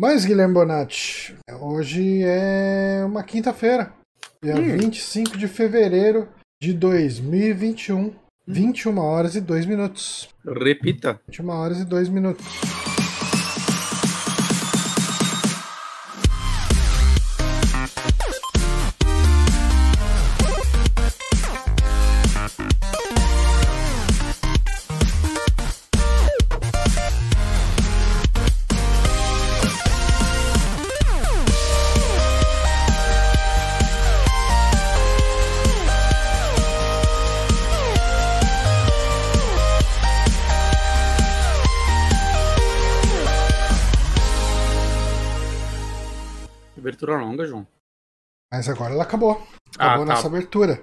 Mas, Guilherme Bonatti, hoje é uma quinta-feira, dia Hum. 25 de fevereiro de 2021, 21 horas e 2 minutos. Repita. 21 horas e 2 minutos. Longa, João. Mas agora ela acabou. Ah, Acabou tá. nossa abertura.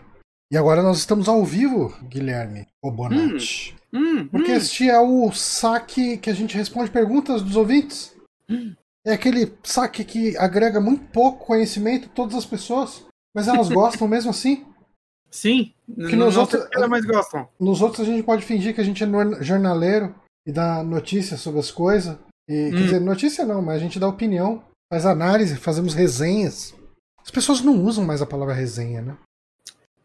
E agora nós estamos ao vivo, Guilherme, o Bonatti. Hum, Porque hum. este é o saque que a gente responde perguntas dos ouvintes. É aquele saque que agrega muito pouco conhecimento a todas as pessoas, mas elas gostam mesmo assim. Sim. Que nos outros- elas mais gostam. Nos outros a gente pode fingir que a gente é jornaleiro e dá notícias sobre as coisas. E, Quer Hum. dizer, notícia não, mas a gente dá opinião, faz análise, fazemos resenhas. As pessoas não usam mais a palavra resenha, né?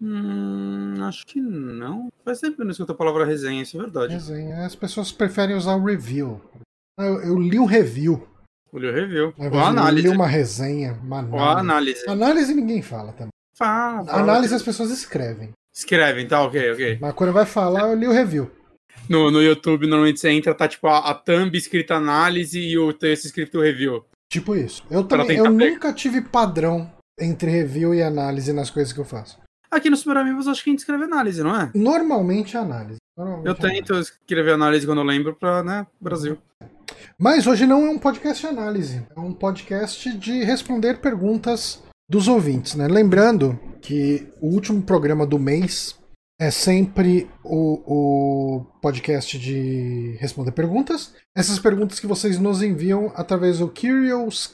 Hum, acho que não. Faz tempo que eu não escuto a palavra resenha, isso é verdade. Resenha. As pessoas preferem usar o review. Ah, Eu, eu li um review. Olhou review. Ao Ou invés de análise. Eu li uma resenha, uma Ou análise. análise. Análise ninguém fala também. Fala, fala. Análise as pessoas escrevem. Escrevem, tá? Ok, ok. Mas quando vai falar, eu li o review. No, no YouTube, normalmente você entra, tá tipo a, a thumb escrita análise e o texto escrito review. Tipo isso. Eu também, eu pegar. nunca tive padrão entre review e análise nas coisas que eu faço. Aqui no Super Amigos, acho que a gente escreve análise, não é? Normalmente é análise. Normalmente Eu análise. tento escrever análise quando eu lembro pra, né, Brasil. Mas hoje não é um podcast de análise, é um podcast de responder perguntas dos ouvintes, né? Lembrando que o último programa do mês é sempre o, o podcast de responder perguntas. Essas perguntas que vocês nos enviam através do curioscat.me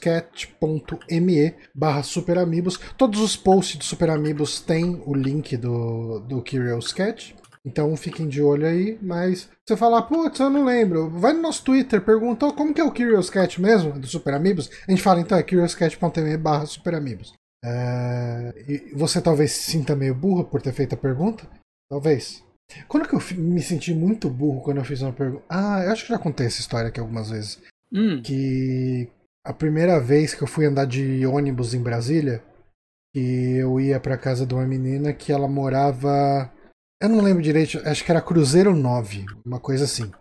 barra superamigos. Todos os posts do Super Amigos têm o link do, do Curious Cat. Então fiquem de olho aí, mas você falar, putz, eu não lembro, vai no nosso Twitter, pergunta "Oh, como que é o Curious Cat mesmo, do Super Amigos. A gente fala, então, é curiouscat.me barra Super Amigos. É, e você talvez se sinta meio burro por ter feito a pergunta? Talvez. Quando que eu me senti muito burro quando eu fiz uma pergunta? Ah, eu acho que já contei essa história aqui algumas vezes. Hum, Que a primeira vez que eu fui andar de ônibus em Brasília, que eu ia pra casa de uma menina que ela morava. Eu não lembro direito, acho que era Cruzeiro 9, uma coisa assim.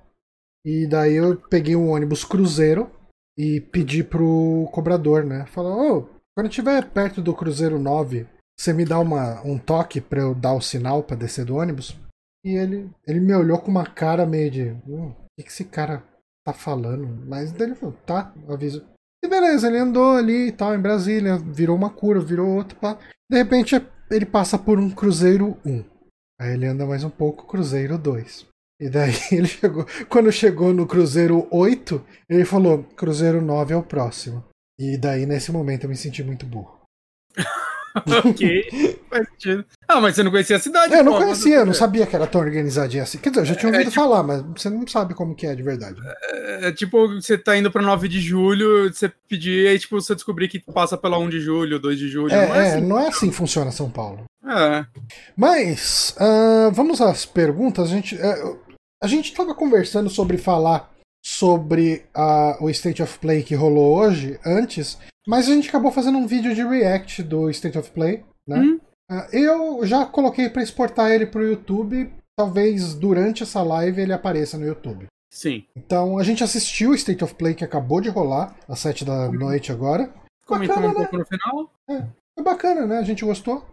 E daí eu peguei o ônibus Cruzeiro e pedi pro cobrador, né? Falou, ô, quando estiver perto do Cruzeiro 9, você me dá uma, um toque pra eu dar o sinal pra descer do ônibus? E ele, ele me olhou com uma cara meio de. Hum, o que, que esse cara tá falando? Mas daí ele falou, tá, aviso. E beleza, ele andou ali e tal, em Brasília, virou uma curva, virou outra, pá. De repente ele passa por um Cruzeiro 1. Aí ele anda mais um pouco, Cruzeiro 2. E daí ele chegou. Quando chegou no Cruzeiro 8, ele falou: Cruzeiro 9 é o próximo. E daí, nesse momento, eu me senti muito burro. ok. Faz sentido. Ah, mas você não conhecia a cidade? Eu não pô, conhecia, eu não mas- sabia que era tão organizadinha assim. Quer dizer, eu já tinha ouvido falar, mas você não sabe como que é de verdade. É tipo, você tá indo pra 9 de julho, você pedir, aí tipo, você descobrir que passa pela 1 de julho, 2 de julho. É, não é, é, assim. não é assim que funciona São Paulo. É. Mas, ah, vamos às perguntas. A gente, é, a gente tava conversando sobre falar sobre ah, o State of Play que rolou hoje, antes, mas a gente acabou fazendo um vídeo de react do State of Play, né? Hum. Ah, eu já coloquei pra exportar ele pro YouTube. Talvez durante essa live ele apareça no YouTube. Sim. Então a gente assistiu o State of Play que acabou de rolar às 7 da noite agora. Comentamos Bacana, um né? pouco no final. Foi bacana, né? A gente gostou.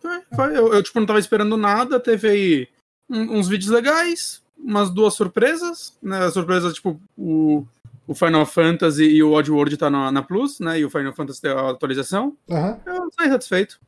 Foi, foi. Eu, eu, tipo, não tava esperando nada. Teve aí uns vídeos legais, umas duas surpresas, né? Surpresas, tipo, o, o Final Fantasy e o Oddworld tá na, na Plus, né? E o Final Fantasy tem a atualização. Aham, Eu saí satisfeito.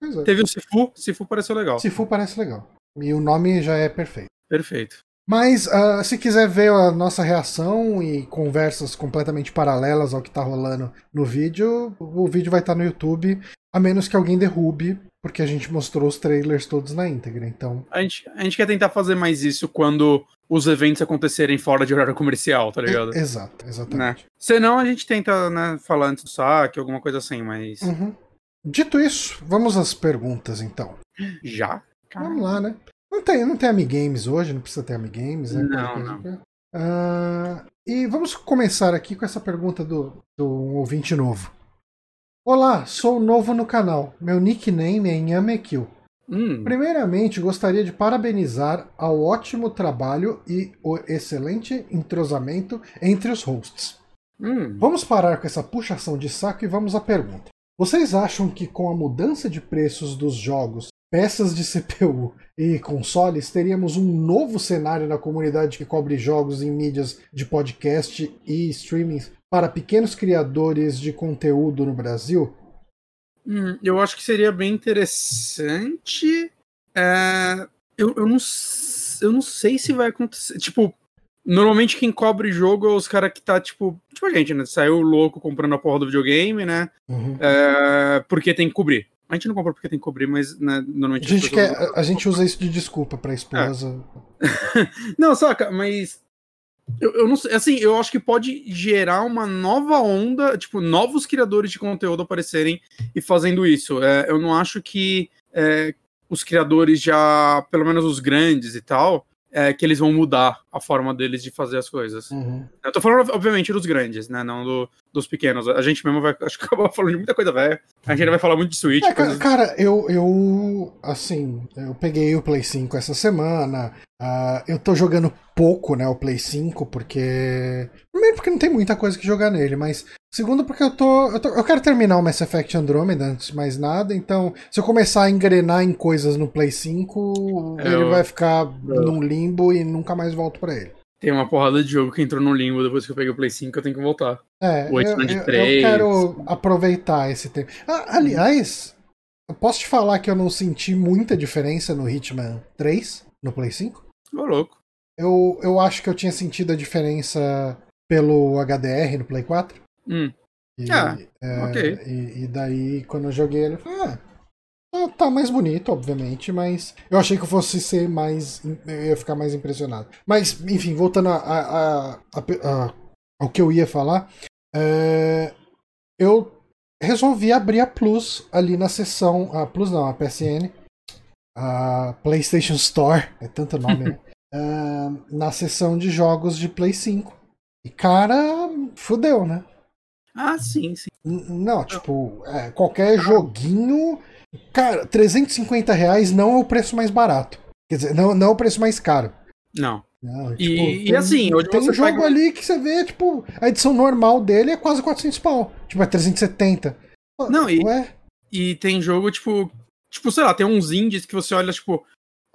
pois é. Teve o Sifu, Sifu pareceu legal. Sifu parece legal. E o nome já é perfeito. Perfeito. Mas ah, se quiser ver a nossa reação e conversas completamente paralelas ao que tá rolando no vídeo, o vídeo vai estar no YouTube, a menos que alguém derrube, porque a gente mostrou os trailers todos na íntegra, então. A gente, a gente quer tentar fazer mais isso quando os eventos acontecerem fora de horário comercial, tá ligado? É, exato, exatamente. Né? Senão a gente tenta, né, falar antes do saque, alguma coisa assim, mas. Uhum. Dito isso, vamos às perguntas então. Já? Vamos lá, né? Não tem, não tem Amigames hoje, não precisa ter Amigames, né? Não, não. Uh, e vamos começar aqui com essa pergunta do, do ouvinte novo. Olá, sou novo no canal. Meu nickname é Inhamekil. Hum. Primeiramente, gostaria de parabenizar ao ótimo trabalho e o excelente entrosamento entre os hosts. Hum. Vamos parar com essa puxação de saco e vamos à pergunta. Vocês acham que com a mudança de preços dos jogos, peças de CPU e consoles, teríamos um novo cenário na comunidade que cobre jogos em mídias de podcast e streaming para pequenos criadores de conteúdo no Brasil? Hum, eu acho que seria bem interessante. É, eu, eu, não, eu não sei se vai acontecer. Tipo, normalmente quem cobre jogo é os caras que tá, tipo, tipo a gente, né? Saiu louco comprando a porra do videogame, né? Uhum. É, porque tem que cobrir. A gente não compra porque tem que cobrir, mas né, normalmente. A gente, quer, a gente usa isso de desculpa pra esposa. É. não, saca, mas. Eu, eu, não sei, assim, eu acho que pode gerar uma nova onda, tipo, novos criadores de conteúdo aparecerem e fazendo isso. É, eu não acho que é, os criadores já, pelo menos os grandes e tal, é, que eles vão mudar a forma deles de fazer as coisas. Uhum. Eu tô falando, obviamente, dos grandes, né? Não do, dos pequenos. A gente mesmo vai. Acho que acabou falando de muita coisa velha. A gente vai falar muito de Switch. É, coisas... Cara, eu, eu. Assim, eu peguei o Play 5 essa semana. Uh, eu tô jogando pouco, né, o Play 5, porque. Primeiro porque não tem muita coisa que jogar nele, mas Segundo, porque eu tô, eu tô, Eu quero terminar o Mass Effect Andromeda antes de mais nada, então se eu começar a engrenar em coisas no Play 5, é, ele vai ficar eu... num limbo e nunca mais volto para ele. Tem uma porrada de jogo que entrou no limbo depois que eu peguei o Play 5, eu tenho que voltar. É, o eu, eu, 3. eu quero aproveitar esse tempo. Ah, aliás, eu posso te falar que eu não senti muita diferença no Hitman 3 no Play 5? Ô, louco. Eu, eu acho que eu tinha sentido a diferença pelo HDR no Play 4. Hum. E, ah, é, ok. E, e, daí, quando eu joguei ele, eu falei, ah, tá, tá mais bonito, obviamente, mas eu achei que eu fosse ser mais. Eu ia ficar mais impressionado. Mas, enfim, voltando a, a, a, a ao que eu ia falar, é, eu resolvi abrir a Plus ali na seção. A Plus não, a PSN. A PlayStation Store, é tanto nome, né? Uh, na seção de jogos de Play 5. E cara, fudeu, né? Ah, sim, sim. Não, tipo, é, qualquer joguinho. Cara, 350 reais não é o preço mais barato. Quer dizer, não, não é o preço mais caro. Não. não tipo, e, tem, e, assim, hoje tem um jogo pega... ali que você vê, tipo, a edição normal dele é quase 400 pau. Tipo, é 370. Não, e, Ué? e tem jogo, tipo, tipo, sei lá, tem uns indies que você olha, tipo,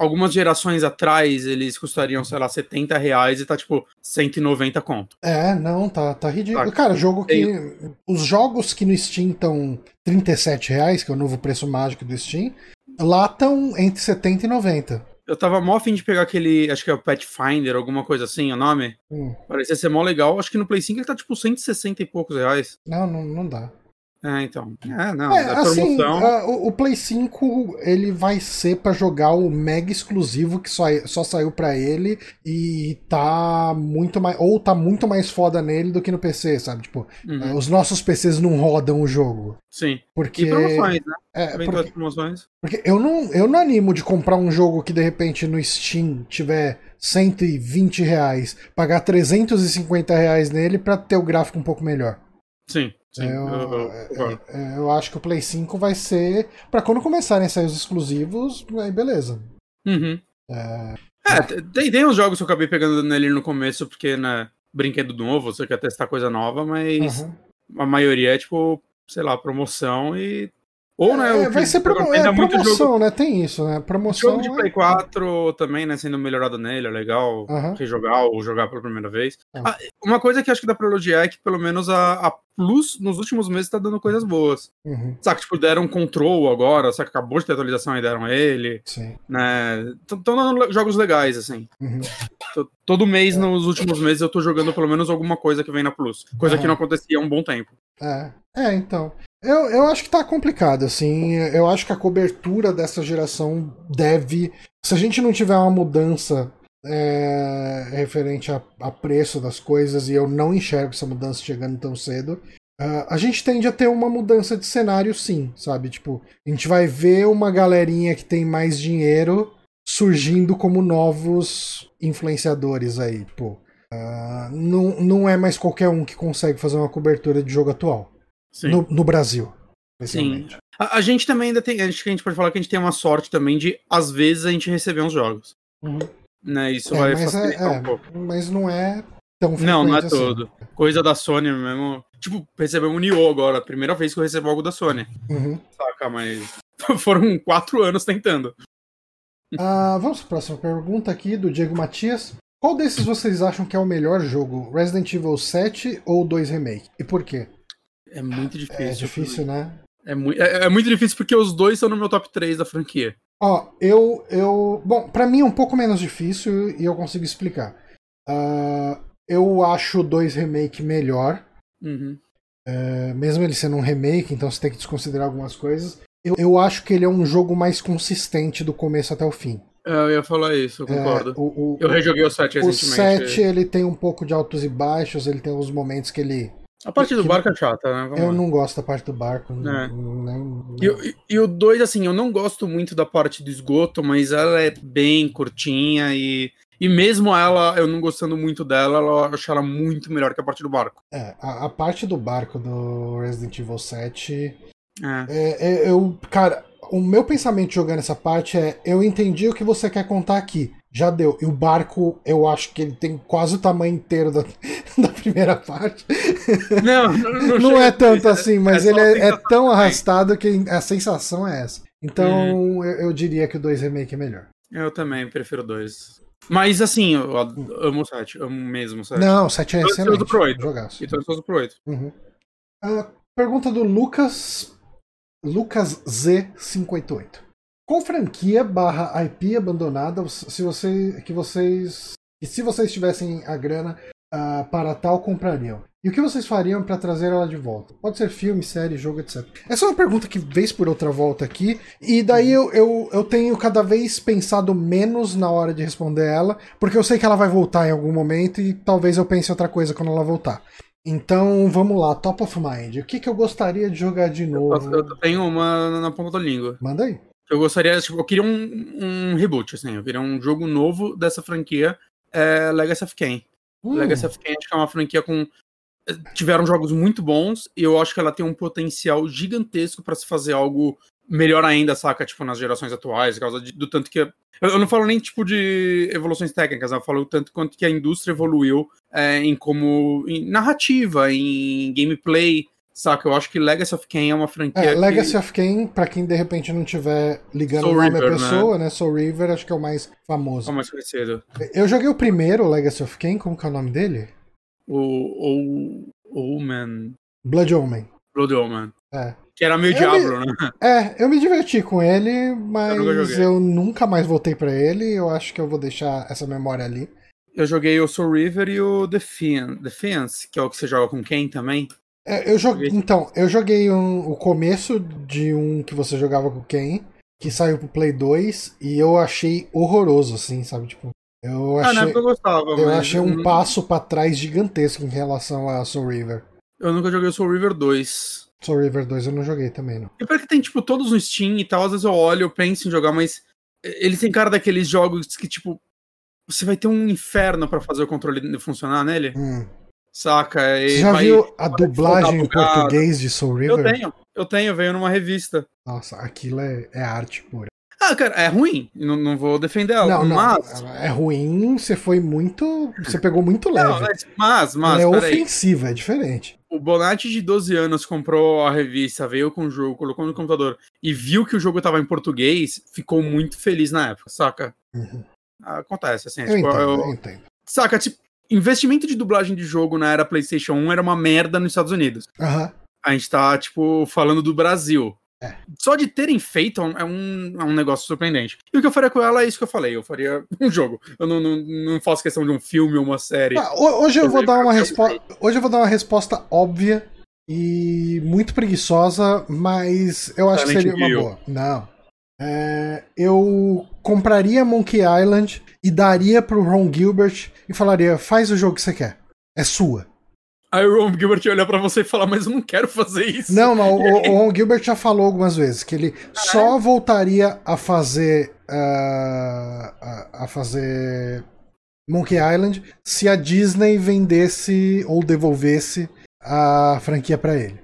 algumas gerações atrás eles custariam, sei lá, 70 reais e tá tipo 190 conto. É, não, tá, tá ridículo. Tá. Cara, jogo que. Os jogos que no Steam estão 37 reais, que é o novo preço mágico do Steam, lá estão entre 70 e 90. Eu tava mó afim de pegar aquele, acho que é o Pathfinder, alguma coisa assim, o nome. Hum. Parecia ser mó legal. Acho que no Play 5 ele tá tipo 160 e poucos reais. Não, não, não dá. É, então. É, não. É, assim, uh, o, Play 5 ele vai ser para jogar o mega exclusivo que só, só saiu para ele e tá muito mais. Ou tá muito mais foda nele do que no PC, sabe? Tipo, uhum. uh, os nossos PCs não rodam o jogo. Sim. Porque. E promoções, né? É, porque, promoções. porque eu não, eu não animo de comprar um jogo que de repente no Steam tiver 120 reais, pagar 350 reais nele para ter o gráfico um pouco melhor. Sim. Sim, eu, eu, eu, eu, acho que o Play 5 vai ser. para quando começarem a sair os exclusivos, aí beleza. Uhum. É, é tem, tem uns jogos que eu acabei pegando nele no começo, porque, né, brinquedo novo, você quer testar coisa nova, mas uhum. a maioria é tipo, sei lá, promoção e ou, né, é, vai ser promo é, promoção, jogo... né? Tem isso, né? Promoção. O jogo de Play 4 é... também, né? Sendo melhorado nele, é legal uhum. rejogar ou jogar pela primeira vez. Uhum. Ah, uma coisa que acho que dá pra elogiar é que pelo menos a, a Plus nos últimos meses tá dando coisas boas. Uhum. Saca, tipo, deram control agora, saca, acabou de ter atualização e deram ele. Sim. Né? Estão dando jogos legais, assim. Uhum. Todo mês, nos últimos meses, eu tô jogando pelo menos alguma coisa que vem na Plus. Coisa que não acontecia há um bom tempo. É, é então. Eu, eu acho que tá complicado, assim. Eu acho que a cobertura dessa geração deve. Se a gente não tiver uma mudança é, referente a, a, preço das coisas, e eu não enxergo essa mudança chegando tão cedo, uh, a gente tende a ter uma mudança de cenário, sim, sabe? Tipo, a gente vai ver uma galerinha que tem mais dinheiro surgindo como novos influenciadores aí, pô. Uh, não, não é mais qualquer um que consegue fazer uma cobertura de jogo atual. No, no, Brasil. Sim. A, a, gente também ainda tem. Acho que a gente pode falar que a gente tem uma sorte também de, às vezes, a gente receber uns jogos. Uhum. Né, isso é, vai mas facilitar é, um pouco. Mas não é tão Não, não é assim. todo. Coisa da Sony mesmo. Tipo, recebemos um Nioh agora. Primeira vez que eu recebo algo da Sony. Uhum. Saca, mas foram quatro anos tentando. Ah, vamos para a próxima pergunta aqui do Diego Matias. Qual desses vocês acham que é o melhor jogo? Resident Evil 7 ou 2 Remake? E por quê? É muito difícil. É difícil, né? É, mu é, é, muito difícil porque os dois estão no meu top 3 da franquia. Ó, eu. eu bom, para mim é um pouco menos difícil e eu consigo explicar. Uh, eu acho o 2 Remake melhor. Uhum. Uh, mesmo ele sendo um remake, então você tem que desconsiderar algumas coisas. Eu, eu acho que ele é um jogo mais consistente do começo até o fim. É, eu ia falar isso, eu concordo. É, o, o, eu rejoguei o 7 recentemente. O 7 ele tem um pouco de altos e baixos, ele tem alguns momentos que ele. A parte do barco é chata, né? Vamos eu lá. não gosto da parte do barco. É. E, e, e, o 2, assim, eu não gosto muito da parte do esgoto, mas ela é bem curtinha e. E mesmo ela, eu não gostando muito dela, eu acho ela muito melhor que a parte do barco. É, a, a parte do barco do Resident Evil 7. É. É, é, eu, cara, o meu pensamento jogando essa parte é: eu entendi o que você quer contar aqui. Já deu. E o barco, eu acho que ele tem quase o tamanho inteiro da, da primeira parte. Não, não, não é tanto assim, mas é ele é, é, tão arrastado que a sensação é essa. Então uhum. eu, eu, diria que o 2 Remake é melhor. Eu também prefiro o 2. Mas assim, eu amo o 7, amo mesmo o 7. Não, o 7 é excelente. Eu pro 8. Jogaço. E tô ansioso pro 8. Uhum. Uh, pergunta do Lucas Lucas Z588. Qual franquia barra IP abandonada se você, que vocês. E se vocês tivessem a grana uh, para tal, comprariam? E o que vocês fariam para trazer ela de volta? Pode ser filme, série, jogo, etc. Essa é uma pergunta que vez por outra volta aqui, e daí eu, eu, eu tenho cada vez pensado menos na hora de responder ela, porque eu sei que ela vai voltar em algum momento e talvez eu pense outra coisa quando ela voltar. Então vamos lá, Top of Mind. O que, que eu gostaria de jogar de novo? Eu, tenho uma na ponta da língua. Manda aí. Eu gostaria, tipo, eu queria um, um reboot, assim, eu queria um jogo novo dessa franquia, é Legacy of Kain. Hum. Legacy of Kain acho que é uma franquia com eh, tiveram jogos muito bons e eu acho que ela tem um potencial gigantesco para se fazer algo melhor ainda, saca? Tipo, nas gerações atuais, por causa de, do tanto que. Eu, não falo nem, tipo, de evoluções técnicas, eu falo tanto quanto que a indústria evoluiu é, em como. em narrativa, em gameplay, saca? Eu acho que Legacy of Kain é uma franquia. É, Legacy of Kain, pra quem de repente não tiver ligando Soul o nome River, à pessoa, né? né? Soul River, acho que é o mais famoso. É o mais conhecido. Eu joguei o primeiro, Legacy of Kain, como que é o nome dele? O. O. Omen. Blood Omen. Blood Omen. É. Que era meio eu Diablo, me... né? É, eu me diverti com ele, mas eu, eu nunca mais voltei para ele. Eu acho que eu vou deixar essa memória ali. Eu joguei o Soul River e o Defense, que é o que você joga com quem também? É, eu joguei, então, eu joguei um, o começo de um que você jogava com quem, que saiu pro Play 2, e eu achei horroroso, assim, sabe? Tipo, eu achei, ah, eu gostava, eu achei um passo para trás gigantesco em relação a Soul River. Eu nunca joguei o Soul River 2. Soul River 2 eu não joguei também, não. E que tem, tipo, todos no Steam e tal, às vezes eu olho, eu penso em jogar, mas eles têm cara daqueles jogos que, tipo, você vai ter um inferno para fazer o controle funcionar nele. Hum. Saca? Você já vai, viu a dublagem em português de Soul River? Eu tenho, eu tenho, veio numa revista. Nossa, aquilo é, é arte pura. Ah, cara, é ruim. Não, não vou defender ela. Não, mas... não. É ruim, você foi muito. Você pegou muito leve. Não, mas, mas. é ofensiva, é diferente. O Bonatti de 12 anos comprou a revista, veio com o jogo, colocou no computador e viu que o jogo tava em português, ficou muito feliz na época, saca? Uhum. Acontece, assim. Eu, tipo, entendo, eu... eu entendo. Saca, tipo, investimento de dublagem de jogo na era PlayStation 1 era uma merda nos Estados Unidos. Uhum. A gente tá, tipo, falando do Brasil. É. Só de terem feito é um, é um negócio surpreendente. E o que eu faria com ela é isso que eu falei. Eu faria um jogo. Eu não, não, não faço questão de um filme ou uma série. Ah, hoje eu, eu vou dar uma resposta. Hoje eu vou dar uma resposta óbvia e muito preguiçosa, mas eu acho que Silent seria uma Hill. boa. Não. É, eu compraria Monkey Island e daria pro Ron Gilbert e falaria: faz o jogo que você quer. É sua. Aí o Ron Gilbert ia olhar pra você e falar, mas eu não quero fazer isso. Não, não, o, o Ron Gilbert já falou algumas vezes que ele só voltaria a fazer. ah, a, a fazer Monkey Island se a Disney vendesse ou devolvesse a franquia pra ele.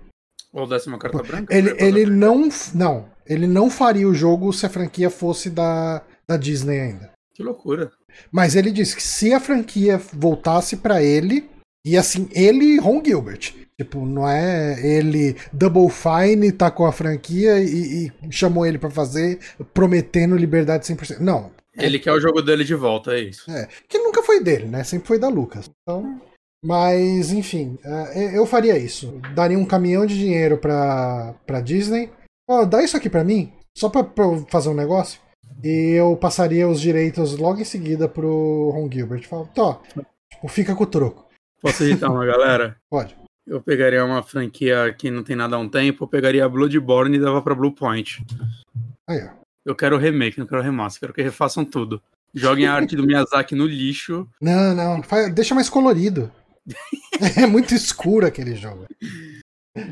Ou desse uma carta branca. Ele, ele não. Não. Ele não faria o jogo se a franquia fosse da, da Disney ainda. Que loucura. Mas ele disse que se a franquia voltasse pra ele, e assim, ele e Ron Gilbert. Tipo, não é ele Double Fine tá com a franquia e, e chamou ele pra fazer, prometendo liberdade 100%. Não. Ele quer o jogo dele de volta, é isso. É, que nunca foi dele, né? Sempre foi da Lucas. Então, mas, enfim, é, eu faria isso. Daria um caminhão de dinheiro pra, pra Disney. Ó, dá isso aqui pra mim, só pra, pra eu fazer um negócio. E eu passaria os direitos logo em seguida pro Ron Gilbert. Fala, Tó, tipo, fica com o troco. Posso irritar uma galera? Pode. Eu pegaria uma franquia que não tem nada há um tempo, eu pegaria Bloodborne e dava pra Blue Point. Aí, ó. Eu quero remake, não quero remaster, quero que refaçam tudo. Joguem a arte do Miyazaki no lixo. Não, não, deixa mais colorido. é muito escuro aquele jogo.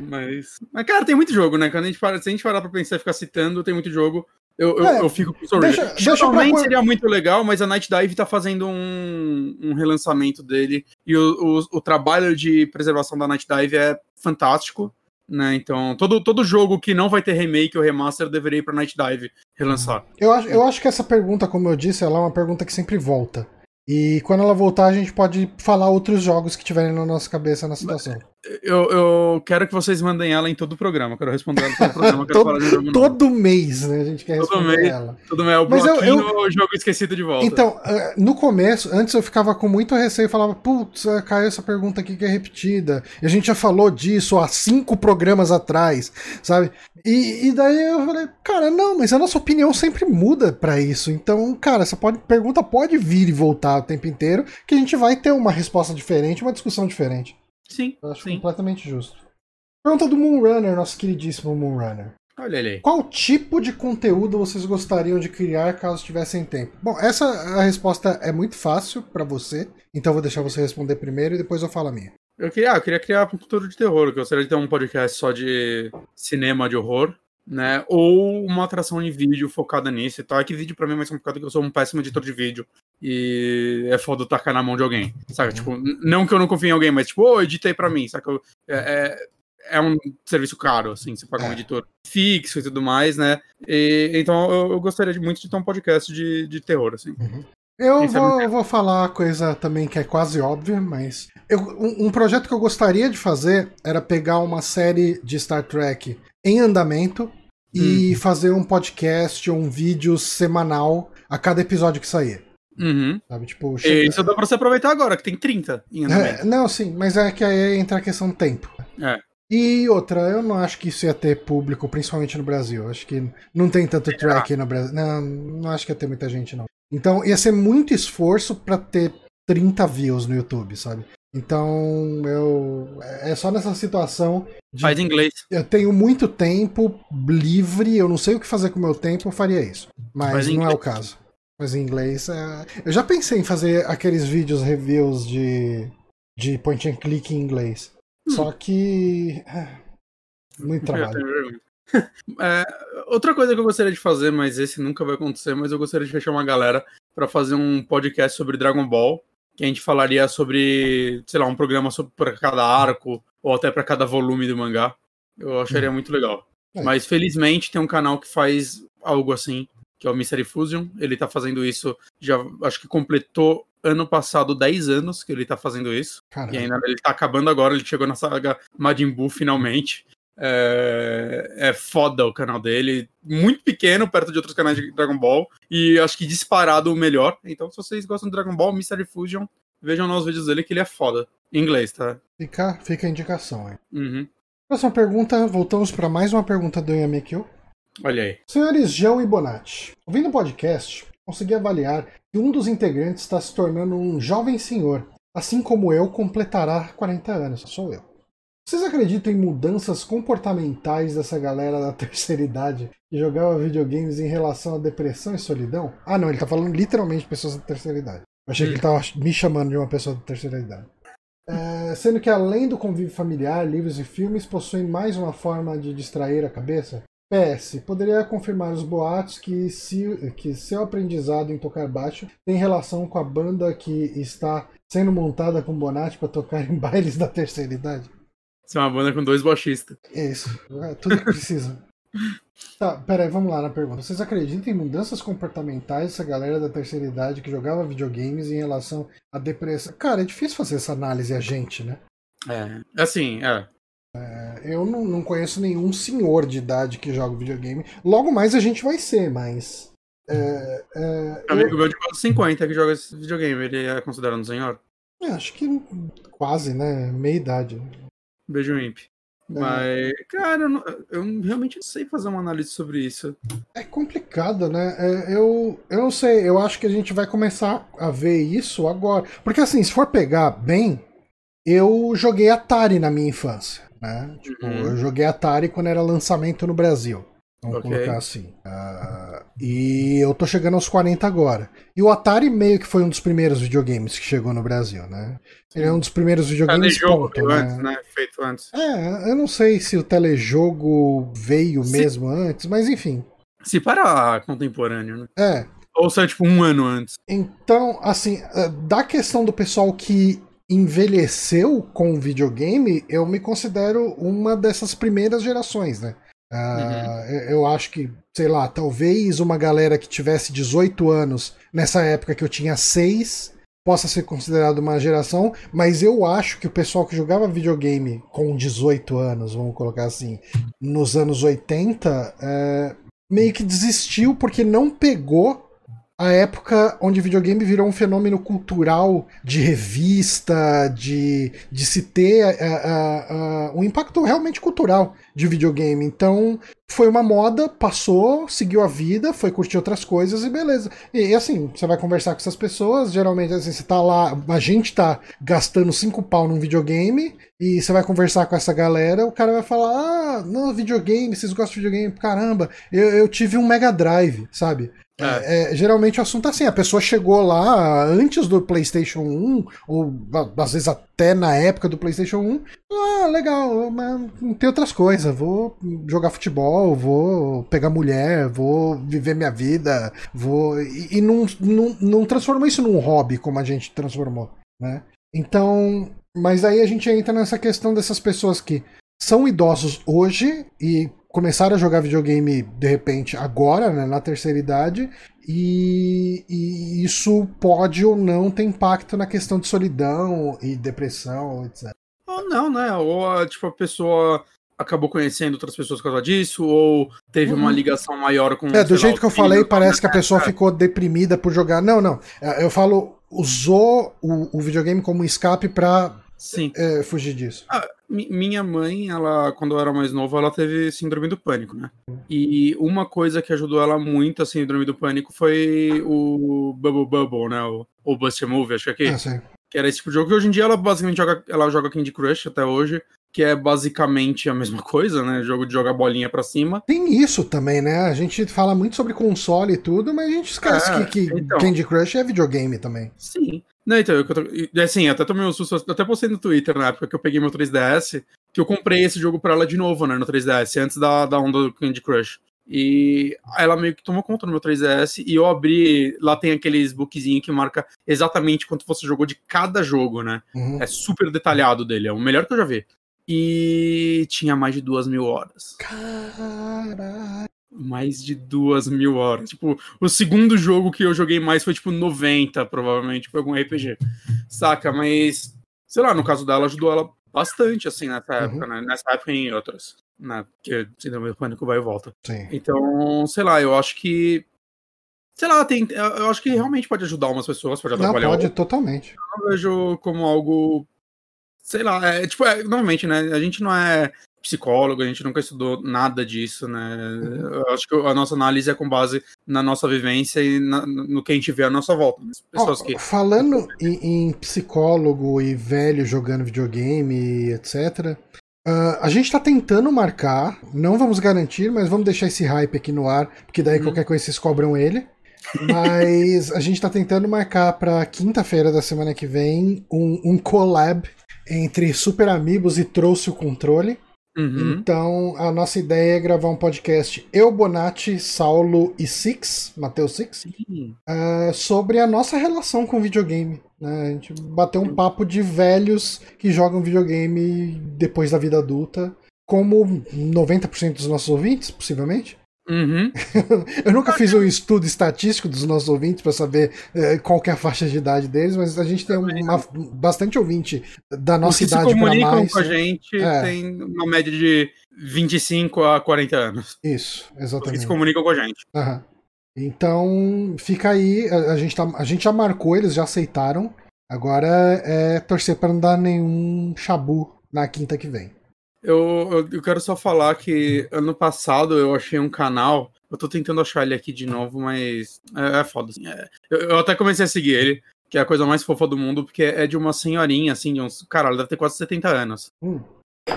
Mas. Mas, cara, tem muito jogo, né? Quando a gente para, se a gente parar pra pensar e ficar citando, tem muito jogo. Eu, eu, É, eu fico com o sorriso. deixa- pra seria muito legal, mas a Night Dive tá fazendo um, um relançamento dele. E o, o, o trabalho de preservação da Night Dive é fantástico. Né? Então, todo, todo jogo que não vai ter remake ou remaster deveria ir pra Night Dive relançar. Eu acho, eu acho que essa pergunta, como eu disse, ela é uma pergunta que sempre volta. E quando ela voltar, a gente pode falar outros jogos que tiverem na nossa cabeça na situação. Eu, eu quero que vocês mandem ela em todo o programa. Eu quero responder ela em todo o programa. Todo-. Todo mês, né? A gente quer Todo responder mês. ela. Tudo bem, é o Mas eu- eu- o jogo esquecido de volta. Então, eh, no começo, antes eu ficava com muito receio e falava, putz, eh, caiu essa pergunta aqui que é repetida. E a gente já falou disso há cinco programas atrás, sabe? E, e daí eu falei, cara, não, mas a nossa opinião sempre muda pra isso. Então, cara, essa pode- pergunta pode vir e voltar o tempo inteiro, que a gente vai ter uma resposta diferente, uma discussão diferente. Sim, Eu acho sim. completamente justo. Pergunta do Moonrunner, nosso queridíssimo Moonrunner. Olha ele aí. Qual tipo de conteúdo vocês gostariam de criar caso tivessem tempo? Bom, essa a resposta é muito fácil pra você, então eu vou deixar você responder primeiro e depois eu falo a minha. Eu queria, ah, eu queria criar um futuro de terror. Eu gostaria de ter um podcast só de cinema de horror, né? Ou uma atração em vídeo focada nisso e tal. É que vídeo pra mim é mais complicado porque eu sou um péssimo editor de vídeo. E é foda eu tacar na mão de alguém. Saca? Tipo, n- não que eu não confie em alguém, mas tipo, ô, edita aí pra mim. Saca? Eu- É, é, é um serviço caro, assim, você pagar um É. editor fixo e tudo mais, né? E, então eu, eu gostaria de- muito de ter um podcast de, de terror, assim. Eu Quem sabe vou, eu vou falar uma coisa também que é quase óbvia, mas eu- um, um projeto que eu gostaria de fazer era pegar uma série de Star Trek em andamento e fazer um podcast ou um vídeo semanal a cada episódio que sair. Uhum. Sabe? Tipo, chega- isso dá pra você aproveitar agora, que tem 30 em andamento. É, não, sim, mas é que aí entra a questão do tempo. É. E outra, eu não acho que isso ia ter público, principalmente no Brasil. Acho que não tem tanto track no Brasil. Não, não acho que ia ter muita gente, não. Então ia ser muito esforço pra ter 30 views no YouTube, sabe? Então eu. É só nessa situação de. Faz em inglês. Eu tenho muito tempo livre, eu não sei o que fazer com o meu tempo, eu faria isso. Mas Faz não é o inglês. caso. Mas em inglês. é- Eu já pensei em fazer aqueles vídeos reviews de, de point and click em inglês. Hum. Só que. é, Muito trabalho. É, outra coisa que eu gostaria de fazer, mas esse nunca vai acontecer, mas eu gostaria de fechar uma galera pra fazer um podcast sobre Dragon Ball, que a gente falaria sobre, sei lá, um programa para cada arco ou até pra cada volume do mangá. Eu acharia muito legal. É. Mas felizmente tem um canal que faz algo assim, que é o Mystery Fusion. Ele tá fazendo isso, já acho que completou ano passado 10 anos que ele tá fazendo isso. E Caramba. ainda ele tá acabando agora, ele chegou na saga Majin Buu finalmente. É, é foda o canal dele, muito pequeno perto de outros canais de Dragon Ball e acho que disparado o melhor. Então, se vocês gostam de Dragon Ball, Mystery Fusion, vejam lá os vídeos dele que ele é foda. Em inglês, tá? Fica, fica a indicação aí. Uhum. Próxima pergunta, voltamos para mais uma pergunta do Yamekyo. Olha aí. Senhores João e Bonatti, ouvindo o podcast, consegui avaliar que um dos integrantes está se tornando um jovem senhor, assim como eu completará 40 anos, sou eu. Vocês acreditam em mudanças comportamentais dessa galera da terceira idade que jogava videogames em relação à depressão e solidão? Ah, não, ele tá falando literalmente de pessoas da terceira idade. Eu achei que ele tava me chamando de uma pessoa da terceira idade. É, sendo que além do convívio familiar, livros e filmes possuem mais uma forma de distrair a cabeça. PS, poderia confirmar os boatos que, se, que seu aprendizado em tocar baixo tem relação com a banda que está sendo montada com Bonatti para tocar em bailes da terceira idade? É uma banda com dois baixistas. Isso, é tudo que precisa. Tá, peraí, vamos lá na pergunta. Vocês acreditam em mudanças comportamentais dessa galera da terceira idade que jogava videogames em relação à depressão? Cara, é difícil fazer essa análise a gente, né? É, assim, é. é eu não, não conheço nenhum senhor de idade que joga videogame. Logo mais a gente vai ser, mas. É, é, Amigo eu... meu de quase 50 que joga esse videogame, ele é considerado um senhor? É, acho que quase, né? Meia idade. Beijo, Imp. É. Mas, cara, eu, não, eu, realmente não sei fazer uma análise sobre isso. É complicado, né? É, eu, eu não sei, eu acho que a gente vai começar a ver isso agora. Porque, assim, se for pegar bem, eu joguei Atari na minha infância. Né? Tipo, uhum. eu joguei Atari quando era lançamento no Brasil. Vamos okay. colocar assim. Uh, e eu tô chegando aos 40 agora. E o Atari meio que foi um dos primeiros videogames que chegou no Brasil, né? Ele é um dos primeiros videogames telejogo ponto, né? Antes, né? Feito antes. É, eu não sei se o telejogo veio se... mesmo antes, mas enfim. Se para contemporâneo, né? É. Ou seja, tipo um ano antes. Então, assim, ah, da questão do pessoal que envelheceu com videogame, eu me considero uma dessas primeiras gerações, né? Uh, Eu acho que, sei lá, talvez uma galera que tivesse 18 anos nessa época que eu tinha 6 possa ser considerado uma geração, mas eu acho que o pessoal que jogava videogame com 18 anos, vamos colocar assim, nos anos 80, é, meio que desistiu porque não pegou a época onde videogame virou um fenômeno cultural de revista, de, de se ter uh, uh, um impacto realmente cultural de videogame. Então foi uma moda, passou, seguiu a vida, foi curtir outras coisas e beleza. E, assim, você vai conversar com essas pessoas, geralmente assim, você tá lá, a gente tá gastando cinco pau num videogame e você vai conversar com essa galera, o cara vai falar: Ah, não, videogame, vocês gostam de videogame? Caramba, eu, eu tive um Mega Drive, sabe? É. É, geralmente o assunto é assim, a pessoa chegou lá antes do PlayStation 1, ou às vezes até na época do PlayStation 1. Ah, legal, mas tem outras coisas. Vou jogar futebol, vou pegar mulher, vou viver minha vida, vou. E, e não, não, não transformou isso num hobby como a gente transformou, né? Então. Mas aí a gente entra nessa questão dessas pessoas que são idosos hoje e começaram a jogar videogame de repente agora, né, na terceira idade, e, e, isso pode ou não ter impacto na questão de solidão e depressão, etc. Ou não, né? Ou tipo, a pessoa acabou conhecendo outras pessoas por causa disso, ou teve uhum. uma ligação maior com. É, do jeito lá, que eu falei, parece que a pessoa ficou deprimida por jogar. Não, não. É, eu falo, usou o, o videogame como escape para Sim. É, fugir disso. Ah, minha mãe, ela, quando eu era mais nova, ela teve síndrome do pânico, né? E uma coisa que ajudou ela muito a síndrome do pânico foi o Bubble Bubble, né? O, o Buster Move, acho que é aqui. Sim. Que era esse tipo de jogo que hoje em dia ela basicamente joga, ela joga Candy Crush até hoje que é basicamente a mesma coisa, né? Jogo de jogar bolinha para cima. Tem isso também, né? A gente fala muito sobre console e tudo, mas a gente esquece é, que, que então, Candy Crush é videogame também. Sim. Não, então, eu, eu, assim, até tomei um susto, até postei no Twitter na época que eu peguei meu 3DS, que eu comprei esse jogo pra ela de novo, né, no 3DS, antes da, da onda do Candy Crush. E ela meio que tomou conta no meu 3DS e eu abri. Lá tem aqueles bookzinho que marca exatamente quanto você jogou de cada jogo, né? Uhum. É super detalhado dele, é o melhor que eu já vi. E tinha mais de duas mil horas. Caralho mais de duas mil horas. Tipo, o segundo jogo que eu joguei mais foi tipo 90, provavelmente, foi algum RPG. Saca? Mas, sei lá, no caso dela, ajudou ela bastante, assim, nessa uhum. época, né? Nessa época e em outras. Né? Porque síndrome do pânico vai e volta. Sim. Então, sei lá, eu acho que. Sei lá, tem, eu acho que realmente pode ajudar umas pessoas, pode atrapalhar. Não, pode, totalmente. Eu não vejo como algo. Sei lá, é tipo, é, normalmente, né? A gente não é psicólogo, a gente nunca estudou nada disso, né? Eu acho que a nossa análise é com base na nossa vivência e na, no que a gente vê à nossa volta. Pessoas oh, que... Falando em, em, psicólogo e velho jogando videogame, etc. Uh, a gente tá tentando marcar, não vamos garantir, mas vamos deixar esse hype aqui no ar, porque daí uhum. qualquer coisa vocês cobram ele. Mas a gente tá tentando marcar pra quinta-feira da semana que vem um, um collab entre Super Amigos e Trouxe o Controle. Uhum. Então, a nossa ideia é gravar um podcast, eu, Bonatti, Saulo e Six, Matheus Six, uh, sobre a nossa relação com videogame. Né? A gente bateu um papo de velhos que jogam videogame depois da vida adulta, como 90% dos nossos ouvintes, possivelmente. Uhum. eu nunca fiz um estudo estatístico dos nossos ouvintes para saber eh, qual é a faixa de idade deles, mas a gente tem uma, bastante ouvinte da nossa Os que idade para mais. com a gente é. tem uma média de 25 a 40 anos. Isso, exatamente. Os que se comunicam com a gente. Uhum. Então, fica aí, a, a, gente tá, a gente já marcou, eles já aceitaram. Agora é torcer para não dar nenhum chabu na quinta que vem. Eu, eu, eu, quero só falar que ano passado eu achei um canal. Eu tô tentando achar ele aqui de novo, mas é, é foda. Assim, é, eu, eu, até comecei a seguir ele, que é a coisa mais fofa do mundo, porque é de uma senhorinha, assim, de uns. Cara, ela deve ter quase 70 anos. Hum.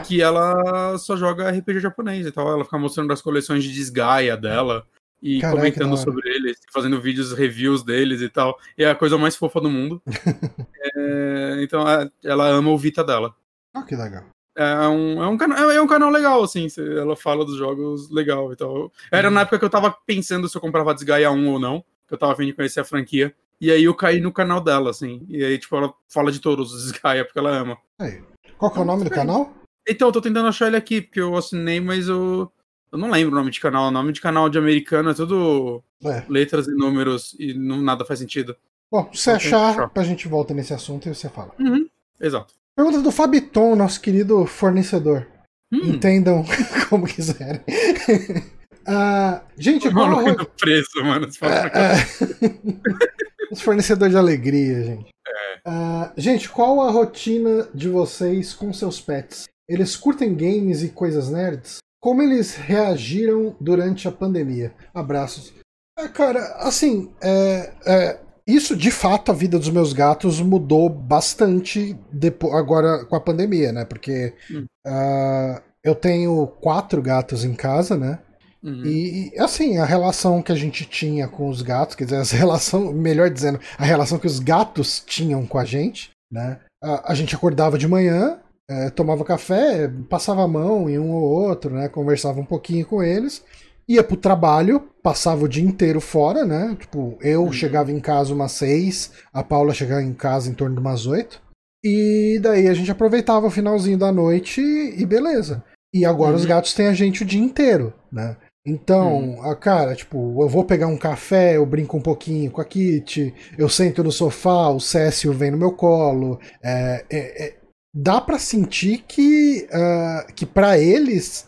Que ela só joga RPG japonês e tal. Ela fica mostrando as coleções de desgaia dela e Caraca, comentando sobre eles, fazendo vídeos, reviews deles e tal. E é a coisa mais fofa do mundo. é, então é, ela ama o Vita dela. Ah, que legal. É um, é, um canal, é um canal legal, assim. Ela fala dos jogos legal e tal. Era na época que eu tava pensando se eu comprava Desgaia 1 ou não. Que eu tava vindo conhecer a franquia. E aí eu caí no canal dela, assim. E aí, tipo, ela fala de todos os Desgaia porque ela ama. Aí. Qual que é o nome do canal? Então, eu tô tentando achar ele aqui, porque eu assinei, mas eu. Eu não lembro o nome de canal. O nome de canal de americano é tudo é. letras e números e não, nada faz sentido. Bom, se achar, achar, a gente volta nesse assunto e você fala. Uhum. Exato. Pergunta do Fabiton, nosso querido fornecedor. Hum. Entendam como quiserem. uh, gente, qual a ro... preço, mano. É, é... Os fornecedores de alegria, gente. É. Uh, gente, qual a rotina de vocês com seus pets? Eles curtem games e coisas nerds? Como eles reagiram durante a pandemia? Abraços. É, cara, assim, é, isso, de fato, a vida dos meus gatos mudou bastante depois, agora com a pandemia, né? Porque hum. uh, eu tenho quatro gatos em casa, né? Uhum. E, assim, a relação que a gente tinha com os gatos, quer dizer, a relação, melhor dizendo, a relação que os gatos tinham com a gente, né? A, a gente acordava de manhã, é, tomava café, passava a mão em um ou outro, né? Conversava um pouquinho com eles ia pro trabalho, passava o dia inteiro fora, né? Tipo, eu uhum. chegava em casa umas seis, a Paula chegava em casa em torno de umas oito. E daí a gente aproveitava o finalzinho da noite e beleza. E agora uhum. os gatos têm a gente o dia inteiro, né? Então, uhum. a cara, tipo, eu vou pegar um café, eu brinco um pouquinho com a Kitty, eu sento no sofá, o Cécio vem no meu colo. É, é, é, dá para sentir que, uh, que para eles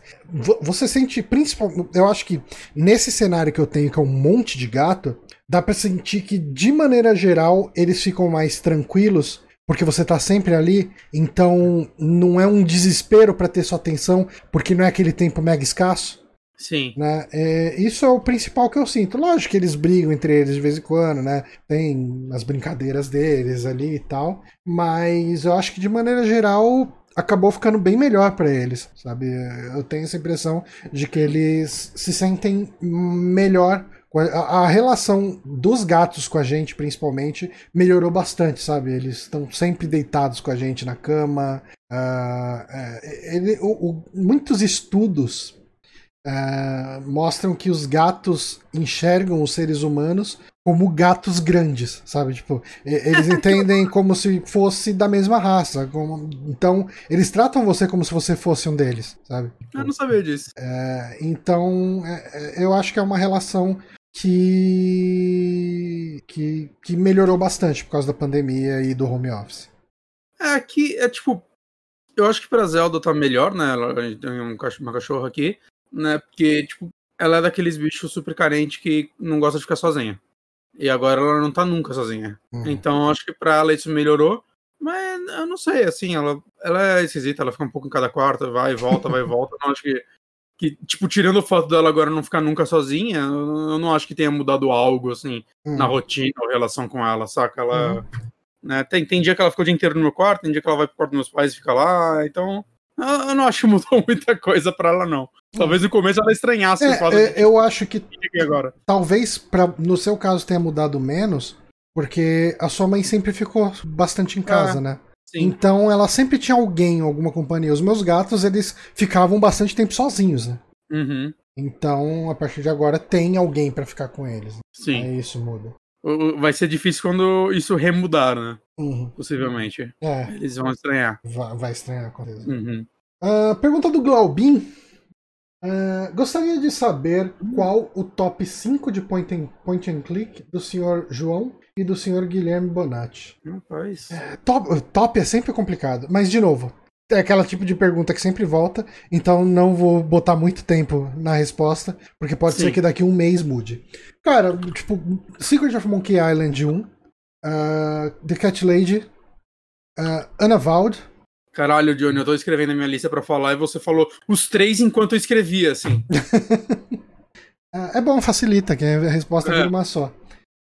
você sente principalmente, eu acho que nesse cenário que eu tenho que é um monte de gato, dá para sentir que de maneira geral eles ficam mais tranquilos porque você tá sempre ali, então não é um desespero para ter sua atenção, porque não é aquele tempo mega escasso. Sim. Né? É, isso é o principal que eu sinto. Lógico que eles brigam entre eles de vez em quando, né? Tem as brincadeiras deles ali e tal. Mas eu acho que de maneira geral acabou ficando bem melhor para eles, sabe? Eu tenho essa impressão de que eles se sentem melhor. A, relação dos gatos com a gente, principalmente, melhorou bastante, sabe? Eles estão sempre deitados com a gente na cama. Uh, ele, o, o, muitos estudos Uh, mostram que os gatos enxergam os seres humanos como gatos grandes, sabe? Tipo, eles entendem como se fosse da mesma raça. Como... Então, eles tratam você como se você fosse um deles, sabe? Eu não sabia disso. Uh, então, uh, eu acho que é uma relação que... que que melhorou bastante por causa da pandemia e do home office. É que é tipo, eu acho que pra Zelda tá melhor, né? Ela tem uma cachorra aqui né? Porque, tipo, ela é daqueles bichos super carentes que não gosta de ficar sozinha. E agora ela não tá nunca sozinha. Uhum. Então acho que pra ela isso melhorou. Mas eu não sei, assim, ela, ela é esquisita, ela fica um pouco em cada quarto, vai e volta, vai e volta. Não acho que, que, tipo, tirando o fato dela agora não ficar nunca sozinha, eu não acho que tenha mudado algo, assim, uhum. na rotina ou relação com ela, saca? Ela. Uhum. Né, tem, tem dia que ela fica o dia inteiro no meu quarto, tem dia que ela vai pro quarto dos meus pais e fica lá, então eu, não acho que mudou muita coisa pra ela, não. Talvez no começo ela estranhasse o fato É, é, eu acho que de agora. talvez pra, no seu caso tenha mudado menos, porque a sua mãe sempre ficou bastante em casa, né? Sim. Então ela sempre tinha alguém, alguma companhia. Os meus gatos, eles ficavam bastante tempo sozinhos, né? Uhum. Então, a partir de agora, tem alguém pra ficar com eles. Sim. É isso, muda. Vai ser difícil quando isso remudar, né? Uhum. Possivelmente. É, Eles vão estranhar. vai, vai estranhar com certeza. Uhum. Ah, pergunta do Glaubin. Ah, gostaria de saber qual o top 5 de point and, point and click do senhor João e do senhor Guilherme Bonatti. Rapaz. Top, top é sempre complicado, mas de novo, é aquela tipo de pergunta que sempre volta, então não vou botar muito tempo na resposta, porque pode Sim. ser que daqui um mês mude. Cara, tipo, Secret of Monkey Island 1, ah, The Cat Lady, uh, Unavowed, Caralho, Johnny, eu tô escrevendo a minha lista pra falar e você falou os três enquanto eu escrevia, assim. Ah, é bom, facilita, que a resposta É. vira uma só.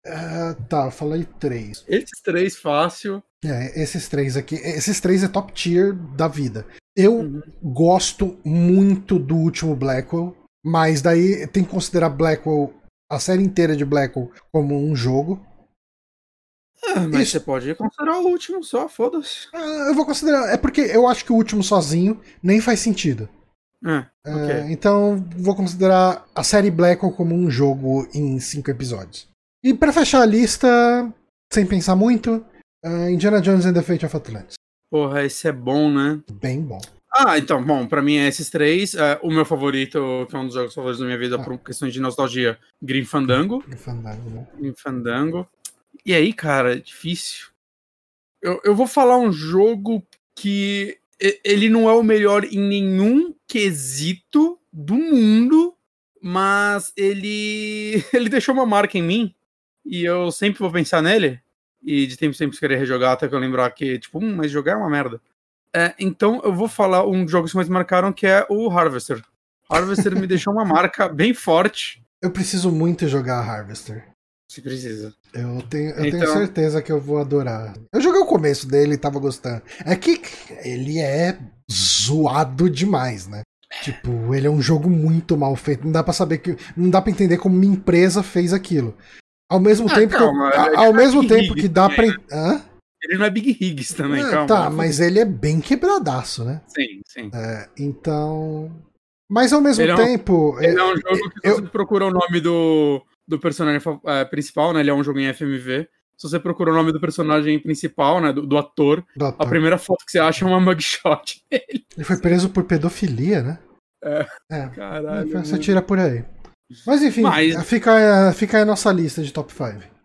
Ah, tá, eu falei três. Esses três fácil. É, esses três aqui, esses três é top tier da vida. Eu Uhum. gosto muito do último Blackwell, mas daí tem que considerar Blackwell, a série inteira de Blackwell, como um jogo. Ah, mas Isso. você pode considerar o último só, foda-se. Ah, eu vou considerar, é porque eu acho que o último sozinho nem faz sentido. É, É, ok. então vou considerar a série Blackwell como um jogo em cinco episódios. E pra fechar a lista, sem pensar muito, ah, Indiana Jones and the Fate of Atlantis. Porra, esse é bom, né? Bem bom. Ah, então, bom, pra mim é esses três. É, o meu favorito, que é um dos jogos favoritos da minha vida Ah. por questões de nostalgia, Grim Fandango. Que fandango, né? Grim Fandango. E aí, cara, é difícil. Eu, eu vou falar um jogo que ele não é o melhor em nenhum quesito do mundo, mas ele ele deixou uma marca em mim e eu sempre vou pensar nele e de tempo em tempo querer rejogar até que eu lembrar que, tipo, hum, mas jogar é uma merda. É, então eu vou falar um dos jogos que mais marcaram que é o Harvester. Harvester me deixou uma marca bem forte. Eu preciso muito jogar Harvester. Se precisa. Eu tenho, eu Então- tenho certeza que eu vou adorar. Eu joguei o começo dele e tava gostando. É que ele é zoado demais, né? Tipo, ele é um jogo muito mal feito. Não dá pra saber que. Não dá pra entender como uma empresa fez aquilo. Ao mesmo Ah, tempo calma, que. eu- é ao que mesmo Big tempo que dá pra. também, Hã? Ele não é Big Higgs também, Ah, calma. tá, mas ele é bem quebradaço, né? Sim, sim. É, então. Mas ao mesmo Ele é um- tempo. Ele é um jogo que eu- você procura o nome do, do personagem eh, principal, né? Ele é um jogo em FMV. Se você procura o nome do personagem principal, né? Do, do ator, do a ator. primeira foto que você acha é uma mugshot. Ele foi preso por pedofilia, né? É. É. Caralho. Você mano. tira por aí. Mas enfim, Mas- fica, fica aí a nossa lista de top 5.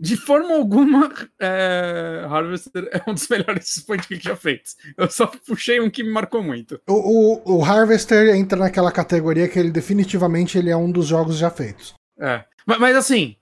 De forma alguma, é, Harvester é um dos melhores point click já feitos. Eu só puxei um que me marcou muito. O, o, o Harvester entra naquela categoria que ele definitivamente ele é um dos jogos já feitos. É. Mas, mas, assim,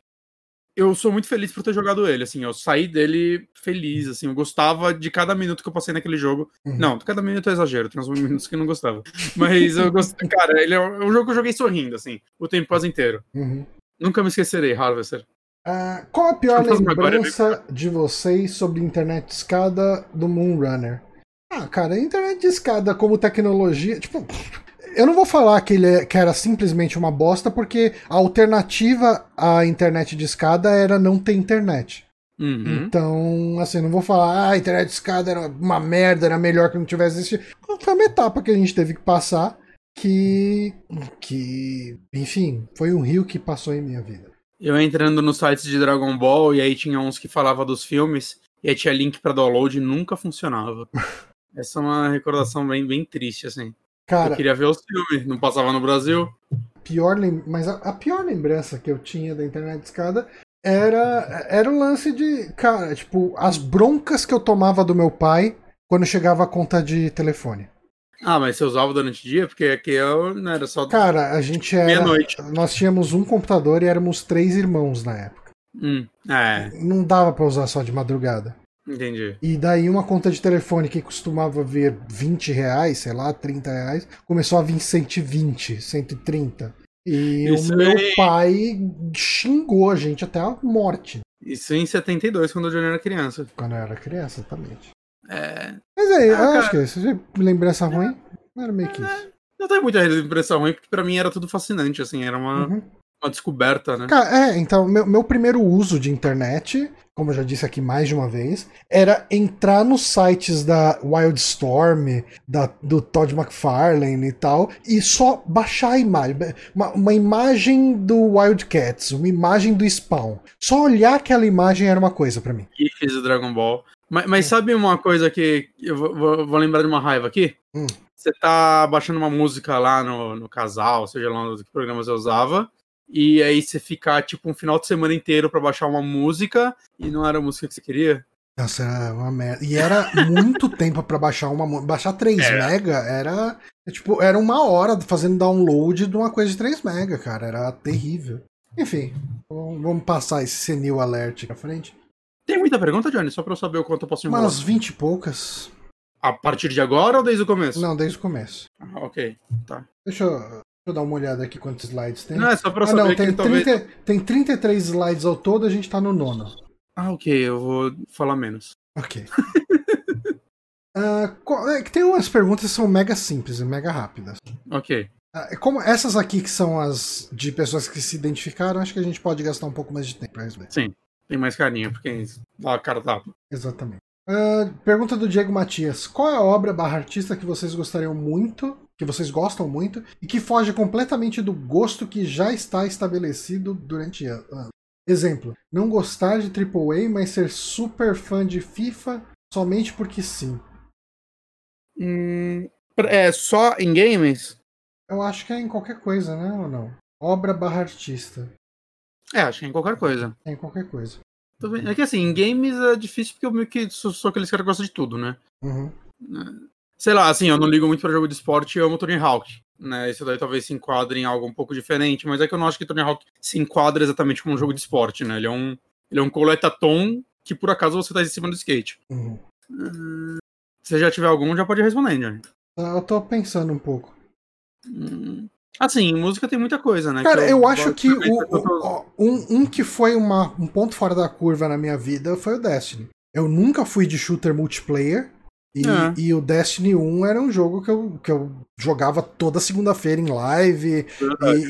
eu sou muito feliz por ter jogado ele. Assim, eu saí dele feliz. Assim, eu gostava de cada minuto que eu passei naquele jogo. Uhum. Não, cada minuto é exagero, tem uns minutos que eu não gostava. Mas eu gostei. Cara, ele é um é um jogo que eu joguei sorrindo, assim, o tempo quase inteiro. Uhum. Nunca me esquecerei, Harvester. Ah, qual a pior lembrança de vocês sobre internet de escada do Moonrunner? Ah, cara, internet de escada como tecnologia, tipo, eu não vou falar que ele é- que era simplesmente uma bosta, porque a alternativa à internet de escada era não ter internet. Uhum. Então, assim, não vou falar, ah, a internet de escada era uma merda, era melhor que não tivesse existido. Foi uma etapa que a gente teve que passar que. que. Enfim, foi um rio que passou em minha vida. Eu entrando nos sites de Dragon Ball e aí tinha uns que falava dos filmes e aí tinha link pra download e nunca funcionava. Essa é uma recordação bem, bem triste, assim. Cara, Eu queria ver os filmes, não passava no Brasil. pior lem- mas a, a pior lembrança que eu tinha da internet de escada era, era o lance de, cara, tipo, as broncas que eu tomava do meu pai quando chegava a conta de telefone. Ah, mas você usava durante o dia? Porque aqui eu não era só Cara, a gente era. meia-noite. Nós tínhamos um computador e éramos três irmãos na época. Hum, é, Não dava pra usar só de madrugada. Entendi. E daí uma conta de telefone que costumava vir 20 reais, sei lá, 30 reais, começou a vir 120, 130. E Isso o meu aí. pai xingou a gente até a morte Isso em 72, quando o Johnny era criança. quando eu era criança, exatamente. É, Mas aí, Ah, eu cara. acho que é isso. Você lembrança ruim? Não era meio que isso. não tem muita impressão ruim, porque pra mim era tudo fascinante, assim, era uma, Uhum. uma descoberta, né? Cara, é, então, meu, meu primeiro uso de internet, como eu já disse aqui mais de uma vez, era entrar nos sites da Wildstorm, da, do Todd McFarlane e tal, e só baixar a imagem. Uma, uma imagem do Wildcats, uma imagem do Spawn. Só olhar aquela imagem era uma coisa pra mim. GIFs do Dragon Ball. Mas, mas sabe uma coisa que eu vou, vou- vou lembrar de uma raiva aqui? Hum. Você tá baixando uma música lá no, no casal, seja lá no que programa você usava, e aí você ficar tipo um final de semana inteiro pra baixar uma música e não era a música que você queria. Nossa, era uma merda. E era muito tempo pra baixar uma mu- Baixar 3 Era. mega era. é Tipo, era uma hora fazendo download de uma coisa de 3 mega, cara. Era terrível. Enfim, vamos passar esse senil alert aqui pra frente. Tem muita pergunta, Johnny? Só pra eu saber o quanto eu posso enrolar. Umas 20 e poucas. A partir de agora ou desde o começo? Não, desde o começo. Ah, ok, tá. Deixa eu, eu dar uma olhada aqui quantos slides tem. Não, é só pra ah, saber não, que tem, talvez... 30, tem 33 slides ao todo, a gente tá no nono. Ah, ok, eu vou falar menos. Ok. Ah, qual- é tem umas perguntas que são mega simples e mega rápidas. Ok. É Como essas aqui que são as de pessoas que se identificaram, acho que a gente pode gastar um pouco mais de tempo pra responder. Sim, tem mais carinho, porque dá a cara tapa. Exatamente. Ah, pergunta do Diego Matias: Qual é a obra barra artista que vocês gostariam muito, que vocês gostam muito, e que foge completamente do gosto que já está estabelecido durante anos? Exemplo: não gostar de AAA, mas ser super fã de FIFA somente porque sim. Hum, é só em games? Eu acho que é em qualquer coisa, né? Ou não? Obra barra artista. É, acho que é em qualquer coisa. É em qualquer coisa. É que assim, em games é difícil porque eu meio que sou, sou aqueles caras que gostam de tudo, né? Uhum. Sei lá, assim, eu não ligo muito pra jogo de esporte e amo Tony Hawk. Né? Isso daí talvez se enquadre em algo um pouco diferente, mas é que eu não acho que Tony Hawk se enquadra exatamente como um jogo de esporte, né? Ele é um, ele é um coletatom que por acaso você tá em cima do skate. Uhum. Hum, se já tiver algum, já pode responder, Johnny. Ah, Eu tô pensando um pouco. Hum, Assim, música tem muita coisa, né? Cara, que eu acho que o, o- um, um que foi uma- um ponto fora da curva na minha vida foi o Destiny. Eu nunca fui de shooter multiplayer. E, É. e o Destiny 1 era um jogo que eu, que eu jogava toda segunda-feira em live.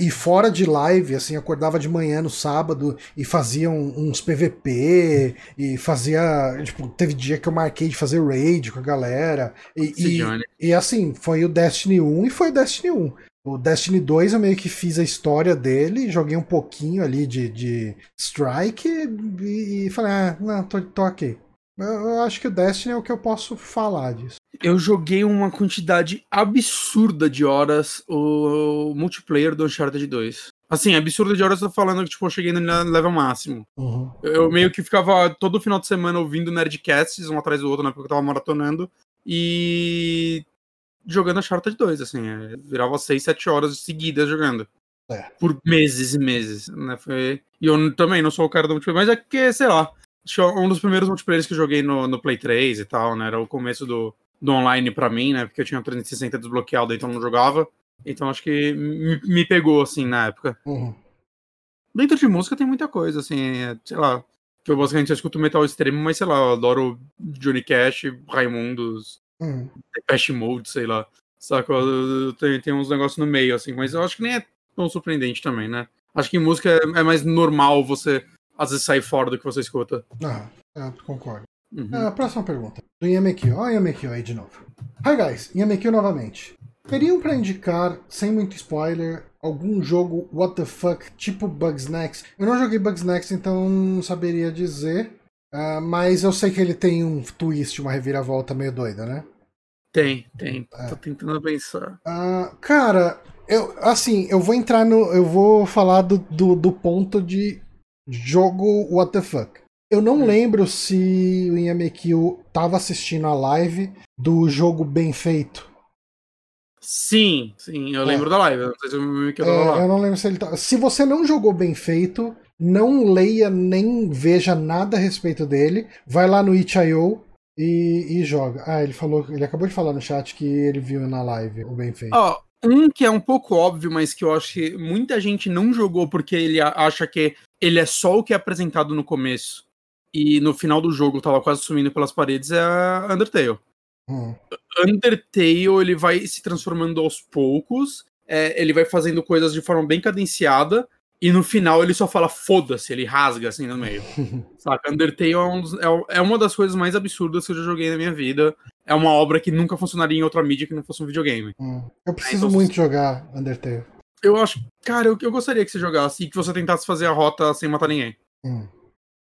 E, e fora de live, assim, acordava de manhã no sábado e fazia um- uns PVP. E fazia. Tipo, teve dia que eu marquei de fazer raid com a galera. E, e- e assim, foi o Destiny 1 e foi o Destiny 1. O Destiny 2 eu meio que fiz a história dele, joguei um pouquinho ali de, de Strike e, e falei, ah, não, tô, tô. Eu, eu acho que o Destiny é o que eu posso falar disso. Eu joguei uma quantidade absurda de horas o multiplayer do Uncharted 2. Assim, absurda de horas eu tô falando que tipo, eu cheguei no level máximo. Uhum. Eu meio que ficava todo final de semana ouvindo Nerdcasts, um atrás do outro, na época que eu tava maratonando, e jogando Uncharted 2, assim, é, virava 6, 7 horas seguidas jogando. É. Por meses e meses, né? Foi... E eu também não sou o cara do multiplayer, mas é que, sei lá, um dos primeiros multiplayers que eu joguei no, no Play 3 e tal, né? Era o começo do, do online pra mim, né? Porque eu tinha o 360 desbloqueado, então não jogava. Então acho que me, me pegou, assim, na época. Uhum. Dentro de música tem muita coisa, assim, é, sei lá. Que eu basicamente só escuto metal extremo, mas sei lá, eu adoro Johnny Cash, Raimundos, Uhum. Depeche Mode, sei lá. Saca? Eu- Tem, tem uns negócios no meio, assim, mas eu acho que nem é tão surpreendente também, né? Acho que em música é, é mais normal você, às vezes, sair fora do que você escuta. Ah, eu concordo. Uhum. Ah, próxima pergunta. Do Yamekio. Ó, o Yamekio aí de novo. Hi guys, Yamekio novamente. Teriam pra indicar, sem muito spoiler, algum jogo what the fuck, tipo Bugsnax? Eu não joguei Bugsnax, então não saberia dizer. Ah, mas eu sei que ele tem um twist, uma reviravolta meio doida, né? Tem, tem. É. Tô tentando pensar. Ah, cara, eu assim, eu vou entrar no. Eu vou falar do, do, do ponto de jogo what the fuck. Eu não Hum. lembro se o Yamekio tava assistindo a live do jogo bem feito. Sim, sim, eu É. lembro da live. eu Não sei se quedou É, lá. eu não lembro se ele tá. Se você não jogou bem feito, não leia nem veja nada a respeito dele. Vai lá no itch.io e, e joga. Ah, ele falou. Ele acabou de falar no chat que ele viu na live o bem feito. Ó, um que é um pouco óbvio, mas que eu acho que muita gente não jogou porque ele acha que ele é só o que é apresentado no começo. e no final do jogo tava quase sumindo pelas paredes, é Undertale. Hum. Undertale, ele vai se transformando aos poucos, é, ele vai fazendo coisas de forma bem cadenciada, e no final ele só fala foda-se, ele rasga assim no meio. Saca? Undertale é, um é é uma das coisas mais absurdas que eu já joguei na minha vida. É uma obra que nunca funcionaria em outra mídia que não fosse um videogame. Hum. Eu preciso então- muito jogar Undertale. Eu acho. Cara, eu, eu gostaria que você jogasse e que você tentasse fazer a rota sem matar ninguém. Hum.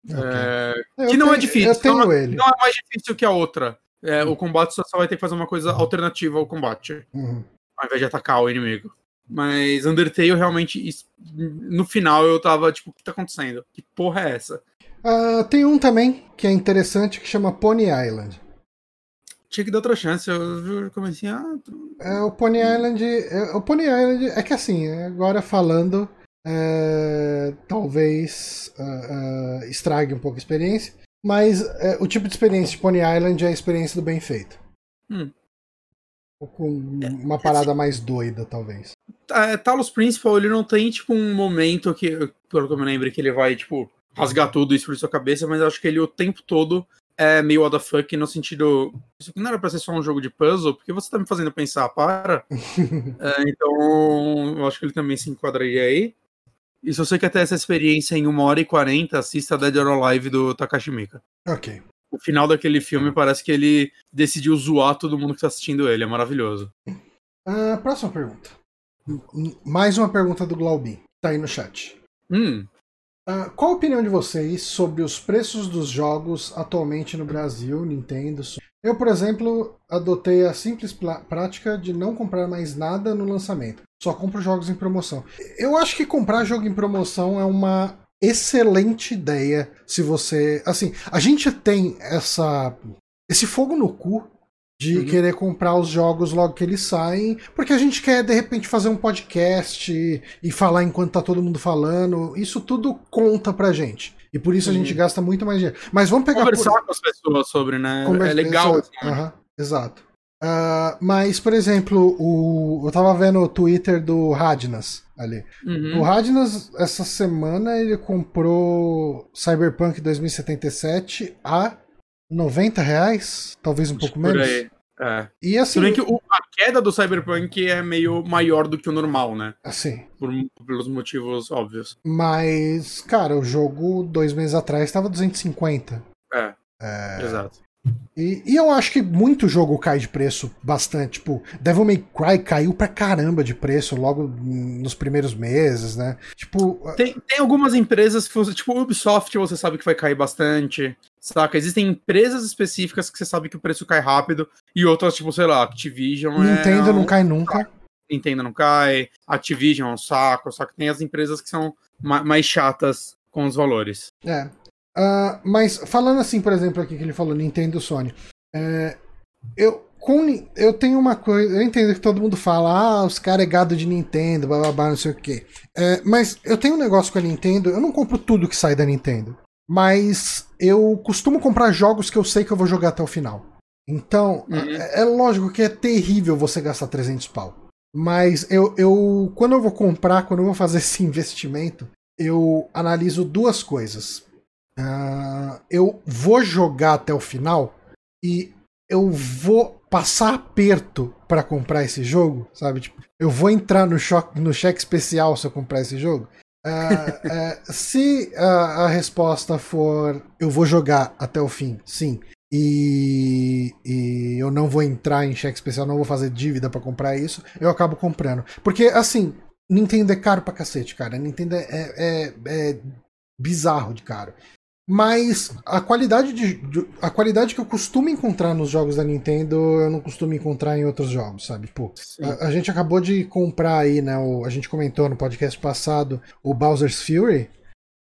É, Eu que não é difícil, Eu tenho não ele. não é mais difícil que a outra. É, o combate só só vai ter que fazer uma coisa alternativa ao combate, Uhum. ao invés de atacar o inimigo. Mas Undertale realmente. No final eu tava tipo, o que tá acontecendo? Que porra é essa? Ah, tem um também que é interessante que chama Pony Island. Tinha que dar outra chance. Eu comecei a. É, o Pony Island. é, o Pony Island é que assim, agora falando, é, talvez ah, ah, estrague um pouco a experiência, mas é, o tipo de experiência de Pony Island é a experiência do bem feito. Hum. Ou Com uma parada mais doida, talvez. É, Talos Principal, ele não tem, tipo, um momento que, pelo que eu me lembro, que ele vai, tipo, rasgar tudo e explodir sua cabeça, mas eu acho que ele o tempo todo é meio what the fuck no sentido. Isso aqui não era pra ser só um jogo de puzzle, porque você tá me fazendo pensar, para. É, então, eu acho que ele também se enquadraria aí. E se você quer ter essa experiência em 1 hora e 40, assista Dead or Alive do Takashi Miike. ok. O final daquele filme parece que ele decidiu zoar todo mundo que tá assistindo ele, é maravilhoso. Ah, próxima pergunta. Mais uma pergunta do Glaubin. Tá aí no chat. Hum, Ah, qual a opinião de vocês sobre os preços dos jogos atualmente no Brasil, Nintendo? Eu, por exemplo, adotei a simples prática de não comprar mais nada no lançamento. Só compro jogos em promoção. Eu acho que comprar jogo em promoção é uma excelente ideia se você. Assim, a gente tem essa esse fogo no cu de Uhum. querer comprar os jogos logo que eles saem, porque a gente quer de repente fazer um podcast e, e falar enquanto tá todo mundo falando. Isso tudo conta pra gente. E por isso a gente Uhum. gasta muito mais dinheiro. Mas vamos pegar por- conversar com as pessoas sobre, né? Conversa- É legal. Exato. Aham, exato. Ah, mas, por exemplo, o, eu tava vendo o Twitter do Radnas ali. Uhum. O Radnas, essa semana, ele comprou Cyberpunk 2077 a 90 reais, talvez um pouco Por menos. aí. É. E assim, bem que o- a queda do Cyberpunk é meio maior do que o normal, né? assim, Por, pelos motivos óbvios. mas, cara, o jogo dois meses atrás estava 250. É, É, exato. E, e eu acho que muito jogo cai de preço bastante. Tipo, Devil May Cry caiu pra caramba de preço logo nos primeiros meses, né? Tipo, Tem, tem algumas empresas tipo, Ubisoft, você sabe que vai cair bastante. Saca? Existem empresas específicas que você sabe que o preço cai rápido. E outras, tipo, sei lá, Activision. Nintendo é não um- cai nunca. Nintendo não cai. Activision é um saco. Só que tem as empresas que são ma- mais chatas com os valores. É. Ah, mas falando assim, por exemplo, aqui que ele falou Nintendo Sony. é, eu, com, eu tenho uma coisa. Eu entendo que todo mundo fala, ah, os caras é gado de Nintendo, blá blá blá, não sei o quê. É, mas eu tenho um negócio com a Nintendo, eu não compro tudo que sai da Nintendo. Mas eu costumo comprar jogos que eu sei que eu vou jogar até o final. Então, Uhum. é, é lógico que é terrível você gastar 300 pau. Mas eu, eu, quando eu vou comprar, quando eu vou fazer esse investimento, eu analiso duas coisas. Ah, eu vou jogar até o final e eu vou passar aperto para comprar esse jogo, sabe? Tipo, eu vou entrar no, choque, no cheque especial se eu comprar esse jogo. Ah, é, se a resposta for eu vou jogar até o fim, sim, e, e eu não vou entrar em cheque especial, não vou fazer dívida para comprar isso, eu acabo comprando. Porque, assim, Nintendo é caro pra cacete, cara. Nintendo é, é, é bizarro de caro. Mas a qualidade, de, de- a qualidade que eu costumo encontrar nos jogos da Nintendo, eu não costumo encontrar em outros jogos, sabe? Sim. a, a gente acabou de comprar aí, né? O, a gente comentou no podcast passado o Bowser's Fury.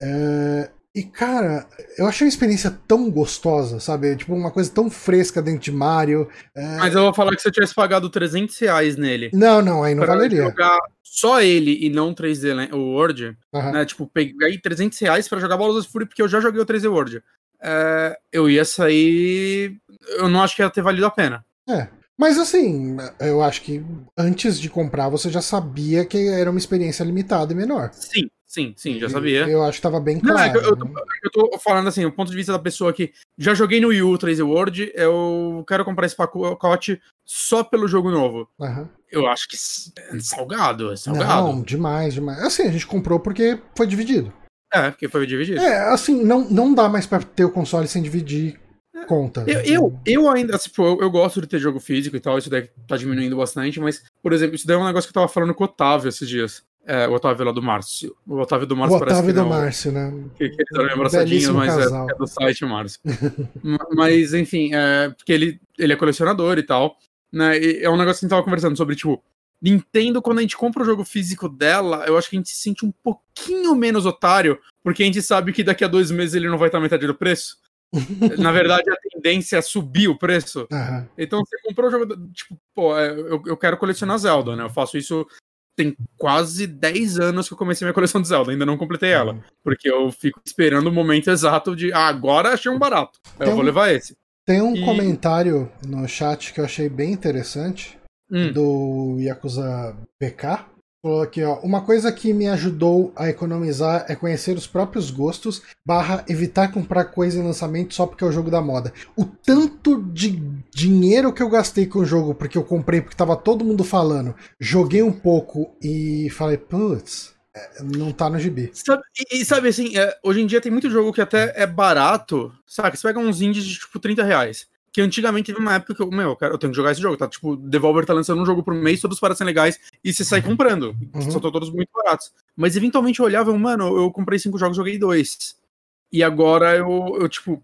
é, e, cara, eu achei uma experiência tão gostosa, sabe? Tipo, uma coisa tão fresca dentro de Mario. é, Mas eu vou falar que se eu tivesse pagado 300 reais nele. Não, não, aí não valeria. jogar só ele e não 3D Land- o World, Aham. né? Tipo, peguei 300 reais pra jogar Bowser's Fury porque eu já joguei o 3D World. É, eu ia sair. Eu não acho que ia ter valido a pena. É. Mas assim, eu acho que antes de comprar você já sabia que era uma experiência limitada e menor. Sim, Sim, sim, já sabia. Eu acho que tava bem Não, é claro. eu, eu, né? tô, eu tô falando assim, o ponto de vista da pessoa que já joguei no Wii U 3D World, eu quero comprar esse pacote só pelo jogo novo. Aham. Eu acho que é salgado, é salgado. Não, demais, demais. Assim, a gente comprou porque foi dividido. É, porque foi dividido. É, assim, não, não dá mais pra ter o console sem dividir conta. Eu, eu, eu ainda, tipo, eu, eu gosto de ter jogo físico e tal, isso daí tá diminuindo bastante, mas, por exemplo, isso daí é um negócio que eu tava falando com o Otávio esses dias. É, o Otávio lá do Márcio. O Otávio do O Márcio parece Otávio que do não, Márcio, né? Que, que eles eram abraçadinhos, mas é, é do site Márcio. Ma- mas, enfim, é, porque ele, ele é colecionador e tal, né? E é um negócio que a gente tava conversando sobre, tipo, Nintendo, quando a gente compra o jogo físico dela, eu acho que a gente se sente um pouquinho menos otário, porque a gente sabe que daqui a dois meses ele não vai estar metade do preço. Na verdade, a tendência é subir o preço. Aham. Então você comprou o jogo, tipo, pô, é, eu, eu quero colecionar Zelda, né? Eu faço isso tem quase 10 anos que eu comecei minha coleção de Zelda, ainda não completei ela. Porque eu fico esperando o momento exato de, ah, agora achei um barato. Tem eu vou levar esse. Tem um E- comentário no chat que eu achei bem interessante Hum, do Yakuza PK. Aqui, ó. Uma coisa que me ajudou a economizar é conhecer os próprios gostos, barra evitar comprar coisa em lançamento só porque é o jogo da moda. O tanto de dinheiro que eu gastei com o jogo porque eu comprei porque tava todo mundo falando, joguei um pouco e falei, putz, é, não tá no gibi. Sabe, e, sabe assim, é, hoje em dia tem muito jogo que até é barato, sabe? Você pega uns indies de tipo 30 reais. Que antigamente teve uma época que eu, meu, cara, eu tenho que jogar esse jogo, tá? Tipo, Devolver tá lançando um jogo por mês, todos parecem legais, e você sai comprando. Uhum. São todos muito baratos. Mas eventualmente eu olhava, mano, eu comprei cinco jogos, joguei dois. E agora eu, eu tipo.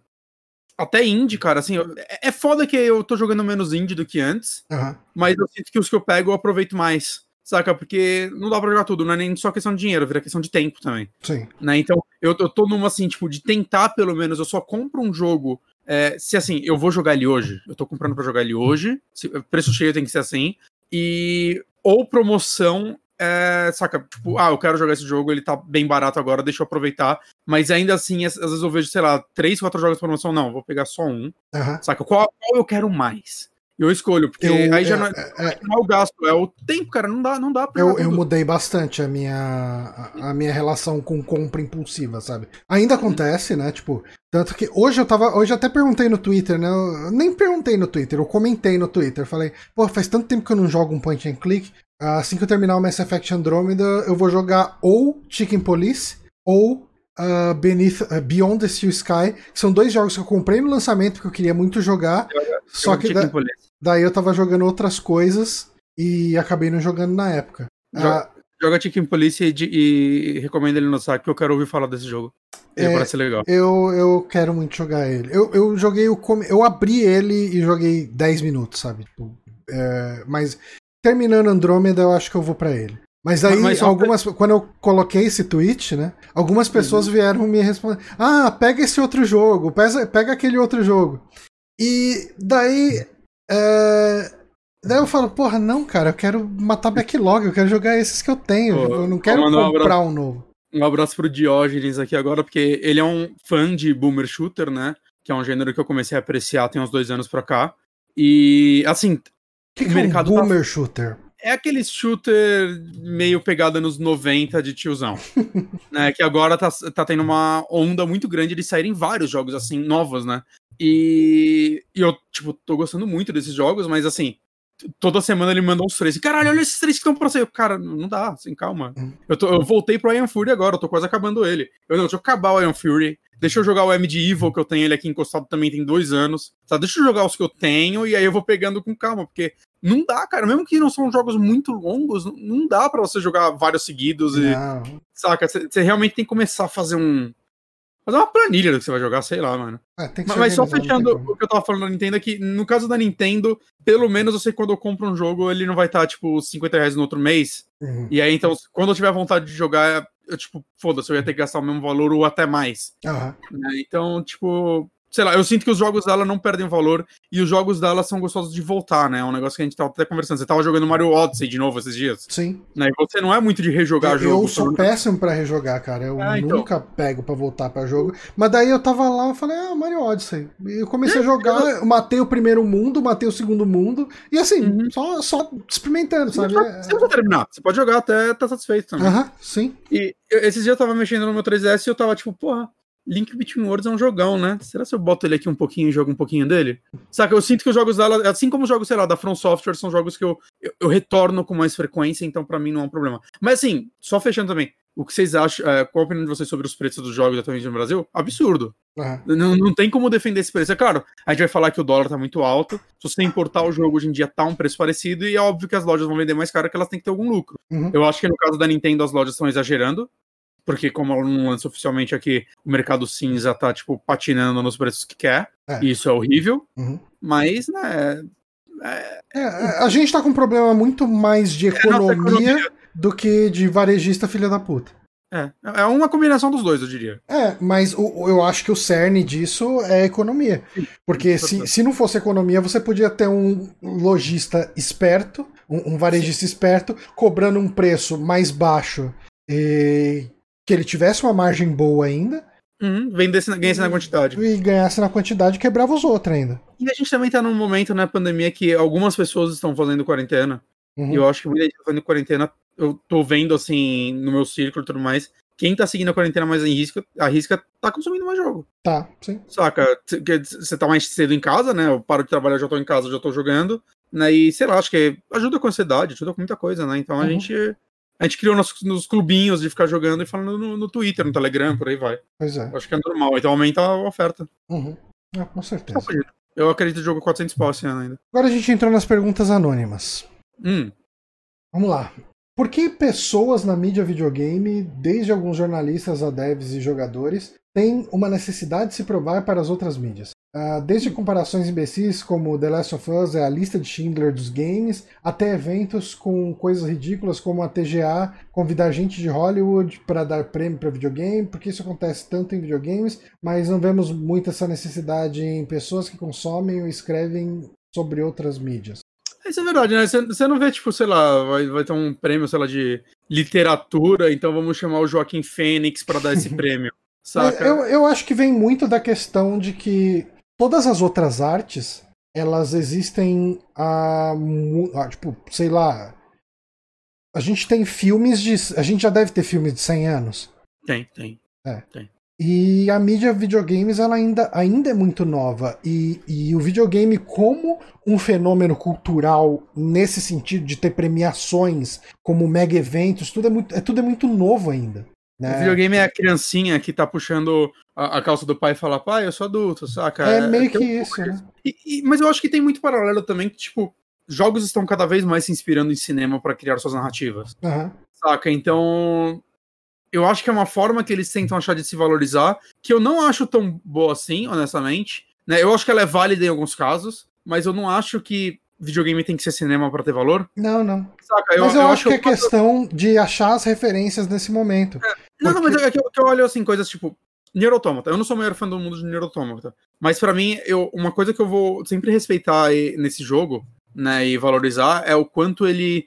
Até indie, cara, assim, eu- é é foda que eu tô jogando menos indie do que antes, Aham. mas eu sinto que os que eu pego eu aproveito mais. Saca? Porque não dá pra jogar tudo, não é nem só questão de dinheiro, vira questão de tempo também Sim. né? Então, eu, eu tô numa assim, tipo, de tentar pelo menos, eu só compro um jogo. É, se assim, eu vou jogar ele hoje, eu tô comprando pra jogar ele hoje, se- preço cheio tem que ser assim, e ou promoção, é, saca? Tipo, ah, eu quero jogar esse jogo, ele tá bem barato agora, deixa eu aproveitar, mas ainda assim, às, às vezes eu vejo, sei lá, três, quatro jogos de promoção, não, vou pegar só um, Aham. saca? Qual, qual eu quero mais? Eu escolho, porque Eu- aí já é- não é, é- não é o gasto, é o tempo, cara, não dá, não dá pra Eu, eu mudei bastante a minha, a, a minha relação com compra impulsiva, sabe? Ainda acontece, né? Tipo, tanto que hoje eu tava. Hoje eu até perguntei no Twitter, né? Eu nem perguntei no Twitter, eu comentei no Twitter. Falei, pô, faz tanto tempo que eu não jogo um point and click. Assim que eu terminar o Mass Effect Andromeda, eu vou jogar ou Chicken Police ou ah, Beneath, ah, Beyond the Steel Sky, que são dois jogos que eu comprei no lançamento que eu queria muito jogar. Só Eu que tinha da- daí eu tava jogando outras coisas e acabei não jogando na época. Joga- Ah, Joga Chicken Police e, de- e recomenda ele no saque, porque eu quero ouvir falar desse jogo. Ele É, parece legal. Eu, eu quero muito jogar ele. Eu, eu joguei o. Eu abri ele e joguei 10 minutos, sabe? Tipo, é, mas terminando Andrômeda, eu acho que eu vou pra ele. Mas aí, Mas- só algumas. Quando eu coloquei esse tweet, né? Algumas pessoas vieram me responder: Ah, pega esse outro jogo, pega, pega aquele outro jogo. E daí. é, Daí eu falo, porra, não, cara, eu quero matar backlog, eu quero jogar esses que eu tenho. Pô, eu não quero mandar um comprar um novo. Um abraço pro Diógenes aqui agora, porque ele é um fã de boomer shooter, né? Que é um gênero que eu comecei a apreciar tem uns dois anos pra cá. E, assim, O que, que é um tá- boomer shooter? É aquele shooter meio pegada nos 90 de tiozão. né? Que agora tá, tá tendo uma onda muito grande de saírem vários jogos, assim, novos, né? E, e eu, tipo, tô gostando muito desses jogos, mas assim, toda semana ele manda uns três. Caralho, olha esses três que estão pra sair. Cara, não dá, assim, calma. Hum. Eu, tô- eu voltei pro Iron Fury agora, eu tô quase acabando ele. Eu não, deixa eu acabar o Iron Fury. Deixa eu jogar o Medieval, que eu tenho ele aqui encostado também tem dois anos. Tá, deixa eu jogar os que eu tenho e aí eu vou pegando com calma, porque não dá, cara. Mesmo que não são jogos muito longos, não- dá pra você jogar vários seguidos e. Não. Saca? Você realmente tem que começar a fazer um. Fazer uma planilha do que você vai jogar, sei lá, mano. Que Mas, mas só fechando o que eu tava falando da Nintendo, é que no caso da Nintendo, pelo menos eu sei que quando eu compro um jogo, ele não vai estar, tipo, 50 reais no outro mês. Uhum. E aí, então, quando eu tiver vontade de jogar, eu, tipo, foda-se, eu ia ter que gastar o mesmo valor ou até mais. Né? Então, tipo, sei lá, eu sinto que os jogos dela não perdem valor e os jogos dela são gostosos de voltar, né? É um negócio que a gente tava até conversando. Você tava jogando Mario Odyssey de novo esses dias? Sim. Né? E você não é muito de rejogar eu, jogo. Eu sou péssimo pra rejogar, cara. Eu Ah, então. nunca pego pra voltar pra jogo. Mas daí eu tava lá e falei, ah, Mario Odyssey. E eu comecei a jogar, eu matei o primeiro mundo, matei o segundo mundo. E assim, Uhum. só, só experimentando, Você sabe? É- precisa- você precisa terminar. Você pode jogar até estar satisfeito também. Aham, sim. E esses dias eu tava mexendo no meu 3DS e eu tava tipo, porra, Link Between Worlds é um jogão, né? Será que eu boto ele aqui um pouquinho e jogo um pouquinho dele? Saca, eu sinto que os jogos dela, assim como os jogos, sei lá, da From Software, são jogos que eu, eu, eu retorno com mais frequência, então pra mim não é um problema. Mas assim, só fechando também, o que vocês acham, é, qual a opinião de vocês sobre os preços dos jogos atualmente no Brasil? Absurdo. Aham. Não, não tem como defender esse preço. É claro, a gente vai falar que o dólar tá muito alto. Se você importar o jogo hoje em dia, tá um preço parecido, e é óbvio que as lojas vão vender mais caro, que elas têm que ter algum lucro. Uhum. Eu acho que no caso da Nintendo, as lojas estão exagerando. Porque, como ela não lança oficialmente aqui, o mercado cinza tá, tipo, patinando nos preços que quer. É. E isso é horrível. Uhum. Mas, né. É, a gente tá com um problema muito mais de nossa economia, economia. do que de varejista filha da puta. É, é uma combinação dos dois, eu diria. É, mas o- eu acho que o cerne disso é economia. Porque se, se não fosse economia, você podia ter um lojista esperto, um, um varejista esperto, cobrando um preço mais baixo e que ele tivesse uma margem boa ainda Uhum, vendesse, ganhasse na quantidade. e ganhasse na quantidade e quebrava os outros ainda. E a gente também tá num momento na pandemia que algumas pessoas estão fazendo quarentena. Uhum. E eu acho que muita gente tá fazendo quarentena. Eu tô vendo, assim, no meu círculo e tudo mais. Quem tá seguindo a quarentena mais em risco, a risca tá consumindo mais jogo. Tá, sim. Saca? Você tá mais cedo em casa, né? Eu paro de trabalhar, já tô em casa, já tô jogando. Né? E sei lá, acho que ajuda com a ansiedade, ajuda com muita coisa, né? Então a Uhum. gente. A gente criou nos, nos clubinhos de ficar jogando e falando no, no Twitter, no Telegram, por aí vai. Pois é. Eu acho que é normal. Então aumenta a oferta. Uhum. É, com certeza. Eu acredito que jogo 400 pau esse ano ainda. Agora a gente entrou nas perguntas anônimas. Hum. Vamos lá. Por que pessoas na mídia videogame, desde alguns jornalistas a devs e jogadores, têm uma necessidade de se provar para as outras mídias? Ah, desde comparações imbecis como The Last of Us é a lista de Schindler dos games, até eventos com coisas ridículas como a TGA convidar gente de Hollywood para dar prêmio para videogame, porque isso acontece tanto em videogames, mas não vemos muito essa necessidade em pessoas que consomem ou escrevem sobre outras mídias. Isso é verdade, né? Você- não vê, tipo, sei lá, vai, vai ter um prêmio, sei lá, de literatura, então vamos chamar o Joaquim Fênix pra dar esse prêmio. Saca? Eu, eu acho que vem muito da questão de que todas as outras artes elas existem há, mu- há, tipo, sei lá. A gente tem filmes de. A gente já deve ter filmes de 100 anos. Tem, tem. E a mídia videogames ela ainda, ainda é muito nova. E, e o videogame, como um fenômeno cultural, nesse sentido de ter premiações, como mega eventos, tudo é muito, é, tudo é muito novo ainda. Né? O videogame é a criancinha que tá puxando a, a calça do pai e fala, pai, eu sou adulto, saca? É meio tem que um isso, né? E- e- mas eu acho que tem muito paralelo também, que, tipo, jogos estão cada vez mais se inspirando em cinema pra criar suas narrativas. Aham. Saca? Então. Eu acho que é uma forma que eles tentam achar de se valorizar, que eu não acho tão boa assim, honestamente. Né? Eu acho que ela é válida em alguns casos, mas eu não acho que videogame tem que ser cinema pra ter valor. Não, não. Saca? Mas eu, acho que é eu- questão de achar as referências nesse momento. Não, não, mas porque- é que eu, que eu olho assim, coisas tipo. Nier Automata. Eu não sou o maior fã do mundo de Nier Automata. Mas pra mim, eu, uma coisa que eu vou sempre respeitar nesse jogo, né, e valorizar, é o quanto ele.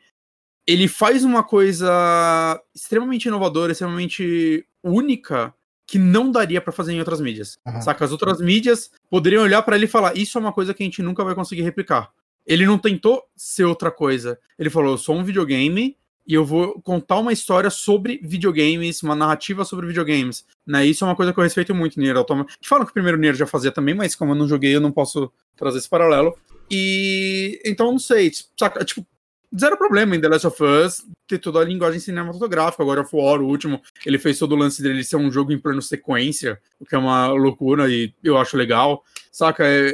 Ele faz uma coisa extremamente inovadora, extremamente única, que não daria pra fazer em outras mídias. Aham. Saca? As outras mídias poderiam olhar pra ele e falar: Isso é uma coisa que a gente nunca vai conseguir replicar. Ele não tentou ser outra coisa. Ele falou: Eu sou um videogame e eu vou contar uma história sobre videogames, uma narrativa sobre videogames. Né? Isso é uma coisa que eu respeito muito Nier Automata. Que falam que o primeiro Nier já fazia também, mas como eu não joguei, eu não posso trazer esse paralelo. E então não sei, saca? Tipo, zero problema em The Last of Us ter toda a linguagem cinematográfica. Agora of War, o último, ele fez todo o lance dele ser um jogo em plano sequência, o que é uma loucura e eu acho legal. Saca? É,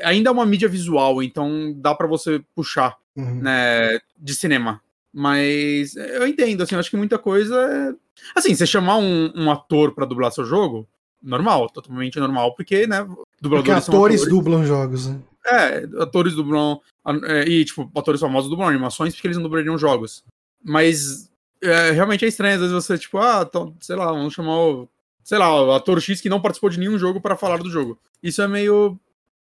é- ainda é uma mídia visual, então dá pra você puxar Uhum. né, de cinema. Mas eu entendo, assim, eu acho que muita coisa é. Assim, você chamar um, um ator pra dublar seu jogo, normal, totalmente normal, porque, né, Porque dubladores são atores atores. dublam jogos, né? É, atores dublam. é, e, tipo, atores famosos dublam animações porque eles não dublariam jogos. Mas é, realmente é estranho, às vezes você, tipo, ah, então, sei lá, vamos chamar o sei lá, o ator X que não participou de nenhum jogo para falar do jogo. Isso é meio.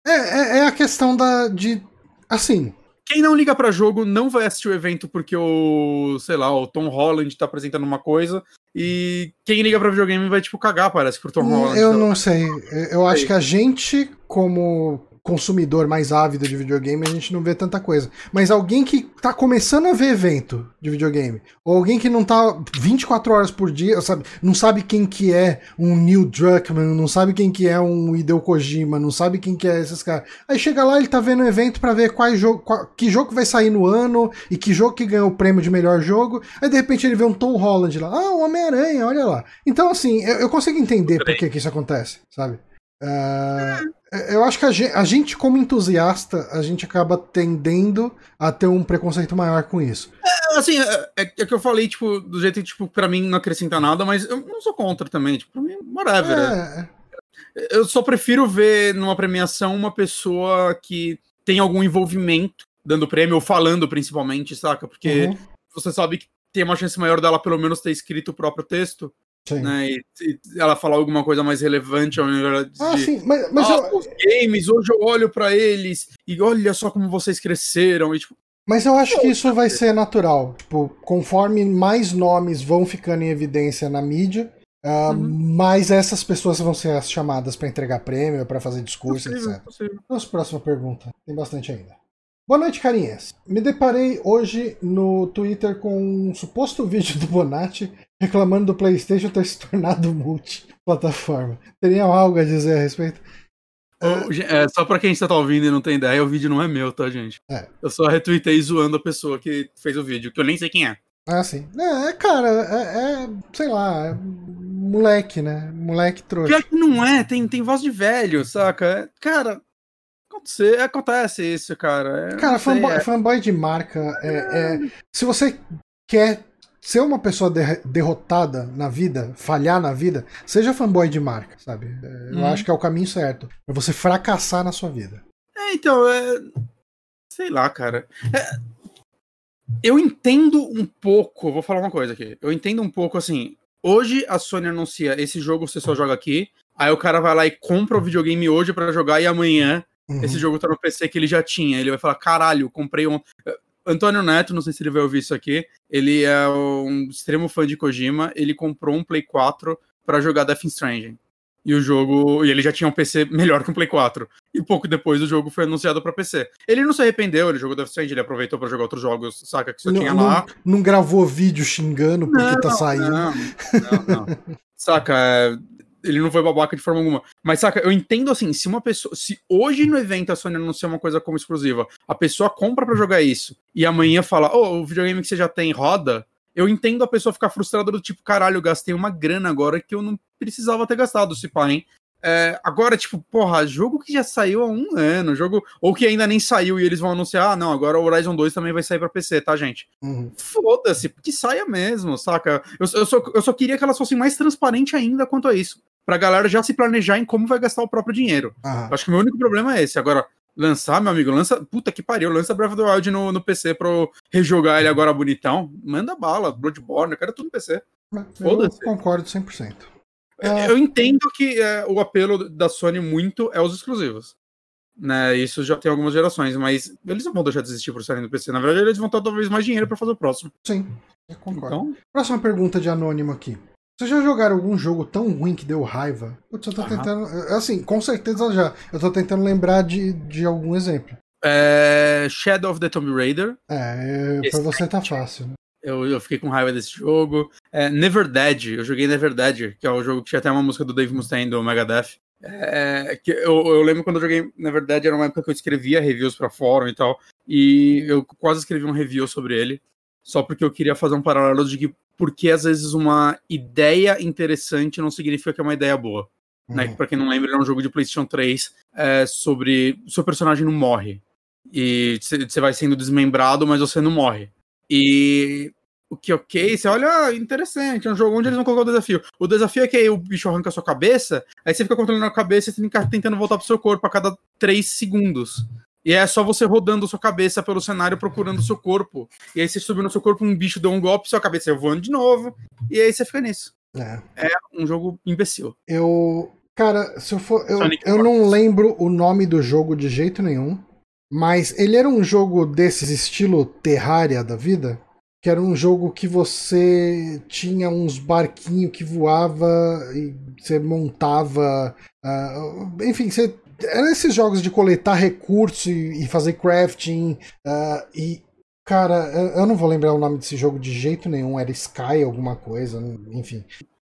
É, é, é a questão da. de. Assim, quem não liga para jogo não vai assistir o evento porque o, sei lá, o Tom Holland tá apresentando uma coisa e quem liga para videogame vai tipo cagar, parece, pro Tom Holland. Eu não sei. Eu acho que a gente como consumidor mais ávido de videogame, a gente não vê tanta coisa. Mas alguém que tá começando a ver evento de videogame, ou alguém que não tá 24 horas por dia, sabe, não sabe quem que é um Neil Druckmann, não sabe quem que é um Hideo Kojima, não sabe quem que é esses caras. Aí chega lá, ele tá vendo o evento para ver quais jogo, qual, que jogo vai sair no ano e que jogo que ganhou o prêmio de melhor jogo. Aí de repente ele vê um Tom Holland lá, ah, o Homem-Aranha, olha lá. Então assim, eu, eu consigo entender por que, que isso acontece, sabe? Uh, eu acho que a gente, como entusiasta, a gente acaba tendendo a ter um preconceito maior com isso. É, assim, é, é, é, que eu falei, tipo, do jeito que, tipo, pra mim não acrescenta nada, mas eu não sou contra também, tipo, pra mim, whatever. É. Eu só prefiro ver numa premiação uma pessoa que tem algum envolvimento dando prêmio, ou falando principalmente, saca? Porque uhum. você sabe que tem uma chance maior dela pelo menos ter escrito o próprio texto. Né, e, e, ela falar alguma coisa mais relevante ao invés de, ah, sim, mas, mas ah, eu... os games, hoje eu olho para eles e olha só como vocês cresceram. E, tipo, mas eu acho que isso vai ser natural. Tipo, conforme mais nomes vão ficando em evidência na mídia, uh, uhum. mais essas pessoas vão ser as chamadas para entregar prêmio, para fazer discurso, possível, etc. Possível. Vamos para a próxima pergunta. Tem bastante ainda. Boa noite, carinhas. Me deparei hoje no Twitter com um suposto vídeo do Bonatti reclamando do PlayStation ter se tornado multi-plataforma. Teriam algo a dizer a respeito? É, só pra quem está tá ouvindo e não tem ideia, o vídeo não é meu, tá, gente? É. Eu só retuitei zoando a pessoa que fez o vídeo, que eu nem sei quem é. Ah, sim. É, é cara, é, é, sei lá, é moleque, né? Moleque trouxa. Pior que não é, tem, tem voz de velho, saca? É, cara, acontece, acontece isso, cara. É, cara, fanboy, fanboy, de marca, se você quer ser uma pessoa de derrotada na vida, falhar na vida, seja fanboy de marca, sabe? É, eu hum. acho que é o caminho certo. É você fracassar na sua vida. É, então, é. Sei lá, cara. É... Eu entendo um pouco, vou falar uma coisa aqui. Eu entendo um pouco assim. Hoje a Sony anuncia esse jogo você só joga aqui. Aí o cara vai lá e compra o videogame hoje para jogar e amanhã uhum. esse jogo tá no PC que ele já tinha. Ele vai falar: caralho, comprei um. Antônio Neto, não sei se ele vai ouvir isso aqui, ele é um extremo fã de Kojima, ele comprou um Play 4 para jogar Death Stranding. E o jogo. E ele já tinha um PC melhor que um Play 4. E pouco depois o jogo foi anunciado para PC. Ele não se arrependeu, ele jogou Death Stranding, ele aproveitou para jogar outros jogos, saca? Que só não, tinha lá. Não, não, gravou vídeo xingando porque não, tá saindo. Não, não, não. saca? Ele não foi babaca de forma alguma. Mas, saca, eu entendo assim, se uma pessoa. Se hoje no evento a Sony anunciar uma coisa como exclusiva, a pessoa compra para jogar isso e amanhã fala, oh, o videogame que você já tem roda. Eu entendo a pessoa ficar frustrada do tipo, caralho, eu gastei uma grana agora que eu não precisava ter gastado, se pá, hein? É, agora, tipo, porra, jogo que já saiu há um ano, jogo. Ou que ainda nem saiu e eles vão anunciar, ah, não, agora o Horizon 2 também vai sair pra PC, tá, gente? Uhum. Foda-se, que saia mesmo, saca? Eu, eu, só, eu só queria que elas fossem mais transparentes ainda quanto a isso pra galera já se planejar em como vai gastar o próprio dinheiro. Acho que o meu único problema é esse. Agora, lançar, meu amigo, lança. Puta que pariu, lança Breath of the Wild no, no PC pra eu rejogar ele agora bonitão. Manda bala, Bloodborne, eu quero tudo no PC. Foda-se. Concordo 100%. É, eu entendo que é, o apelo da Sony muito é os exclusivos. Né, isso já tem algumas gerações, mas eles não vão deixar de existir por saírem do PC. Na verdade, eles vão ter talvez mais dinheiro para fazer o próximo. Sim, eu concordo. Então... Próxima pergunta de anônimo aqui. Vocês já jogaram algum jogo tão ruim que deu raiva? Putz, eu tô tentando. Assim, com certeza já. Eu tô tentando lembrar de, de algum exemplo. É... Shadow of the Tomb Raider. É, pra você tá fácil, né? Eu, eu fiquei com raiva desse jogo. É, Never Dead, eu joguei Never Dead, que é o jogo que tinha até uma música do Dave Mustaine do Megadeth. É, que eu, eu, lembro quando eu joguei, na verdade, era uma época que eu escrevia reviews para fórum e tal, e eu quase escrevi um review sobre ele, só porque eu queria fazer um paralelo de que porque às vezes uma ideia interessante não significa que é uma ideia boa. Né? Uhum. Né? Pra quem não lembra, ele é um jogo de PlayStation 3 é, sobre. Seu personagem não morre. E você vai sendo desmembrado, mas você não morre. E o que ok, você olha, ah, interessante, é um jogo onde eles vão colocar o desafio. O desafio é que aí o bicho arranca a sua cabeça, aí você fica controlando a cabeça e você fica tentando voltar pro seu corpo a cada 3 segundos. E é só você rodando sua cabeça pelo cenário procurando o seu corpo. E aí você subiu no seu corpo, um bicho deu um golpe, sua cabeça voando de novo. E aí você fica nisso. É. É um jogo imbecil. Eu. Cara, se eu for. Eu, Sonic eu não lembro o nome do jogo de jeito nenhum. Mas ele era um jogo desses estilo Terraria da vida. Que era um jogo que você tinha uns barquinhos que voava e você montava. ah, enfim, você. Eram esses jogos de coletar recursos e, e fazer crafting. ah, e. Cara, eu, eu não vou lembrar o nome desse jogo de jeito nenhum. Era Sky alguma coisa, enfim.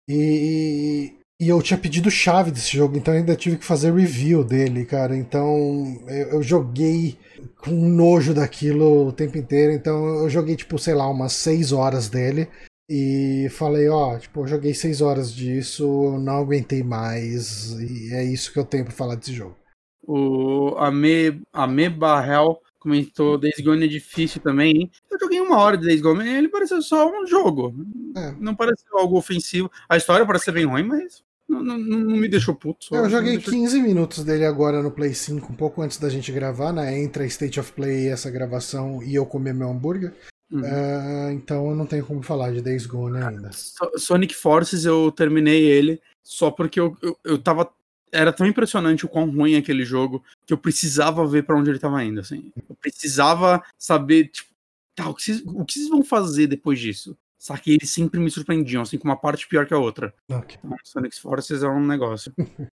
E, e eu tinha pedido chave desse jogo, então ainda tive que fazer review dele, cara. Então eu, eu joguei com nojo daquilo o tempo inteiro. Então eu joguei, tipo, sei lá, umas 6 horas dele. E falei, ó, tipo, eu joguei 6 horas disso, eu não aguentei mais. E é isso que eu tenho pra falar desse jogo. O Ame, Ame Barrel comentou Days Gone é difícil também, hein? Eu joguei uma hora de Days Gone e ele pareceu só um jogo. É. Não pareceu algo ofensivo. A história parece ser bem ruim, mas não, não, não me deixou puto. só- Eu joguei deixou- 15 minutos dele agora no Play 5, um pouco antes da gente gravar, né? Entre a State of Play e essa gravação e eu comer meu hambúrguer. Uhum. Ah, então eu não tenho como falar de Days Gone ainda. So- Sonic Forces eu terminei ele só porque eu, eu, eu tava. Era tão impressionante o quão ruim é aquele jogo que eu precisava ver pra onde ele tava indo, assim. Eu precisava saber, tipo, tá, o que vocês, o que vocês vão fazer depois disso? Só que eles sempre me surpreendiam, assim, com uma parte pior que a outra. Ok. Então, Sonic Forces é um negócio.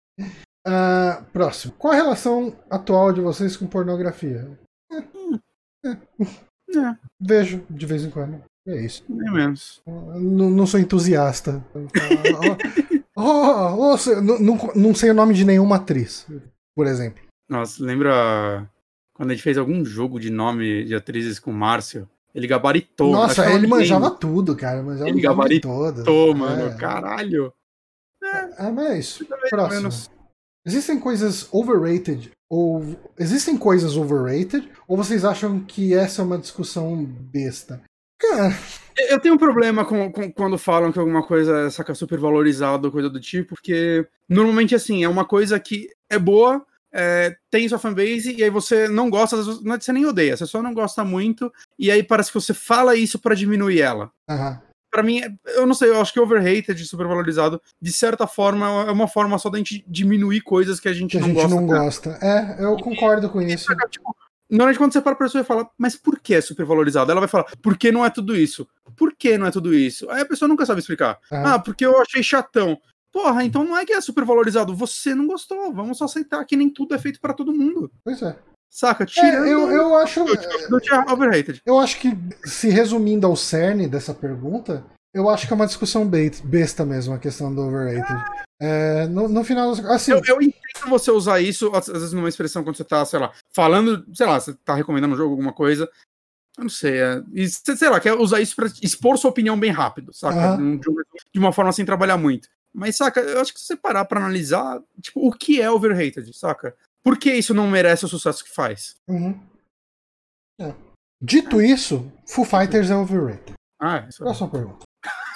Ah, próximo. Qual a relação atual de vocês com pornografia? É, Vejo de vez em quando. É isso. nem menos. Não, não sou entusiasta. Oh, oh, oh, não, não- não sei o nome de nenhuma atriz, por exemplo. Nossa, lembra quando a gente fez algum jogo de nome de atrizes com o Márcio? Ele gabaritou. Nossa, ele manjava tudo, cara. Manjava Ele gabaritou, todo. mano. É. Caralho. É, mas é isso. Mais ou Próximo. menos. Existem coisas overrated ou existem coisas overrated ou vocês acham que essa é uma discussão besta? Cara, Eu tenho um problema com, com- quando falam que alguma coisa é saca super valorizado ou coisa do tipo, porque normalmente assim, é uma coisa que é boa, é, tem sua fanbase, e aí você não gosta, não é que você nem odeia, você só não gosta muito, e aí parece que você fala isso pra diminuir ela. aham, Pra mim, eu não sei, eu acho que overrated, super valorizado, de certa forma, é uma forma só da gente diminuir coisas que a gente que a não gente gosta. não gosta. É, eu concordo com isso. Saca, tipo, normalmente quando você para a pessoa e fala, mas por que é super valorizado? Ela vai falar, por que não é tudo isso? Por que não é tudo isso? Aí a pessoa nunca sabe explicar. Ah. Ah, porque eu achei chatão. Porra, então não é que é super valorizado, você não gostou. Vamos só aceitar que nem tudo é feito pra todo mundo. Pois é. Saca? É, Tirando. eu, eu acho. é overrated. Eu acho que, se resumindo ao cerne dessa pergunta, eu acho que é uma discussão besta mesmo, a questão do overrated. É, no, no final, das- assim, Eu, eu entendo você usar isso, às vezes, numa expressão quando você tá, sei lá, falando, sei lá, você tá recomendando um jogo, alguma coisa. Eu não sei, é, e, sei lá, quer usar isso pra expor sua opinião bem rápido, saca? Uma- de uma forma sem trabalhar muito. Mas, saca, eu acho que se você parar pra analisar, tipo, o que é overrated, saca? Por que isso não merece o sucesso que faz? uhum. É. Dito isso, Foo Fighters é overrated. Ah, isso é. Próxima pergunta.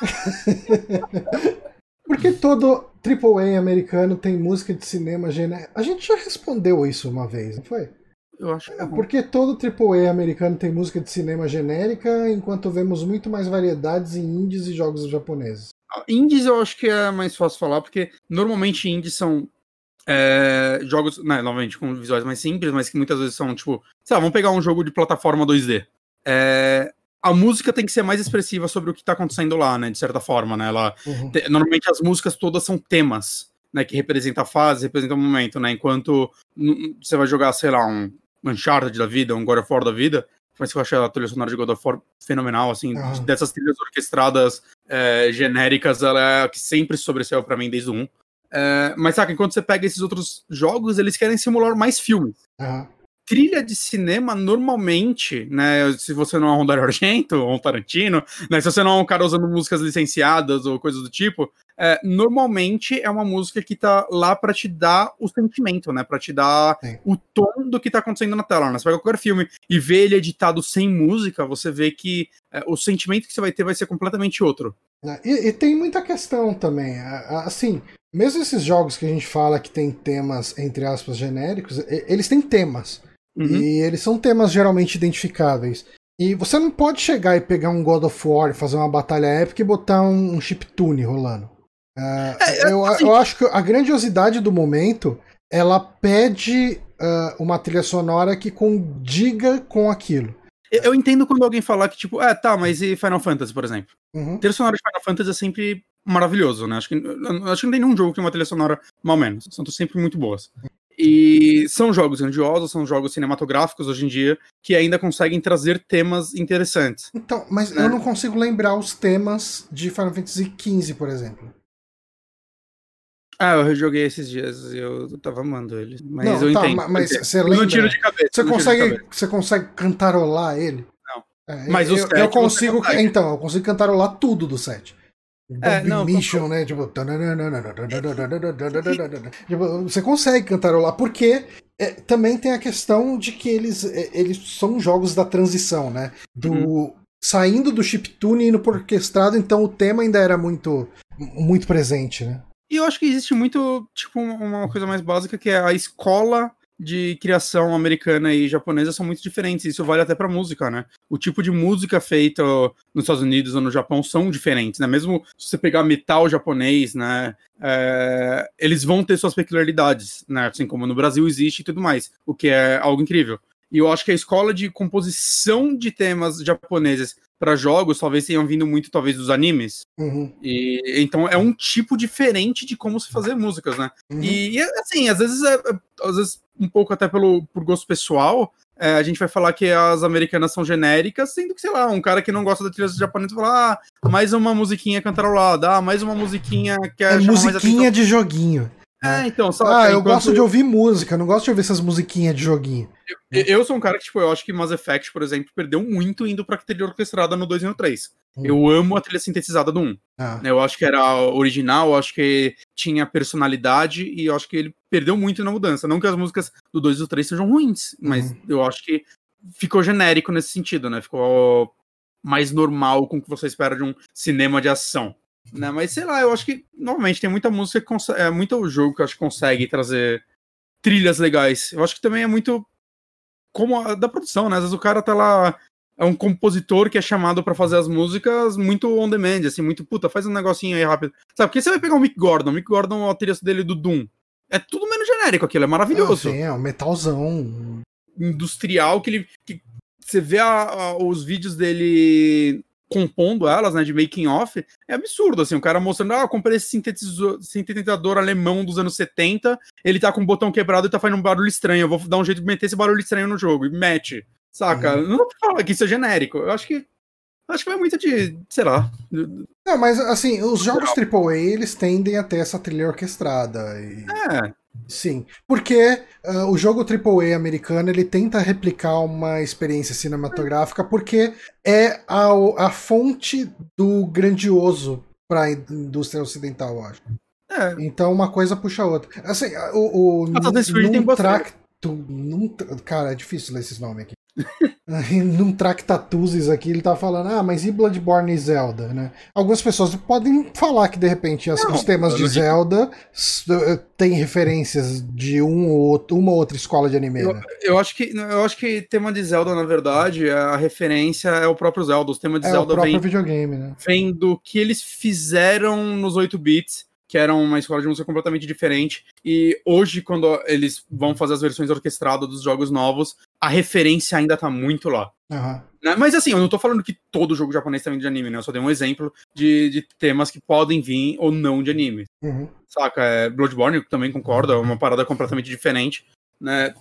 Por que todo AAA americano tem música de cinema genérica? A gente já respondeu isso uma vez, não foi? eu acho que É não. Por que todo AAA americano tem música de cinema genérica, enquanto vemos muito mais variedades em indies e jogos japoneses? Indies eu acho que é mais fácil falar, porque normalmente indies são é, jogos, né, novamente, com visuais mais simples, mas que muitas vezes são, tipo, sei lá, vamos pegar um jogo de plataforma 2D. É, a música tem que ser mais expressiva sobre o que tá acontecendo lá, né, de certa forma, né, ela, Uhum. te- normalmente as músicas todas são temas, né, que representam a fase, representam o momento, né, enquanto você vai jogar, sei lá, um Uncharted da vida, um God of War da vida, mas que eu achei a trilha sonora de God of War fenomenal, assim, Ah. dessas trilhas orquestradas é, genéricas, ela é a que sempre sobressaiu pra mim desde o 1. É, mas saca, enquanto você pega esses outros jogos, eles querem simular mais filmes. Trilha de cinema, normalmente, né? Se você não é um Dario Argento ou um Tarantino, né? Se você não é um cara usando músicas licenciadas ou coisas do tipo, é, normalmente é uma música que tá lá pra te dar o sentimento, né? Pra te dar Sim. o tom do que tá acontecendo na tela. Né? Você pega qualquer filme e vê ele editado sem música, você vê que é, o sentimento que você vai ter vai ser completamente outro. É, E, e tem muita questão também. Assim, mesmo esses jogos que a gente fala que tem temas, entre aspas, genéricos, eles têm temas. Uhum. E eles são temas geralmente identificáveis. E você não pode chegar e pegar um God of War, fazer uma batalha épica e botar um, um chiptune rolando. Uh, é, eu, assim, eu acho que a grandiosidade do momento ela pede uh, uma trilha sonora que condiga com aquilo. Eu entendo quando alguém falar que, tipo, é, tá, mas e Final Fantasy, por exemplo? Uhum. Trilha sonora de Final Fantasy é sempre maravilhoso, né? Acho que, acho que não tem nenhum jogo que tem uma trilha sonora mal menos. São sempre muito boas. E são jogos grandiosos, são jogos cinematográficos hoje em dia, que ainda conseguem trazer temas interessantes. Então, mas né? eu não consigo lembrar os temas de Final Fantasy XV, por exemplo. Ah, eu rejoguei esses dias e eu tava amando ele. Mas não, eu tá, entendo. Mas você lembra? tiro de cabeça. Você consegue, você consegue cantarolar ele? Não. É, mas eu, eu consigo. Então, eu consigo cantarolar tudo do set. É, não, Mission, né? Tipo, tipo, você consegue cantarolar, porque é, também tem a questão de que eles, eles são jogos da transição, né? Do, uhum. Saindo do chiptune e indo por orquestrado, então o tema ainda era muito, muito presente, né? E eu acho que existe muito, tipo, uma coisa mais básica que é a escola de criação americana e japonesa são muito diferentes. Isso vale até para música, né? O tipo de música feita nos Estados Unidos ou no Japão são diferentes, né? Mesmo se você pegar metal japonês, né? É, eles vão ter suas peculiaridades, né? Assim como no Brasil existe e tudo mais, o que é algo incrível. E eu acho que a escola de composição de temas japoneses para jogos talvez tenham vindo muito talvez dos animes. Uhum. E então é um tipo diferente de como se fazer músicas, né? Uhum. E, assim, às vezes é, é, às vezes um pouco até pelo por gosto pessoal, é, a gente vai falar que as americanas são genéricas, sendo que, sei lá, um cara que não gosta da trilha japonesa vai falar, ah, mais uma musiquinha cantarolada, ah, mais uma musiquinha que é, é musiquinha de joguinho. É, então, sabe? Ah, eu enquanto... gosto de ouvir música, não gosto de ouvir essas musiquinhas de joguinho. Eu, eu, sou um cara que, tipo, eu acho que Mass Effect, por exemplo, perdeu muito indo pra trilha orquestrada no 2 e no 3. Hum. Eu amo a trilha sintetizada do 1. Ah. Eu acho que era original, eu acho que tinha personalidade e eu acho que ele perdeu muito na mudança. Não que as músicas do 2 e do 3 sejam ruins, mas hum. eu acho que ficou genérico nesse sentido, né? Ficou mais normal com o que você espera de um cinema de ação. Né? Mas sei lá, eu acho que normalmente tem muita música é muito jogo que eu acho que consegue trazer trilhas legais. Eu acho que também é muito como a da produção, né? Às vezes o cara tá lá é um compositor que é chamado para fazer as músicas muito on demand, assim, muito puta, faz um negocinho aí rápido. Sabe? Porque você vai pegar o Mick Gordon, o Mick Gordon, a trilha dele do Doom. É tudo menos genérico aquilo, é maravilhoso. sim, é um metalzão industrial que ele que você vê a, a, os vídeos dele compondo elas, né, de making off, é absurdo, assim, o cara mostrando, ah, eu comprei esse sintetizador, sintetizador alemão dos anos 70, ele tá com o botão quebrado e tá fazendo um barulho estranho, eu vou dar um jeito de meter esse barulho estranho no jogo, e mete, saca? Uhum. Não falar que isso é genérico, eu acho que acho que vai muito de, sei lá... Não, mas, assim, os jogos AAA, eles tendem a ter essa trilha orquestrada e... É, Sim, porque uh, o jogo AAA americano ele tenta replicar uma experiência cinematográfica porque é a, a fonte do grandioso para a indústria ocidental, eu acho. É. Então uma coisa puxa a outra. Assim, o, o num tracto, num, cara, é difícil ler esses nomes aqui. Num Tractatuzes aqui, ele tá falando, ah, mas e Bloodborne e Zelda, né? Algumas pessoas podem falar que de repente as, não, os temas de Zelda eh, têm referências de um ou outro, uma ou outra escola de anime. Eu, né? eu, acho que eu acho que tema de Zelda, na verdade, a referência é o próprio Zelda. Os temas de é Zelda o próprio vem, videogame, né? vem do que eles fizeram nos 8 bits que era uma escola de música completamente diferente. E hoje, quando eles vão fazer as versões orquestradas dos jogos novos, a referência ainda tá muito lá. Uhum. Mas assim, eu não tô falando que todo jogo japonês tá vindo de anime, né? Eu só dei um exemplo de, de temas que podem vir ou não de anime. Uhum. Saca? É, Bloodborne também concordo, é uma parada completamente diferente. Né?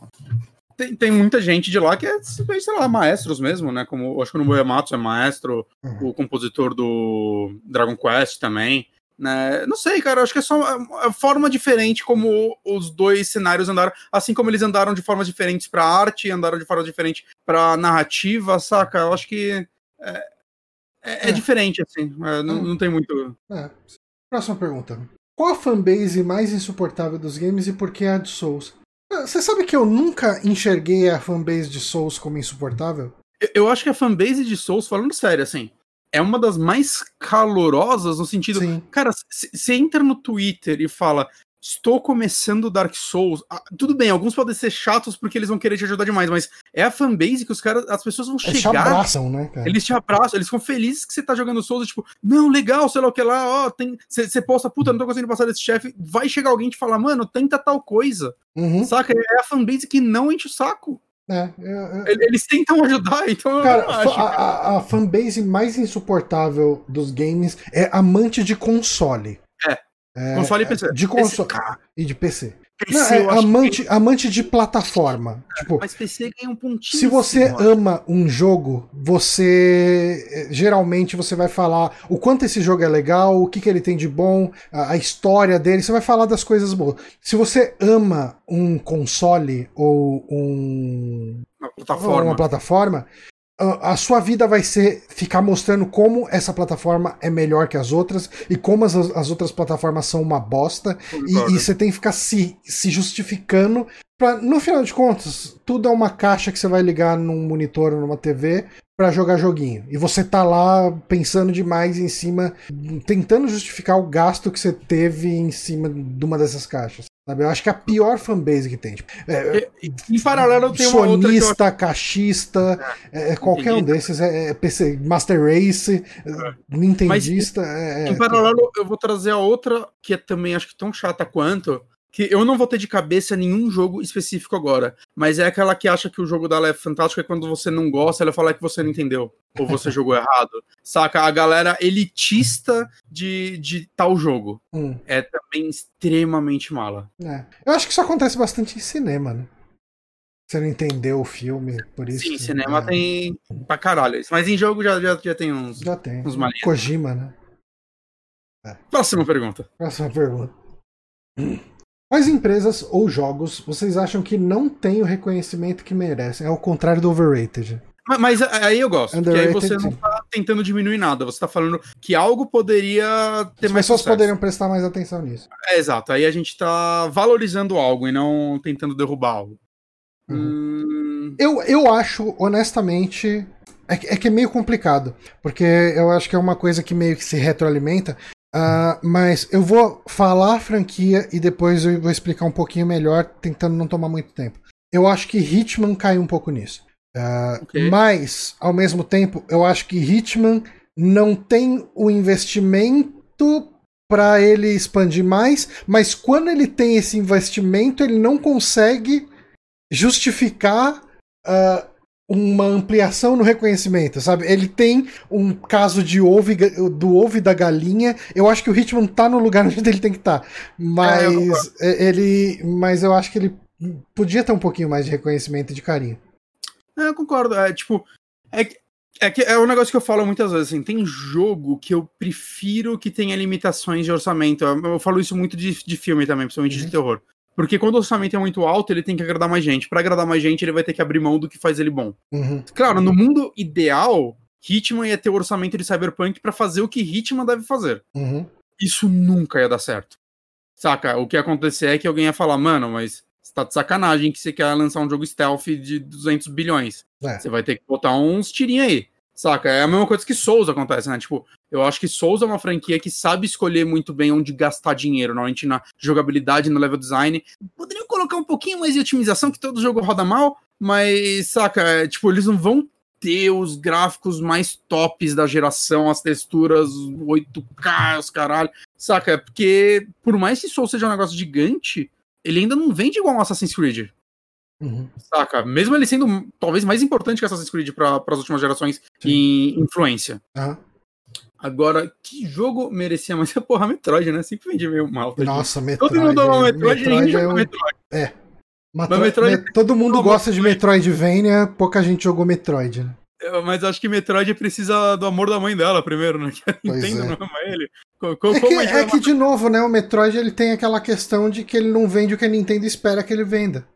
Tem, tem muita gente de lá que é, sei lá, maestros mesmo, né? Como acho que o Nobuo Yamato é maestro, uhum. o compositor do Dragon Quest também. Né? Não sei, cara, acho que é só a forma diferente como os dois cenários andaram, assim como eles andaram de formas diferentes para arte, andaram de forma diferente para narrativa, saca? Eu acho que é, é, é, é. diferente, assim, é, não, hum. não, tem muito. É. Próxima pergunta. Qual a fanbase mais insuportável dos games e por que a de Souls? Ah, você sabe que eu nunca enxerguei a fanbase de Souls como insuportável? Eu, eu acho que a fanbase de Souls, falando sério, assim, é uma das mais calorosas no sentido. Sim. Cara, você entra no Twitter e fala. estou começando Dark Souls. Ah, tudo bem, alguns podem ser chatos porque eles vão querer te ajudar demais, mas é a fanbase que os caras, as pessoas vão Eles chegar. te abraçam, né, cara? Eles te abraçam, eles ficam felizes que você tá jogando Souls, tipo, não, legal, sei lá o que lá, ó, tem. Você posta, puta, não tô conseguindo passar desse chefe. Vai chegar alguém e te falar, mano, tenta tal coisa. Uhum. Saca? É a fanbase que não enche o saco. É, eu- eu- Ele- Eles tentam ajudar, então eu Cara, não acho. a, a- a fanbase mais insuportável dos games é amante de console. É. Console e PC. De console. PC, E de PC. PC, Não, é eu acho amante, amante de plataforma. Tipo, que- Mas PC ganha um pontinho. se você assim, ó. ama um jogo, você eh, geralmente você vai falar o quanto esse jogo é legal, o que, que ele tem de bom, a, a história dele, você vai falar das coisas boas. Se você ama um console ou um Uma plataforma. uma plataforma, a sua vida vai ser ficar mostrando como essa plataforma é melhor que as outras e como as, as outras plataformas são uma bosta. E, e você tem que ficar se, se justificando pra, no final de contas, tudo é uma caixa que você vai ligar num monitor ou numa TV pra jogar joguinho. E você tá lá pensando demais em cima, tentando justificar o gasto que você teve em cima de uma dessas caixas. Sabe? Eu acho que é a pior fanbase que tem. Tipo, é, Em paralelo tem uma outra eu caixista, é, é qualquer um desses, é, é PC, Master Race, é, Nintendista, é, Em paralelo, eu vou trazer a outra que é também acho que tão chata quanto. Que eu não vou ter de cabeça nenhum jogo específico agora. Mas é aquela que acha que o jogo dela é fantástico e quando você não gosta, ela fala que você não entendeu. Ou você jogou errado. Saca? A galera elitista de, de tal jogo. hum, É também extremamente mala. é. Eu acho que isso acontece bastante em cinema, né? Você não entendeu o filme, por isso. Sim, que- cinema é, tem pra caralho. isso. Mas em jogo já, já, já tem uns. Já tem. uns malinhos. Kojima, né? Próxima pergunta. Próxima pergunta. Quais empresas ou jogos vocês acham que não têm o reconhecimento que merecem? É o contrário do overrated. Mas, mas aí eu gosto. Porque aí você não sim. tá tentando diminuir nada. Você tá falando que algo poderia ter As mais pessoas sucesso. poderiam prestar mais atenção nisso. É, exato. Aí a gente tá valorizando algo e não tentando derrubar algo. Uhum. Hum, Eu, eu acho, honestamente, é, que- é que é meio complicado, porque eu acho que é uma coisa que meio que se retroalimenta. Ah, mas eu vou falar a franquia e depois eu vou explicar um pouquinho melhor, tentando não tomar muito tempo. Eu acho que Hitman cai um pouco nisso. Ah, Ok. Mas, ao mesmo tempo, eu acho que Hitman não tem o investimento para ele expandir mais, mas quando ele tem esse investimento, ele não consegue justificar ah, uma ampliação no reconhecimento, sabe? Ele tem um caso de ovo do ovo e da galinha. Eu acho que o Hitman tá no lugar onde ele tem que estar, mas É, eu é, ele, mas eu acho que ele podia ter um pouquinho mais de reconhecimento e de carinho. é, eu concordo. É tipo. É, que- é, que é um negócio que eu falo muitas vezes. Assim, tem jogo que eu prefiro que tenha limitações de orçamento. Eu, eu falo isso muito de, de filme também, principalmente Uhum. de terror. Porque quando o orçamento é muito alto, ele tem que agradar mais gente. Pra agradar mais gente, ele vai ter que abrir mão do que faz ele bom. Uhum. Claro, no mundo ideal, Hitman ia ter o orçamento de Cyberpunk pra fazer o que Hitman deve fazer. Uhum. Isso nunca ia dar certo. Saca? O que ia acontecer é que alguém ia falar, mano, mas você tá de sacanagem que você quer lançar um jogo stealth de 200 bilhões. É. Você vai ter que botar uns tirinhos aí. Saca? É a mesma coisa que Souls acontece, né? Tipo, eu acho que Souls é uma franquia que sabe escolher muito bem onde gastar dinheiro, normalmente na jogabilidade, no level design. Poderiam colocar um pouquinho mais de otimização, que todo jogo roda mal, mas, saca? É, tipo, eles não vão ter os gráficos mais tops da geração, as texturas 8K, os caralho. Saca? É Porque, por mais que Souls seja um negócio gigante, ele ainda não vende igual um Assassin's Creed. Uhum. Saca? Mesmo ele sendo talvez mais importante que Assassin's Creed para as últimas gerações em influência. Aham. Agora, que jogo merecia mais? Porra, Metroid, né? Sempre vendi meio mal. tadinho. Nossa, Metroid. Todo mundo ama Metroid, Metroid ninguém é joga um- Metroid. Metro- Mas Metroid- Me- Todo mundo gosta de Metroidvania, pouca gente jogou Metroid, né? Eu- Mas acho que Metroid precisa do amor da mãe dela primeiro, né? Que Pois Nintendo é. não ama ele. Co- co- É Como que, gente é que, de novo, né, o Metroid ele tem aquela questão de que ele não vende o que a Nintendo espera que ele venda.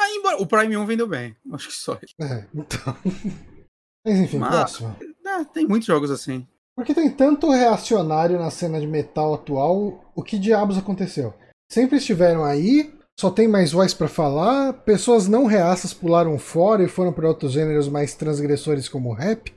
Ah, embora- O Prime 1 vendeu bem. Acho que só. É, então. Mas enfim, Mas- próximo. É, tem muitos jogos assim. Porque tem tanto reacionário na cena de metal atual, o que diabos aconteceu? Sempre estiveram aí, só tem mais voz pra falar, pessoas não reaças pularam fora e foram para outros gêneros mais transgressores como o rap.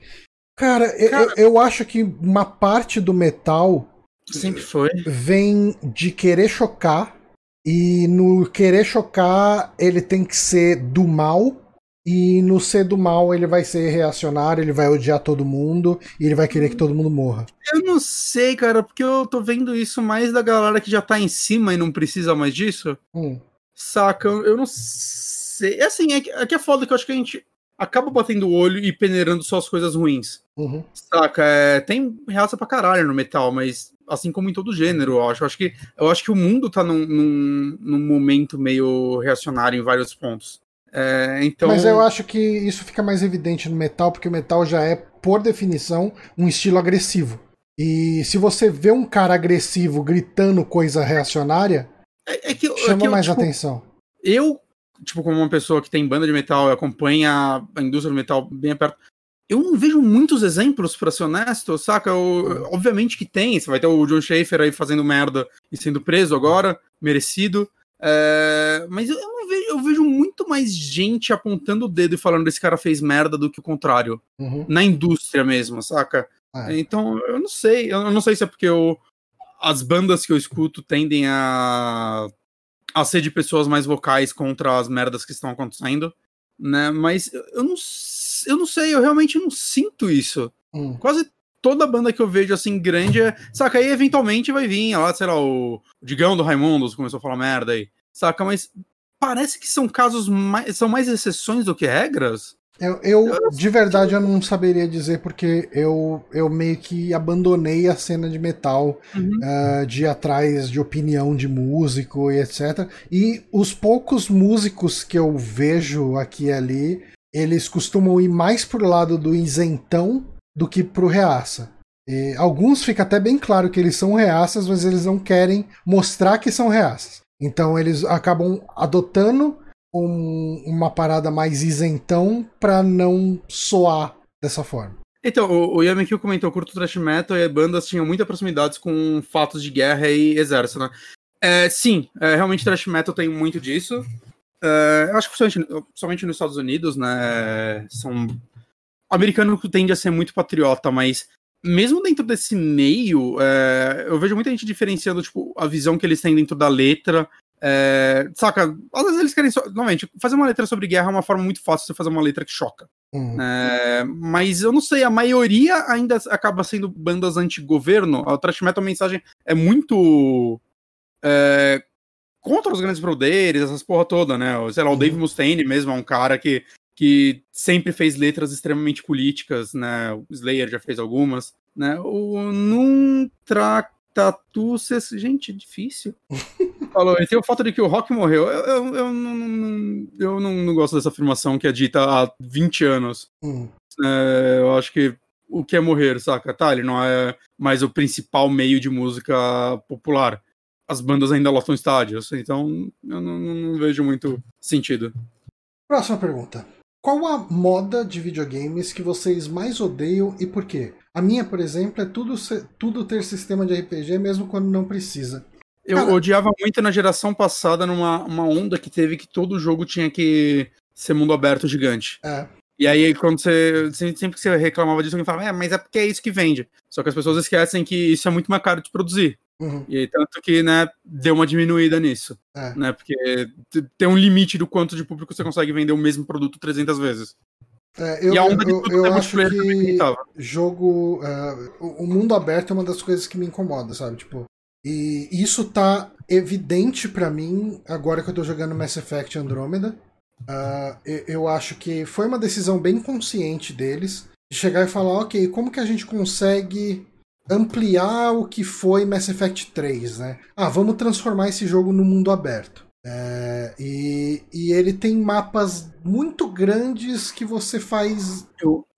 Cara, eu- Cara- Eu, eu acho que uma parte do metal Sempre foi. vem de querer chocar. E no querer chocar, ele tem que ser do mal. E no ser do mal, ele vai ser reacionário, ele vai odiar todo mundo. E ele vai querer que todo mundo morra. Eu não sei, cara, porque eu tô vendo isso mais da galera que já tá em cima e não precisa mais disso. Hum. Saca? Eu não sei. É assim, é que, é que é foda que eu acho que a gente acaba batendo o olho e peneirando só as coisas ruins. Uhum. Saca? É, tem reaça pra caralho no metal, mas assim como em todo gênero, eu acho. Eu acho que, eu acho que o mundo tá num, num, num momento meio reacionário em vários pontos. É, então. Mas eu acho que isso fica mais evidente no metal, porque o metal já é, por definição, um estilo agressivo. E se você vê um cara agressivo gritando coisa reacionária, é, é que, é chama que eu, mais tipo, atenção. eu, tipo, como uma pessoa que tem banda de metal e acompanha a indústria do metal bem perto, eu não vejo muitos exemplos, pra ser honesto, saca? Eu- obviamente que tem, você vai ter o John Schaefer aí fazendo merda e sendo preso agora, merecido. É, mas eu, eu vejo, eu vejo muito mais gente apontando o dedo e falando esse cara fez merda do que o contrário. Uhum. Na indústria mesmo, saca? É. Então, eu não sei. Eu não sei se é porque eu, as bandas que eu escuto tendem a, a ser de pessoas mais vocais contra as merdas que estão acontecendo, né? Mas eu não, eu não sei, eu realmente não sinto isso. Hum. Quase toda banda que eu vejo assim grande é. Saca? Aí eventualmente vai vir, lá, sei lá, o Digão do Raimundos começou a falar merda aí. Saca? Mas parece que são casos mais. são mais exceções do que regras. Eu, eu, de verdade, eu não saberia dizer porque eu, eu meio que abandonei a cena de metal, ah, de ir atrás de opinião de músico e etc. E os poucos músicos que eu vejo aqui e ali, eles costumam ir mais pro lado do isentão do que pro reaça. E alguns fica até bem claro que eles são reaças, mas eles não querem mostrar que são reaças. Então eles acabam adotando um- uma parada mais isentão pra não soar dessa forma. Então, o, o Yamekil comentou, curto thrash metal e bandas tinham muita proximidade com fatos de guerra e exército, né? É, sim, é, realmente thrash metal tem muito disso. É, acho que somente, nos Estados Unidos, né? São... O americano tende a ser muito patriota, mas mesmo dentro desse meio, é, eu vejo muita gente diferenciando tipo, a visão que eles têm dentro da letra. É, saca? Às vezes eles querem. Só, normalmente, fazer uma letra sobre guerra é uma forma muito fácil de fazer uma letra que choca. Hum. É, mas eu não sei, a maioria ainda acaba sendo bandas anti-governo. A thrash metal mensagem é muito é, contra os grandes poderes, essas porra toda, né? Sei lá, o Uhum. Dave Mustaine mesmo é um cara que, que sempre fez letras extremamente políticas, né? O Slayer já fez algumas, né? O Num Tatu, gente, difícil. Falou, e tem o fato de que o Rock morreu. Eu, eu, eu não, não- eu não, não gosto dessa afirmação que é dita há 20 anos. Hum. É, eu acho que o que é morrer, saca? Tá, ele não é mais o principal meio de música popular. As bandas ainda lotam estádios, então eu não, não- não vejo muito sentido. Próxima pergunta. Qual a moda de videogames que vocês mais odeiam e por quê? A minha, por exemplo, é tudo, ser- tudo ter sistema de RPG mesmo quando não precisa. Eu Cara- odiava muito na geração passada, numa uma onda que teve que todo jogo tinha que ser mundo aberto gigante. É. E aí, quando você. Sempre sempre que você reclamava disso, alguém falava, é, mas é porque é isso que vende. Só que as pessoas esquecem que isso é muito mais caro de produzir. Uhum. E tanto que, né, deu uma diminuída nisso. É. Né, porque tem um limite do quanto de público você consegue vender o mesmo produto 300 vezes. É, eu, e a onda eu, tudo eu é acho que jogo. é, o mundo aberto é uma das coisas que me incomoda, sabe? Tipo. E isso tá evidente pra mim agora que eu tô jogando Mass Effect Andromeda. Ah, eu, eu acho que foi uma decisão bem consciente deles de chegar e falar, ok, como que a gente consegue ampliar o que foi Mass Effect 3, né? Ah, vamos transformar esse jogo no mundo aberto. É, e, e ele tem mapas muito grandes que você faz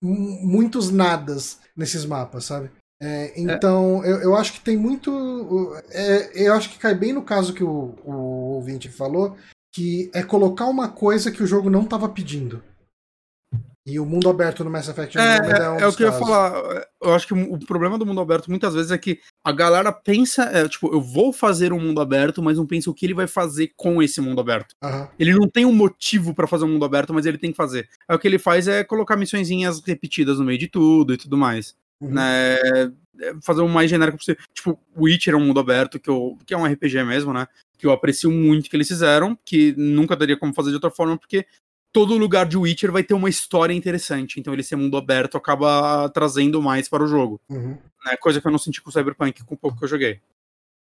muitos nadas nesses mapas, sabe? É, então, Eu, eu acho que tem muito. é, eu acho que cai bem no caso que o, o ouvinte falou, que é colocar uma coisa que o jogo não estava pedindo. E o mundo aberto no Mass Effect É, Andromeda é, um é o que eu ia casos. falar. Eu acho que o problema do mundo aberto muitas vezes é que a galera pensa, é, tipo, eu vou fazer um mundo aberto, mas não pensa o que ele vai fazer com esse mundo aberto. Aham. Ele não tem um motivo pra fazer um mundo aberto, mas ele tem que fazer. Aí o que ele faz é colocar missõezinhas repetidas no meio de tudo e tudo mais. uhum. né? É, fazer o mais genérico possível. Tipo, Witcher é um mundo aberto, que, eu, que é um RPG mesmo, né? Que eu aprecio muito que eles fizeram, que nunca daria como fazer de outra forma, porque todo lugar de Witcher vai ter uma história interessante. Então ele ser mundo aberto acaba trazendo mais para o jogo. Uhum. Né? Coisa que eu não senti com o Cyberpunk com o pouco que eu joguei.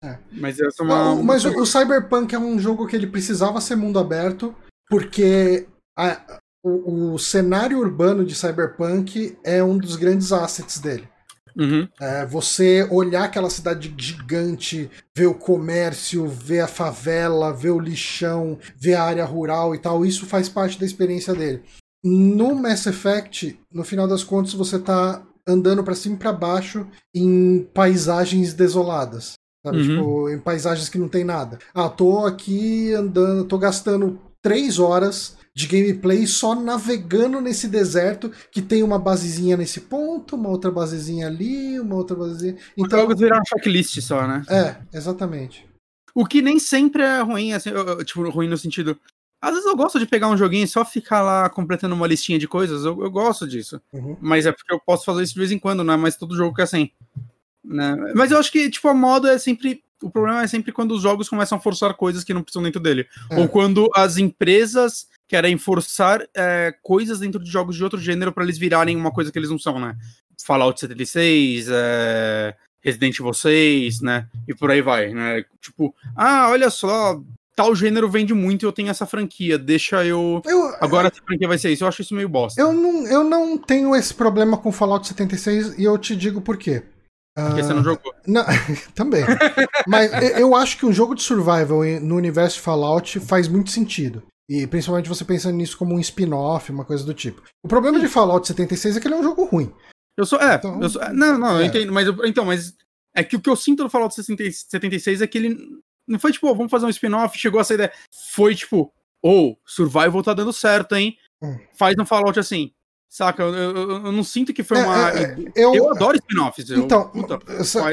É. Mas essa é uma. Não, mas o, o, Cyberpunk é um jogo que ele precisava ser mundo aberto, porque a, o, o, cenário urbano de Cyberpunk é um dos grandes assets dele. Uhum. É, você olhar aquela cidade gigante, ver o comércio, ver a favela, ver o lixão, ver a área rural e tal, isso faz parte da experiência dele. No Mass Effect, no final das contas, você tá andando para cima e para baixo em paisagens desoladas. Sabe? Uhum. Tipo, em paisagens que não tem nada. Ah, tô aqui andando, tô gastando três horas de gameplay só navegando nesse deserto que tem uma basezinha nesse ponto, uma outra basezinha ali, uma outra basezinha. Então, jogos virar um checklist só, né? É, exatamente. O que nem sempre é ruim, assim, tipo, ruim no sentido. Às vezes eu gosto de pegar um joguinho e só ficar lá completando uma listinha de coisas, eu, eu gosto disso. Uhum. Mas é porque eu posso fazer isso de vez em quando, não é mais todo jogo que é assim. Né? Mas eu acho que, tipo, a moda é sempre o problema é sempre quando os jogos começam a forçar coisas que não precisam dentro dele. É. Ou quando as empresas querem forçar é, coisas dentro de jogos de outro gênero para eles virarem uma coisa que eles não são, né? Fallout 76, é, Resident Evil 6, né? E por aí vai, né? Tipo, ah, olha só, tal gênero vende muito e eu tenho essa franquia, deixa eu. eu Agora essa franquia vai ser isso. Eu acho isso meio bosta. Eu não, eu não tenho esse problema com Fallout 76 e eu te digo por quê. Porque você não ah, jogou. Não, também. Mas eu acho que um jogo de survival no universo Fallout faz muito sentido. E principalmente você pensando nisso como um spin-off, uma coisa do tipo. O problema de Fallout 76 é que ele é um jogo ruim. Eu sou. É, então, eu sou, não, não, é. eu entendo. Mas eu, então, mas é que o que eu sinto do Fallout 76 é que ele. Não foi tipo, oh, vamos fazer um spin-off, chegou essa ideia. Foi tipo, ou oh, Survival tá dando certo, hein? Hum. Faz um Fallout assim. Saca? Eu, eu, eu, não sinto que foi é, uma. É, é eu, eu adoro spin-offs. Então, puta,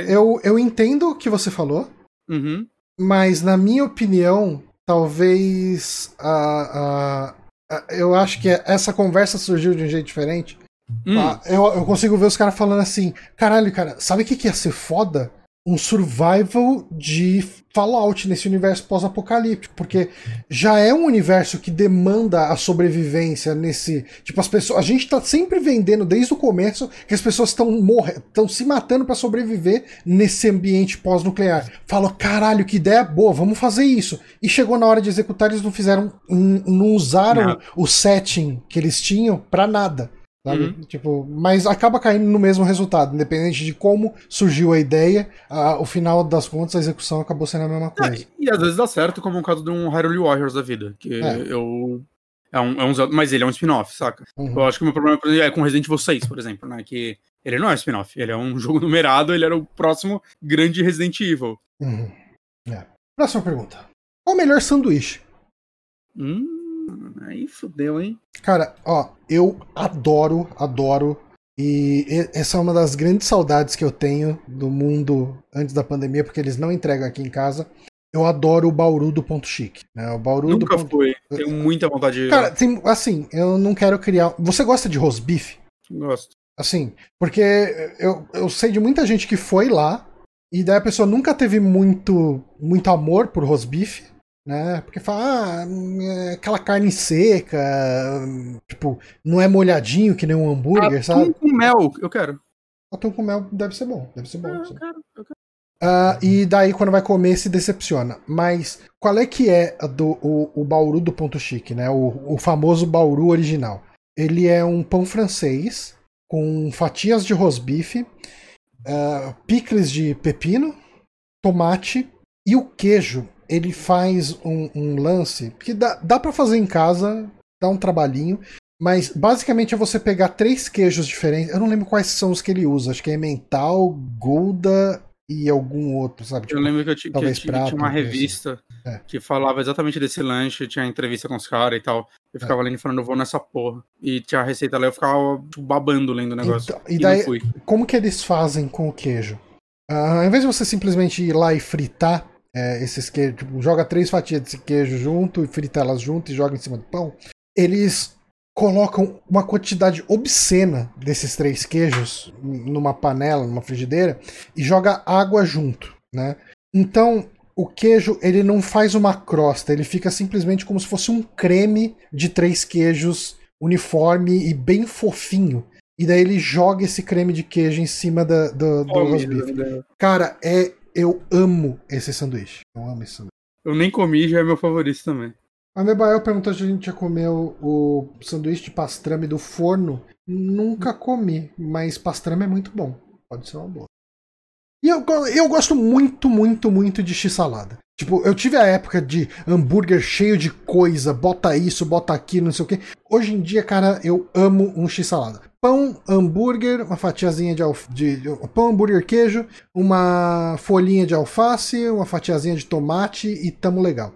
eu, eu entendo o que você falou, uhum. mas na minha opinião, talvez. Uh, uh, eu acho que essa conversa surgiu de um jeito diferente. Hum. Uh, eu, eu consigo ver os caras falando assim: caralho, cara, sabe o que, que ia ser foda? Um survival de Fallout nesse universo pós-apocalíptico, porque já é um universo que demanda a sobrevivência nesse, tipo as pessoas, a gente tá sempre vendendo desde o começo que as pessoas estão morrendo, estão se matando para sobreviver nesse ambiente pós-nuclear. Falou, caralho, que ideia boa, vamos fazer isso. E chegou na hora de executar, eles não fizeram, não usaram não. o setting que eles tinham para nada. Sabe? Uhum. Tipo, mas acaba caindo no mesmo resultado, independente de como surgiu a ideia, a, o final das contas, a execução acabou sendo a mesma é, coisa. É, e, às vezes dá certo, como no caso de um Hyrule Warriors da vida, que é. eu. É um, é um, mas ele é um spin-off, saca? Uhum. Eu acho que o meu problema é com Resident Evil 6, por exemplo, né? Que ele não é um spin-off, ele é um jogo numerado, ele era o próximo grande Resident Evil. Uhum. É. Próxima pergunta. Qual o melhor sanduíche? Hum. Aí fudeu, hein? Cara, ó, eu adoro, adoro. E essa é uma das grandes saudades que eu tenho do mundo antes da pandemia, porque eles não entregam aqui em casa. Eu adoro o Bauru do Ponto Chique. Né? O Bauru Nunca do ponto... fui. Tenho muita vontade de. Cara, tem, assim, eu não quero criar. Você gosta de rosbife? Gosto. Assim, porque eu, eu sei de muita gente que foi lá e daí a pessoa nunca teve muito, muito amor por rosbife né? Porque fala, ah, é aquela carne seca, tipo, não é molhadinho que nem um hambúrguer, atum sabe? com mel, eu quero. Atum com mel deve ser bom, deve ser bom. Ah, eu quero, eu quero. Uh, e daí quando vai comer se decepciona. Mas qual é que é do, o, o Bauru do Ponto Chique, né? O, o famoso Bauru original. Ele é um pão francês com fatias de rosbife, uh, picles de pepino, tomate e o queijo ele faz um, um lance que dá, dá para fazer em casa, dá um trabalhinho, mas basicamente é você pegar três queijos diferentes. Eu não lembro quais são os que ele usa. Acho que é mental, Gouda e algum outro, sabe? Tipo, eu lembro que eu, que, que prato, tinha uma revista é. que falava exatamente desse lanche, tinha entrevista com os caras e tal. Eu ficava é. lendo falando, eu vou nessa porra. E tinha a receita lá, eu ficava tipo, babando lendo o negócio. Então, e, daí, como que eles fazem com o queijo? Uh, ao invés de você simplesmente ir lá e fritar, é, esses queijos, tipo, joga três fatias desse queijo junto e frita elas junto e joga em cima do pão. Eles colocam uma quantidade obscena desses três queijos numa panela, numa frigideira e joga água junto, né? Então, o queijo ele não faz uma crosta, ele fica simplesmente como se fosse um creme de três queijos uniforme e bem fofinho. E daí ele joga esse creme de queijo em cima da, do, do Oh. Cara, é, eu amo esse sanduíche. Eu amo esse sanduíche. Eu nem comi, já é meu favorito também. A Mebael perguntou se a gente já comeu o sanduíche de pastrame do forno. Nunca comi, mas pastrame é muito bom. Pode ser uma boa. E eu, eu gosto muito, muito, muito de x-salada. Tipo, eu tive a época de hambúrguer cheio de coisa, bota isso, bota aquilo, não sei o quê. Hoje em dia, cara, eu amo um x-salada. Pão, hambúrguer, uma fatiazinha de, alf de, pão, hambúrguer, queijo, uma folhinha de alface, uma fatiazinha de tomate e tamo legal.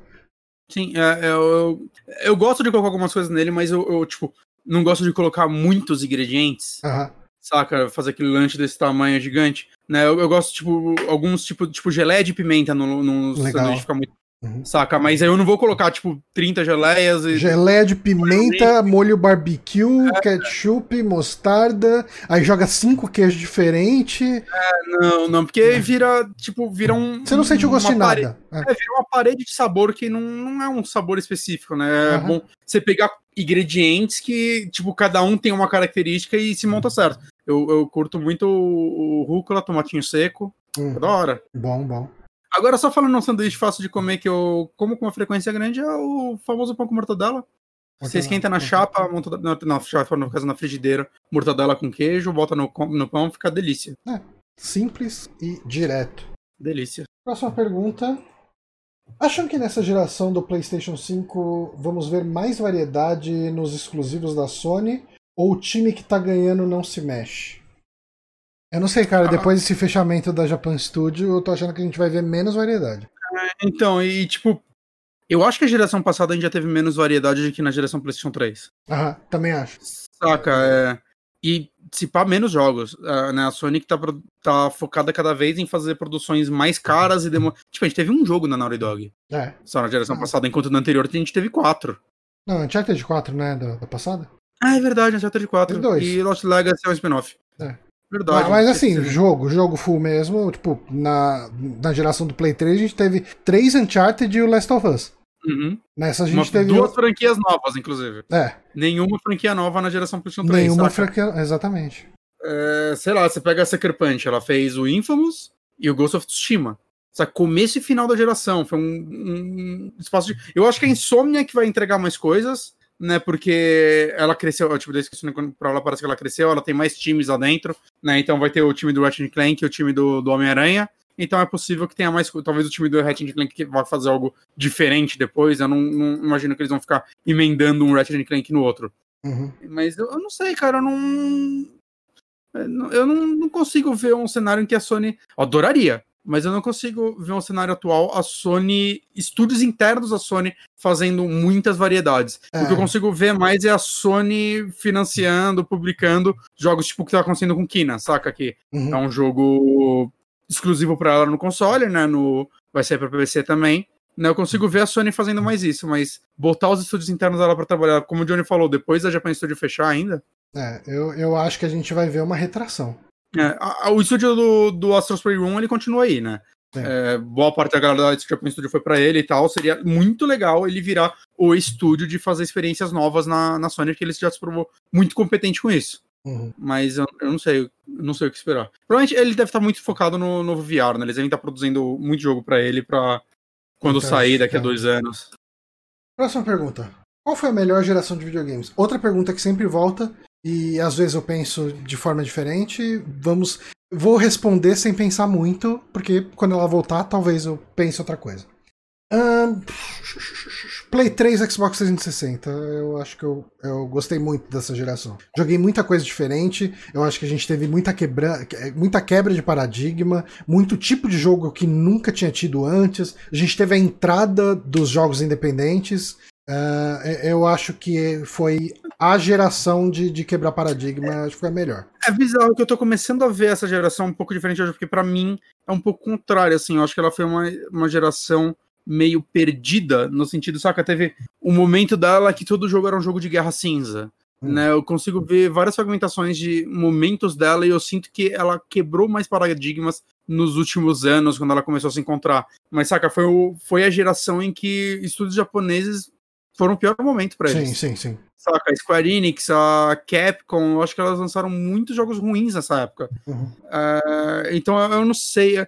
Sim, é, é, eu, eu gosto de colocar algumas coisas nele, mas eu, eu, tipo, não gosto de colocar muitos ingredientes, Aham. Saca? Fazer aquele lanche desse tamanho gigante. Né? Eu, eu gosto, tipo, alguns, tipo, tipo geleia de pimenta no, no Legal. sanduíche, fica muito. Uhum. Saca? Mas aí eu não vou colocar, tipo, 30 geleias e. Geleia de pimenta, molho barbecue, ketchup, mostarda. Aí joga cinco queijos diferentes. Não, não, porque vira, tipo, vira um. Você não sente o gosto uma de nada. É. É, vira uma parede de sabor que não, não é um sabor específico, né? É Aham. bom você pegar ingredientes que, tipo, cada um tem uma característica e se monta certo. Eu, eu curto muito o, o rúcula, tomatinho seco. Hum, É da hora. bom, bom. Agora, só falando um sanduíche fácil de comer que eu como com uma frequência grande, é o famoso pão com mortadela. Você esquenta na Uhum. chapa, monta, na, na chapa, no caso, na frigideira, mortadela com queijo, bota no, no pão, fica delícia. Simples e direto. Delícia. Próxima pergunta. Acham que nessa geração do PlayStation 5 vamos ver mais variedade nos exclusivos da Sony? Ou o time que tá ganhando não se mexe? Eu não sei, cara. Ah. Depois desse fechamento da Japan Studio, eu tô achando que a gente vai ver menos variedade. Então, e tipo, eu acho que a geração passada a gente já teve menos variedade do que na geração PlayStation 3. Aham, também acho. Saca? É... E se pá, menos jogos. Ah, né? A Sony que tá, tá focada cada vez em fazer produções mais caras e demo... Tipo, a gente teve um jogo na Naughty Dog. É. Só na geração Ah. passada, enquanto na anterior a gente teve quatro. Não, Uncharted 4, né? Da, da passada? Ah, é verdade, Uncharted 4. Teve dois. E Lost Legacy é um spin-off. É. Verdade. mas, assim, Sim. jogo, jogo full mesmo. Tipo, na, na geração do Play 3 a gente teve três Uncharted e o Last of Us. Uhum. Nessa a gente Uma- teve. Duas franquias novas, inclusive. É, Nenhuma franquia nova na geração PlayStation 3. nenhuma saca? franquia. Exatamente. É, sei lá, você pega a Sucker Punch, ela fez o Infamous e o Ghost of Tsushima. Sabe, começo e final da geração. Foi um, um espaço de. Eu acho que a Insomnia que vai entregar mais coisas, né? Porque ela cresceu, tipo, desde que pra ela parece que ela cresceu, ela tem mais times lá dentro, né? Então vai ter o time do Ratchet Clank e o time do, do Homem-Aranha. Então é possível que tenha mais. Talvez o time do Ratchet Clank que vai fazer algo diferente depois. Eu não, não imagino que eles vão ficar emendando um Ratchet Clank no outro. Uhum. Mas eu, eu não sei, cara, eu não. Eu não, eu não, não consigo ver um cenário em que a Sony. eu adoraria, mas eu não consigo ver um cenário atual, a Sony. Estúdios internos da Sony fazendo muitas variedades. É. O que eu consigo ver mais é a Sony financiando, publicando jogos tipo o que tá acontecendo com Kina, saca? Que Uhum. é um jogo exclusivo para ela no console, né? No, vai sair para PC também. Né, eu consigo ver a Sony fazendo mais isso, mas botar os estúdios internos dela para trabalhar, como o Johnny falou, depois da Japan Studio fechar ainda. É, eu, eu acho que a gente vai ver uma retração. É, a- a- o estúdio do, do Astro's Playroom ele continua aí, né? Sim. É, boa parte da galera da Japan Studio foi para ele e tal. Seria muito legal ele virar o estúdio de fazer experiências novas na, na Sony, porque ele já se provou muito competente com isso. Uhum. Mas eu, eu não sei, eu não sei o que esperar. Provavelmente ele deve estar muito focado no novo VR, né? Eles devem estar produzindo muito jogo pra ele pra quando Então, sair daqui a é. dois anos. Próxima pergunta. Qual foi a melhor geração de videogames? Outra pergunta que sempre volta e às vezes eu penso de forma diferente. Vamos, vou responder sem pensar muito, porque quando ela voltar, talvez eu pense outra coisa. Ahn, Play 3, Xbox 360. Eu acho que eu, eu gostei muito dessa geração. Joguei muita coisa diferente. Eu acho que a gente teve muita, quebra, muita quebra de paradigma, muito tipo de jogo que nunca tinha tido antes. A gente teve a entrada dos jogos independentes. Ah, eu acho que foi a geração de, de quebrar paradigma, acho que foi a melhor. É bizarro que eu tô começando a ver essa geração um pouco diferente hoje, porque pra mim é um pouco contrário, assim. Eu acho que ela foi uma, uma geração meio perdida, no sentido, saca? Teve um momento dela que todo jogo era um jogo de guerra cinza. Hum. Né, eu consigo ver várias fragmentações de momentos dela e eu sinto que ela quebrou mais paradigmas nos últimos anos, quando ela começou a se encontrar. Mas, saca, foi, o, foi a geração em que estudos japoneses foram o pior momento para eles. Sim, sim, sim. Saca, a Square Enix, a Capcom, eu acho que elas lançaram muitos jogos ruins nessa época. Uhum. Uh, então eu não sei.